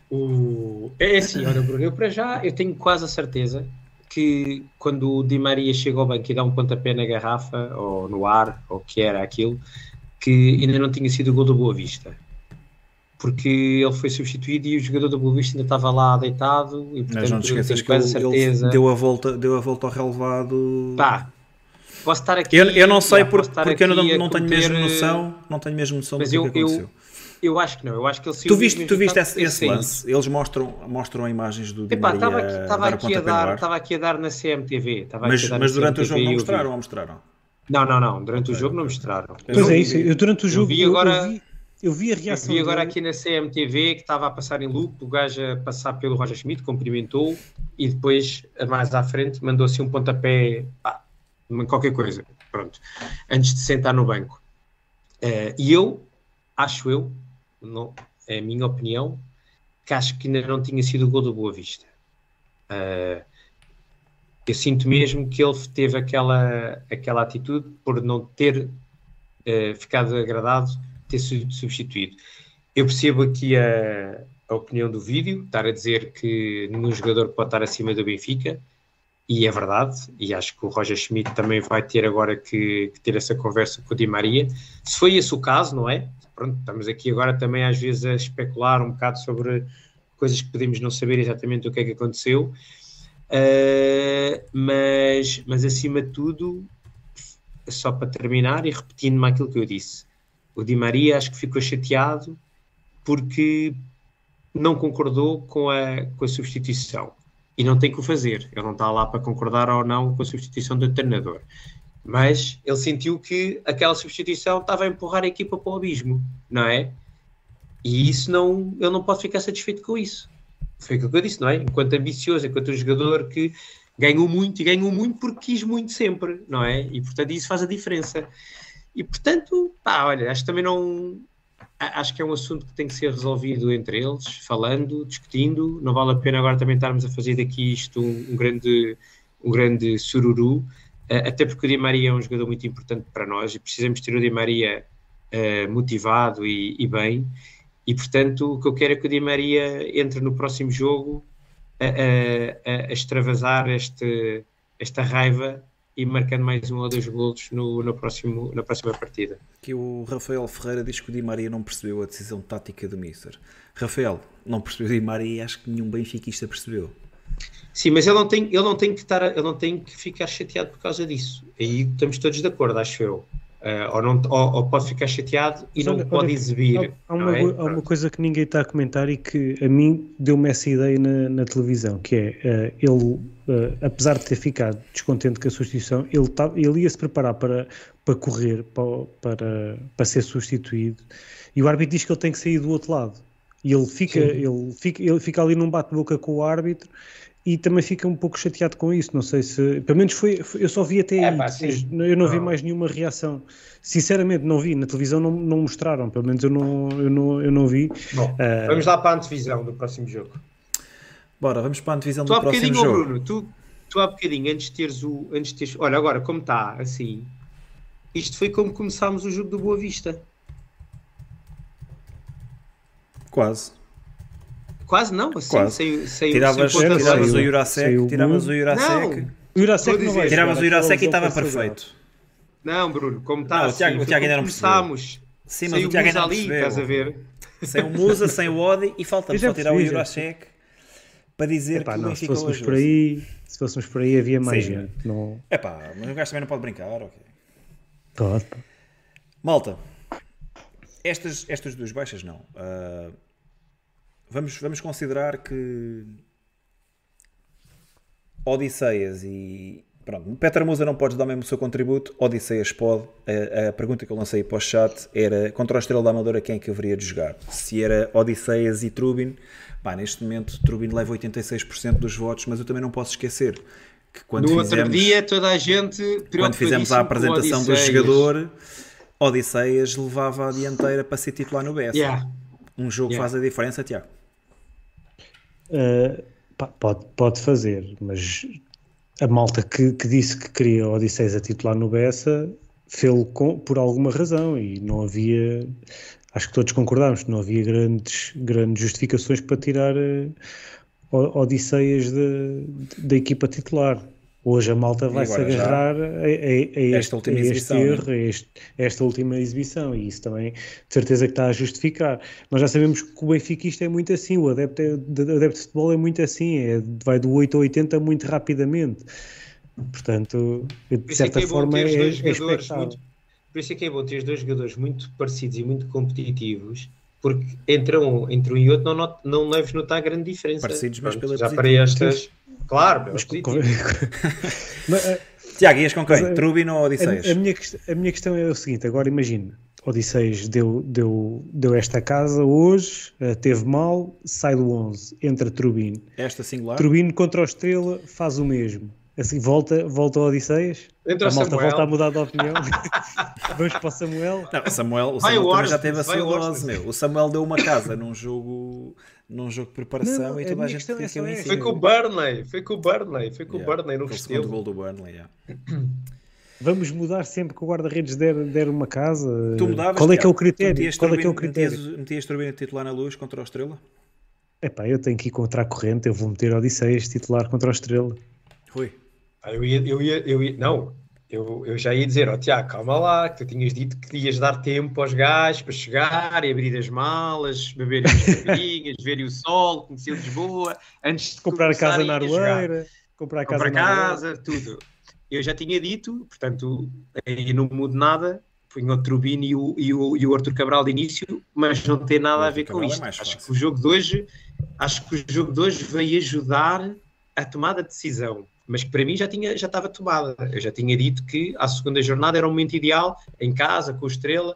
O... É assim, olha Bruno, eu para já eu tenho quase a certeza que quando o Di Maria chega ao banco e dá um pontapé na garrafa ou no ar, ou o que era aquilo, que ainda não tinha sido o gol do Boa Vista porque ele foi substituído e o jogador do Boa Vista ainda estava lá deitado e portanto Mas não te esqueças que ele, certeza... ele deu, a volta, deu a volta ao relevado pá, posso estar aqui eu, eu não sei por, porque eu não, não tenho mesmo noção não tenho mesmo noção mas do eu, que aconteceu eu, eu acho que não, eu acho que ele Tu viste, tu viste esse, esse lance? Eles mostram, mostram imagens do Di Maria estava aqui, a dar, estava aqui a dar na CMTV. mas, mas durante CMTV o jogo não mostraram ou mostraram? Não, não, não. Durante o jogo não mostraram. Pois é isso. Eu durante o jogo eu vi agora. Eu vi a reação. Eu vi agora dele. aqui na CMTV que estava a passar em loop, o gajo a passar pelo Roger Schmidt, cumprimentou e depois, mais à frente, mandou assim um pontapé, pá, qualquer coisa, pronto, antes de sentar no banco. Uh, e eu, acho eu, não, é a minha opinião, que acho que ainda não tinha sido o gol do Boa Vista. Uh, eu sinto mesmo que ele teve aquela, aquela atitude por não ter uh, ficado agradado ter substituído. Eu percebo aqui a, a opinião do vídeo, estar a dizer que nenhum jogador pode estar acima do Benfica, e é verdade, e acho que o Roger Schmidt também vai ter agora que, que, ter essa conversa com o Di Maria. Se foi esse o caso, não é? Pronto, estamos aqui agora também às vezes a especular um bocado sobre coisas que podemos não saber exatamente o que é que aconteceu, uh, mas, mas acima de tudo, só para terminar e repetindo-me aquilo que eu disse, o Di Maria acho que ficou chateado porque não concordou com a, com a substituição. E não tem que o fazer. Ele não está lá para concordar ou não com a substituição do treinador. Mas ele sentiu que aquela substituição estava a empurrar a equipa para o abismo, não é? E isso não, ele não pode ficar satisfeito com isso. Foi aquilo que eu disse, não é? Enquanto ambicioso, enquanto um jogador que ganhou muito e ganhou muito porque quis muito sempre, não é? E portanto isso faz a diferença. E portanto, pá, olha, acho que também não. Acho que é um assunto que tem que ser resolvido entre eles, falando, discutindo. Não vale a pena agora também estarmos a fazer daqui isto um, um grande, um grande sururu, eh, até porque o Di Maria é um jogador muito importante para nós e precisamos ter o Di Maria uh, motivado e, e, bem. E portanto, o que eu quero é que o Di Maria entre no próximo jogo a, a, a extravasar este, esta raiva e marcando mais um ou dois golos no, no próximo, na próxima partida. Que o Rafael Ferreira diz que o Di Maria não percebeu a decisão tática do Mister. Rafael, não percebeu o Di Maria e acho que nenhum benfiquista percebeu. Sim, mas ele não tem, ele não tem que estar, ele não tem que ficar chateado por causa disso. Aí estamos todos de acordo, acho eu. Uh, ou, não, ou, ou, pode ficar chateado e não olha, pode olha, exibir. Há, há, uma, é? há, uma, coisa que ninguém está a comentar e que a mim deu-me essa ideia na, na televisão, que é uh, ele, uh, apesar de ter ficado descontente com a substituição, ele, tá, ele ia se preparar para, para correr, para, para, para ser substituído, e o árbitro diz que ele tem que sair do outro lado. E ele fica, ele fica, ele fica ali num bate-boca com o árbitro e também fica um pouco chateado com isso. Não sei se. Pelo menos foi. foi eu só vi até é, aí. Pá, eu não vi mais nenhuma reação. Sinceramente, não vi. Na televisão não, não mostraram. Pelo menos eu não, eu não, eu não vi. Bom, uh... vamos lá para a antevisão do próximo jogo. Bora, vamos para a antevisão tu do próximo jogo. Bruno, tu, tu há bocadinho, antes de teres o. Antes de teres, olha, agora, como está, assim. Isto foi como começámos o jogo do Boa Vista. Quase. Quase não, assim, Quase. Saiu, tiravas, tiravas o Jurasek, tiravas o Jurasek. Jurasek não vai Tiravas o Jurasek e estava perfeito. Não, Bruno, como está assim, o Tiago ainda não percebeu. Sim, mas o Tiago ainda não percebeu. estás a ver? Sem o Musa, sem o Odi e falta-me só tirar o Jurasek para dizer Epá, que o não, se fôssemos por aí, se fôssemos por aí havia mais Sim. gente. Não... É pá, mas o gajo também não pode brincar, ok. Pode. Malta, estas, estas duas baixas não. Ah, vamos, vamos considerar que Odisseias e. Pronto, Petra Musa não podes dar mesmo o seu contributo, Odisseias pode. A, a pergunta que eu lancei para o chat era contra o Estrela da Amadora quem é que haveria de jogar? Se era Odisseias e Trubin, pá, neste momento Trubin leva 86% dos votos, mas eu também não posso esquecer que quando no outro fizemos, dia toda a gente quando fizemos a apresentação do jogador, Odisseias levava a dianteira para ser titular no BS. Yeah. Um jogo Yeah. faz a diferença, Tiago. Pá, pode, pode fazer, mas a malta que, que disse que queria Odisseis a titular no Bessa com- por alguma razão e não havia, acho que todos concordámos, não havia grandes, grandes justificações para tirar uh, Odisseias da- da equipa titular. Hoje a malta vai se agarrar a, a- a este, Esta última a este exibição, né? erro, a este- a esta última exibição, e isso também de certeza que está a justificar. Nós já sabemos que o Benfica isto é muito assim, o adepto, é- o adepto de futebol é muito assim, é, vai do 8 ao 80 muito rapidamente. Portanto, de é certa é forma é, é expectável. muito. Por isso é que é bom ter os dois jogadores muito parecidos e muito competitivos, porque entre um, entre um e outro não, not, não leves notar grande diferença. Parecidos, mas pela Já para estas. Claro, pela Mas positiva. Mas, a- Tiago, ias com quem? Eh, Trubin ou Odisseias? A, a minha, a minha questão é o seguinte: agora imagina, Odisseis deu, deu, deu esta casa hoje, eh, teve mal, sai do 11, entra Trubin. Esta singular? Turbino contra o Estrela faz o mesmo. Assim, volta, volta ao Odisseias. Entra a malta Samuel. volta a mudar de opinião. Vamos para o Samuel. Não, o Samuel, o Vai Samuel já teve a vai sua o dose, meu. O Samuel deu uma casa num jogo, num jogo de preparação Não, e a toda a minha gente é fica só em cima. Foi com o Burnley, foi com o Burnley, foi com Yeah, o Burnley no Restelo. gol do Burnley, yeah. Vamos mudar sempre que o guarda-redes der, der uma casa. Tu mudavas, Qual é que é o critério? metias Qual é que é o critério? Metias, metias a titular na luz contra o Estrela? Epá, eu tenho que ir contra a corrente, eu vou meter Odisseias titular contra o Estrela. Rui. Ah, eu ia, eu ia, eu ia, não, eu, eu já ia dizer, ó Tiago, calma lá, que tu tinhas dito que ias dar tempo aos gajos para chegar e abrir as malas, beberem as cervejinhas, verem o sol, conhecer Lisboa, antes de Comprar a casa na a jogar. Aroeira, comprar a casa comprar casa, tudo. Eu já tinha dito, portanto, aí não mudo nada. Punho o Trubino e o, e, o, e o Arthur Cabral de início, mas não tem nada a ver com é isto. mais acho que o jogo de hoje, acho que o jogo de hoje veio ajudar a tomada de decisão. Mas que para mim já, tinha, já estava tomada. Eu já tinha dito que a segunda jornada era o momento ideal, em casa, com o Estrela,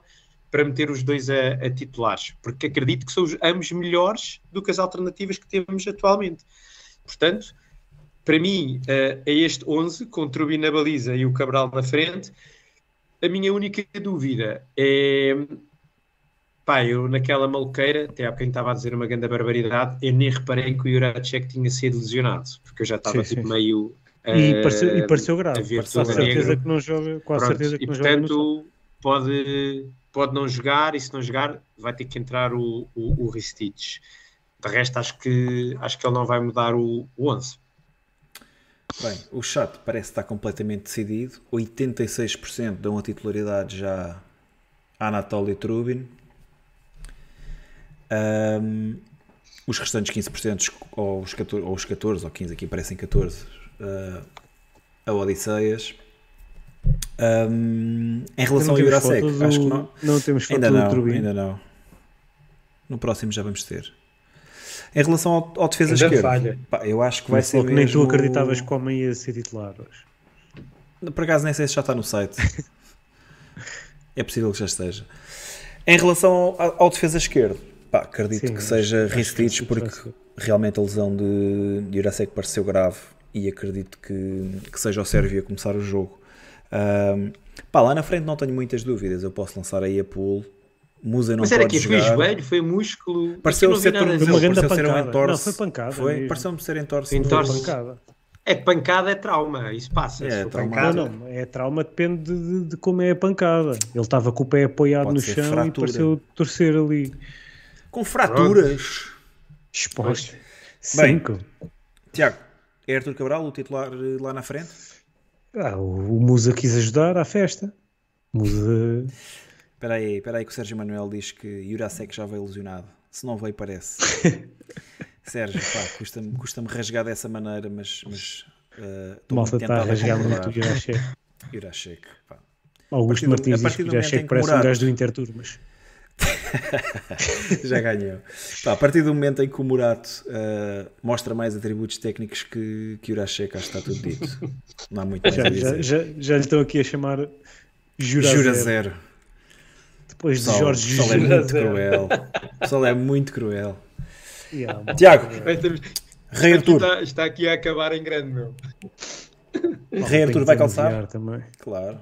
para meter os dois a, a titulares. Porque acredito que são os- ambos melhores do que as alternativas que temos atualmente. Portanto, para mim, eh, é este 11, com o Trubi na baliza e o Cabral na frente. A minha única dúvida é. Pá, eu naquela maluqueira, até há quem estava a dizer uma grande barbaridade, eu nem reparei que o Juracek tinha sido lesionado, porque eu já estava Sim, tipo sim. meio. E eh, pareceu, e pareceu grave. a Quase tudo certeza negro. que não joga. Quase Pronto, certeza que e não joga. portanto pode, pode não jogar e se não jogar vai ter que entrar o, o, o Ristich. De resto acho que, acho que ele não vai mudar o, o 11. Bem, o chat parece estar completamente decidido. 86% dão a titularidade já a Anatoly Trubin. Ahm, os restantes 15%, ou os 14, ou os 14 ou 15, aqui parecem 14, ah, a Odisseias. Ahm, em relação ao do- acho que não, não temos foto ainda do não, ainda não. No próximo já vamos ter. Em relação ao, ao defesa Ainda esquerdo, falha. pá, eu acho que vai Mas ser logo nem tu mesmo- acreditavas que o homem ia ser titular hoje. por acaso nem sei se já está no site. é possível que já esteja. Em relação ao, ao defesa esquerdo, pá, acredito Sim, que seja que Ristich sim, porque realmente a lesão de de Jurasek pareceu grave e acredito que, que seja o Sérvio a começar o jogo. Ahm, pá, lá na frente não tenho muitas dúvidas. Eu posso lançar aí a pool. Musa não Mas era que foi jogar. joelho, foi músculo. Pareceu ser Foi pareceu ser um pancada. entorse. Não, foi pancada Foi? Pareceu-me ser entorse. Foi entorse. Pancada. É pancada é trauma, isso passa. É, trauma. pancada- Não, não, é trauma, depende de, de como é a pancada. Ele estava com o pé apoiado Pode no chão fratura. e pareceu torcer ali. Com fraturas. Exposto. Bem. Cinco. Tiago, é Arthur Cabral o titular eh, lá na frente? Ah, o, o Musa quis ajudar à festa. Musa Espera aí, espera aí que o Sérgio Manuel diz que Jurasek já veio ilusionado. Se não veio, parece. Sérgio, pá, custa-me custa rasgar dessa maneira, mas... mas uh, Malta está a rasgar muito o Jurasek. Jurasek, pá. Augusto Martins diz que Jurasek parece um gajo do Interturmas. já ganhou. Pá, a partir do momento em que o Murato uh, mostra mais atributos técnicos que, que o Urashek, acho que está tudo dito. Não há muito mais já, a dizer. Já, já, já lhe estão aqui a chamar Jura, Jura Zero. zero. Depois de Jorge pessoal é Jura muito Zero. cruel. O pessoal é muito cruel. Yeah, mal. Tiago, Rei Arthur. está, está aqui a acabar em grande, meu. Rei Arthur vai calçar? Também. Claro.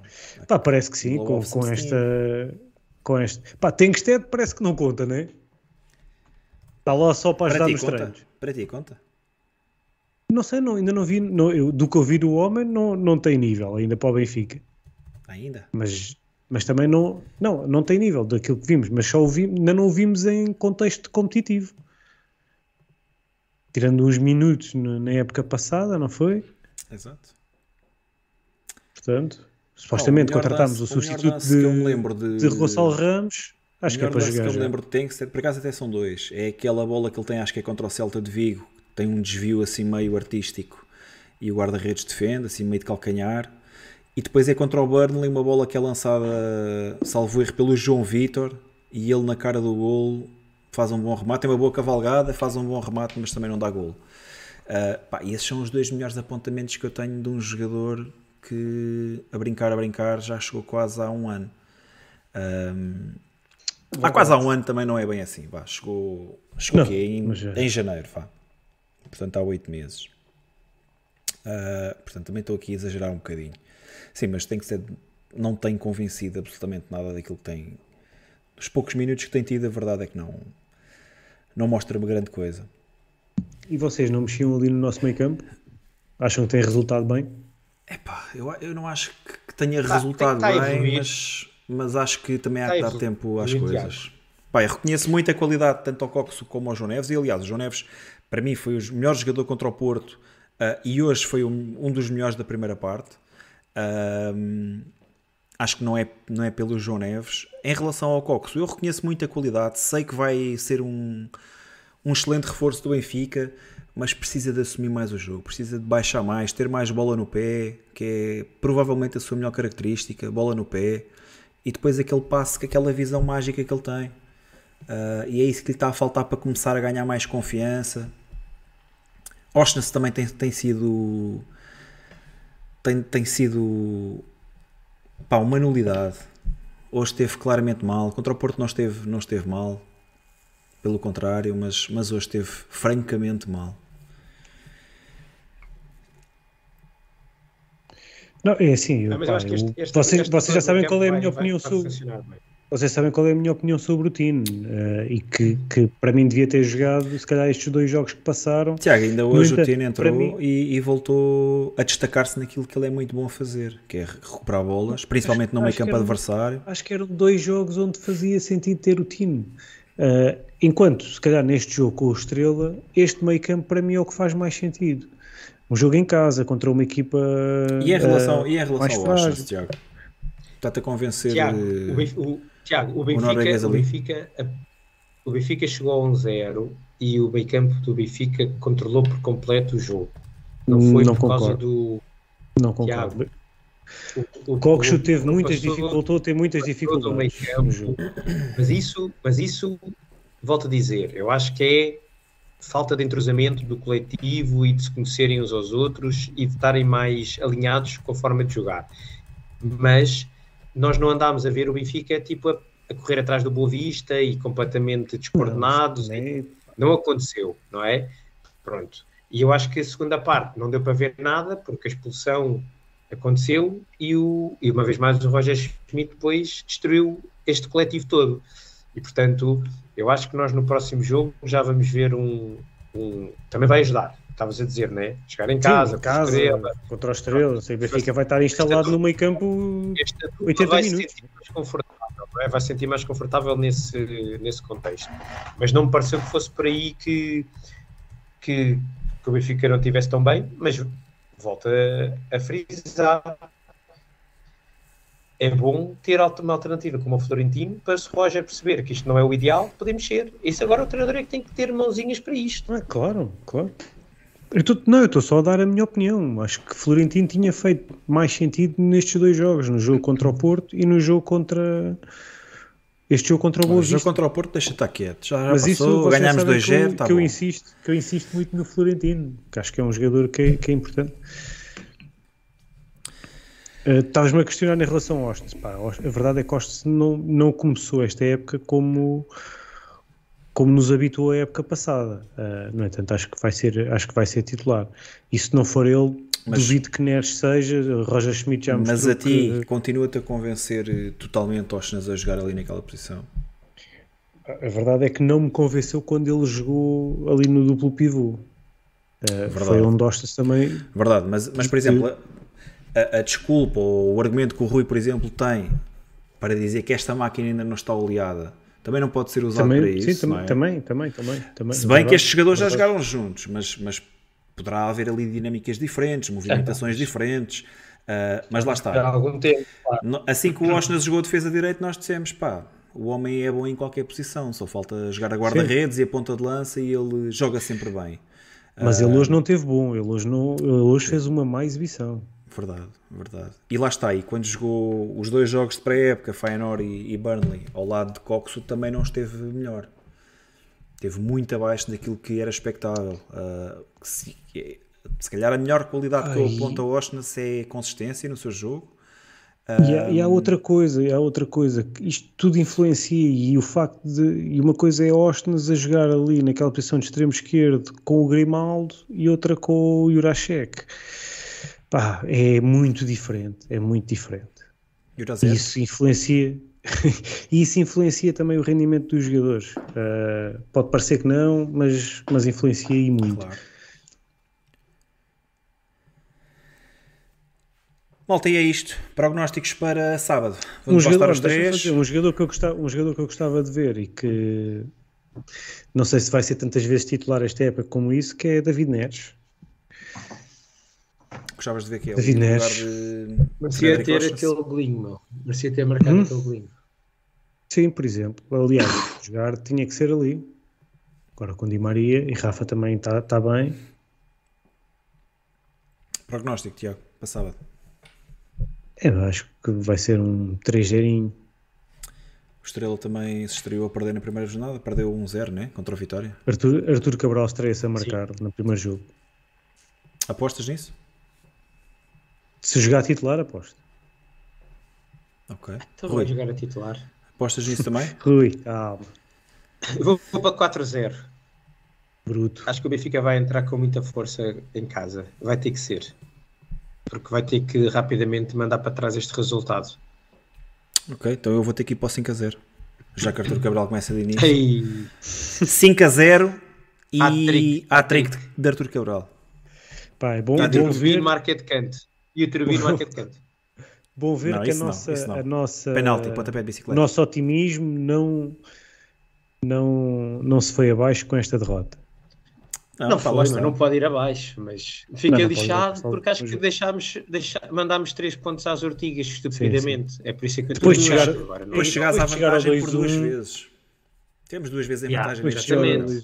Pá, parece que sim, com, com 16. esta. Com este. Pá, Tengsted parece que não conta, né? Está lá só para Para ajudar nos conta? treinos. Para ti conta? Não sei, não, ainda não vi. não, eu- do que eu vi do homem, não, não tem nível ainda para o Benfica. Ainda? Mas, mas também não, não, não tem nível daquilo que vimos, mas só o vi, ainda não o vimos em contexto competitivo. Tirando uns minutos na época passada, não foi? Exato. Portanto, supostamente Pá, melhor contratámos o melhor substituto lance que eu me de, lembro de, de Gonçalo Ramos. Acho o que é para jogar. que eu me lembro de Tengsted, por acaso até são dois. É aquela bola que ele tem, acho que é contra o Celta de Vigo. Tem um desvio assim meio artístico e o guarda-redes defende, assim meio de calcanhar. E depois é contra o Burnley, uma bola que é lançada, salvo erro, pelo João Vitor. E ele na cara do golo faz um bom remate. Tem uma boa cavalgada, faz um bom remate, mas também não dá golo. Uh, pá, e esses são os dois melhores apontamentos que eu tenho de um jogador que, a brincar, a brincar, já chegou quase há um ano. Um, há quase há um ano também não é bem assim. Vá, chegou chegou Não, aqui em, já- em janeiro. Vá. Portanto, há oito meses. Uh, portanto, também estou aqui a exagerar um bocadinho. Sim, mas tem que ser. Não tenho convencido absolutamente nada daquilo que tem. Os poucos minutos que tem tido, a verdade é que não, não mostra uma grande coisa. E vocês não mexiam ali no nosso meio campo? Acham que tem resultado bem? Epá, eu, eu não acho que, tenha Tá, resultado tá bem, mas, mas acho que também há Tá que dar tempo às coisas. Pá, eu reconheço muito a qualidade tanto ao Coxo como ao João Neves, e aliás, o João Neves para mim foi o melhor jogador contra o Porto ah, e hoje foi um, um dos melhores da primeira parte. Ahm, acho que não é, não é pelo João Neves. Em relação ao Coxo, eu reconheço muito a qualidade, sei que vai ser um, um excelente reforço do Benfica, mas precisa de assumir mais o jogo, precisa de baixar mais, ter mais bola no pé, que é provavelmente a sua melhor característica, bola no pé, e depois aquele passe, aquela visão mágica que ele tem. Ah, e é isso que lhe está a faltar para começar a ganhar mais confiança. Oshness também tem, tem sido tem, tem sido pá, uma nulidade. Hoje esteve claramente mal. Contra o Porto não esteve, não esteve mal. Pelo contrário, mas, mas hoje esteve francamente mal. Não, é assim, Não, mas eu pá, acho que este- eu- este- vocês, este vocês já sabem o qual é a minha vai- opinião vai sobre. funcionar bem. Vocês sabem qual é a minha opinião sobre o Tino eh, e que, que para mim devia ter jogado se calhar estes dois jogos que passaram. Tiago, ainda hoje o Tino entrou mim- e, e voltou a destacar-se naquilo que ele é muito bom a fazer, que é recuperar bolas, principalmente no meio acho campo adversário. Acho que eram dois jogos onde fazia sentido ter o Tino. Eh, enquanto, se calhar, neste jogo com o Estrela, este meio campo para mim é o que faz mais sentido. Um jogo em casa contra uma equipa E em relação, eh, e em relação mais ao Tiago? Está-te a convencer. Tiago, eh, o, o- Tiago, o Benfica, o, ali. Benfica, a- o Benfica chegou a 1-0 e o meio campo do Benfica controlou por completo o jogo. Não foi Não por causa concordo. do. Não concordo. O, o, O Coxo o- teve muitas dificuldades, ter muitas dificuldades campo. no jogo. Mas isso, mas isso, volto a dizer, eu acho que é falta de entrosamento do coletivo e de se conhecerem uns aos outros e de estarem mais alinhados com a forma de jogar. Mas nós não andámos a ver o Benfica tipo a, a correr atrás do Boa Vista e completamente descoordenados. Não, e- não aconteceu, não é? Pronto. E eu acho que a segunda parte não deu para ver nada, porque a expulsão aconteceu e, o, e uma vez mais o Roger Schmidt depois destruiu este coletivo todo. E portanto, eu acho que nós no próximo jogo já vamos ver um. um- também vai ajudar, estavas a dizer, não é? Chegar em casa, Sim, casa Estrela, contra o Estrela. O Benfica vai estar instalado no meio campo. esta turma 80 vai minutos. sentir mais confortável, é? Vai se sentir mais confortável nesse, nesse contexto. Mas não me pareceu que fosse por aí que, que, que o Benfica não estivesse tão bem, mas volta a, a frisar. É bom ter uma alternativa como o Florentino para se Roger perceber que isto não é o ideal, podemos ser. Isso agora o treinador é que tem que ter mãozinhas para isto. Ah, claro, claro. Eu tô, não, eu estou só a dar a minha opinião. Acho que Florentino tinha feito mais sentido nestes dois jogos, no jogo contra o Porto e no jogo contra este jogo contra o Boa Vista. O jogo contra o Porto deixa estar quieto. Já, já Mas passou, ganhámos 2-0. Tá que, eu insisto, que eu insisto muito no Florentino, que acho que é um jogador que é, que é importante. Uh, Estavas-me a questionar em relação ao Austin. Pá, a verdade é que Austin não, não começou esta época como, como nos habituou a época passada. Uh, no entanto, acho que, vai ser, acho que vai ser titular. E se não for ele, mas, duvido que Neres seja. Roger Schmidt já Mas a ti que... continua-te a convencer eh, totalmente Austin a jogar ali naquela posição? A verdade é que não me convenceu quando ele jogou ali no duplo pivô. Uh, foi onde Austin também. Verdade, mas, mas por exemplo, a, a, desculpa ou o argumento que o Rui, por exemplo, tem para dizer que esta máquina ainda não está oleada também não pode ser usado também, para isso. Sim, também, é? também, também, também, também, Se bem que estes jogadores já jogaram juntos, mas, mas poderá haver ali dinâmicas diferentes, movimentações diferentes. Uh, mas lá está. Há algum tempo. Assim que o Washington jogou a defesa direita, nós dissemos: pá, o homem é bom em qualquer posição, só falta jogar a guarda-redes e a ponta de lança e ele joga sempre bem. Mas ele hoje não teve bom, ele hoje, não, ele hoje fez uma má exibição. Verdade, verdade. E lá está, e quando jogou os dois jogos de pré-época, Feyenoord e, e, Burnley, ao lado de Coxo, também não esteve melhor. Esteve muito abaixo daquilo que era expectável. Uh, se, se, calhar a melhor qualidade Ai. que eu aponto ao Oshness é consistência no seu jogo. E há, e há, outra coisa, há outra coisa, isto tudo influencia e o facto de, e uma coisa é Ostnas a jogar ali naquela posição de extremo esquerdo com o Grimaldo e outra com o Jurasek pá, é muito diferente, é muito diferente. Isso influencia, e isso influencia também o rendimento dos jogadores. Uh, pode parecer que não, mas, mas influencia e muito. Claro. Malta, e é isto. Prognósticos para sábado. Vamos um jogador, os três. Fazer, um, jogador que eu gostava, um jogador que eu gostava de ver e que não sei se vai ser tantas vezes titular esta época como isso, que é David Neres. Gostavas de ver que é Neres. De... Merecia ter aquele golinho, meu. Merecia ter marcado hum? aquele golinho. Sim, por exemplo. Aliás, jogar tinha que ser ali. Agora com Di Maria e Rafa também está tá bem. Prognóstico, Tiago, passava. É, acho que vai ser um 3 0 O Estrela também se estreou a perder na primeira jornada, perdeu 1-0, né? Contra o Vitória. Arthur, Arthur Cabral estreia-se a marcar Sim. no primeiro jogo. Apostas nisso? Se jogar titular, aposto. Ok. Então vou jogar a titular. Apostas nisso também? Rui, calma. Vou, vou para 4-0. Bruto. Acho que o Benfica vai entrar com muita força em casa. Vai ter que ser. Porque vai ter que rapidamente mandar para trás este resultado. Ok, então eu vou ter que ir para o 5 a 0. Já que Arthur Cabral começa de início. Ei. 5 a 0 e há trick de Arthur Cabral. Pá, é bom, bom ver. Market Canto e o Turbino market canto. Bom ver não, que a nossa, não, a nossa, Penalti, pontapé de bicicleta. nosso otimismo não, não, não se foi abaixo com esta derrota. Não, não, foi, não pode ir abaixo, mas fiquei lixado porque acho que deixámos, deixá, mandámos 3 pontos às ortigas estupidamente. Sim, sim. É por isso que eu depois estou chegar, agora. Depois chegares à vantagem por duas vezes. Temos duas vezes em yeah, vantagem. Exatamente.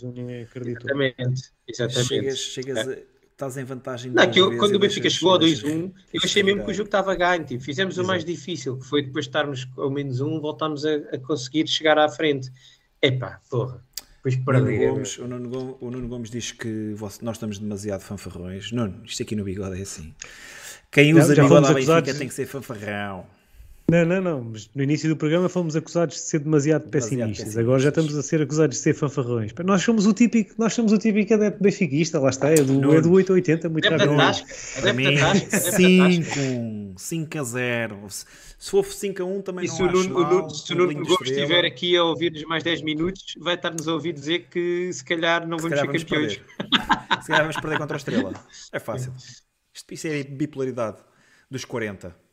Exatamente. Chegas, chegas é. a estás em vantagem. Não, que eu, quando o Benfica chegou ao 2-1, eu achei mesmo que o jogo estava ganho. Tipo, fizemos Exato. o mais difícil, que foi depois de estarmos ao menos um, voltámos a, a conseguir chegar à frente. Epá, porra. Depois para Nuno Gomes, o, Nuno Gomes, o Nuno Gomes diz que nós estamos demasiado fanfarrões. Nuno, isto aqui no bigode é assim. Quem usa já bigode à Benfica tem que ser fanfarrão. Não, não, não. Mas no início do programa fomos acusados de ser demasiado, demasiado pessimistas. pessimistas. Agora já estamos a ser acusados de ser fanfarrões. Nós somos o típico, nós somos o típico adepto benfiquista, lá está, é do, é do 880, muito caro. Para mim, 5, 5 a 0. Se for 5 a 1 também e não se acho o Nuno, Se o Nuno Gomes estiver aqui a ouvir-nos mais 10 minutos, vai estar-nos a ouvir dizer que se calhar não vamos calhar ser campeões. se calhar vamos perder contra a Estrela. É fácil. Isto, isso é bipolaridade dos 40.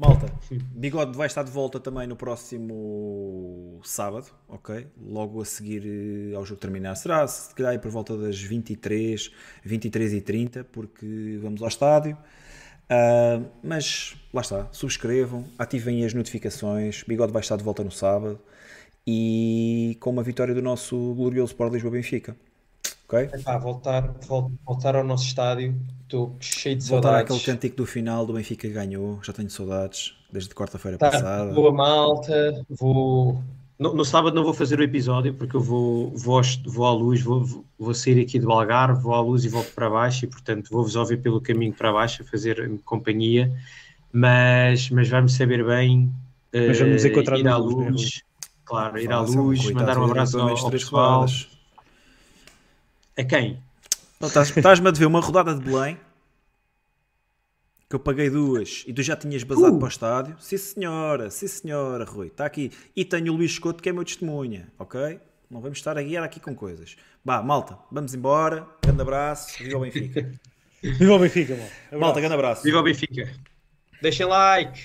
Malta, Bigode vai estar de volta também no próximo sábado, ok? Logo a seguir eh, ao jogo terminar. Será, se calhar, por volta das 23, 23 e 30, porque vamos ao estádio. Uh, mas lá está, subscrevam, ativem as notificações. Bigode vai estar de volta no sábado e com uma vitória do nosso glorioso Sport Lisboa Benfica. Ok? Epá, voltar, voltar ao nosso estádio, estou cheio de Voltar saudades. àquele cântico do final do Benfica que ganhou, já tenho saudades desde quarta-feira Tá, passada. Boa malta, vou. No, no sábado não vou fazer o episódio porque eu vou, vou, vou à luz, vou, vou sair aqui do Algarve, vou à luz e volto para baixo e portanto vou-vos ouvir pelo caminho para baixo a fazer companhia, mas, mas vai-me saber bem Mas vamos eh, encontrar ir à luz, né, claro, ir à Fala, Anselmo, luz, mandar um a abraço ao, ao pessoal. rodadas. A quem? Estás-me a dever uma rodada de Belém que eu paguei duas e tu já tinhas basado Uh! para o estádio. Sim senhora, sim senhora, Rui, está aqui. E tenho o Luís Escoto que é meu testemunha, ok? Não vamos estar a guiar aqui com coisas. Bah, malta, vamos embora. Grande abraço, viva o Benfica. Viva o Benfica, malta. malta, grande abraço. Viva o Benfica! Deixem like!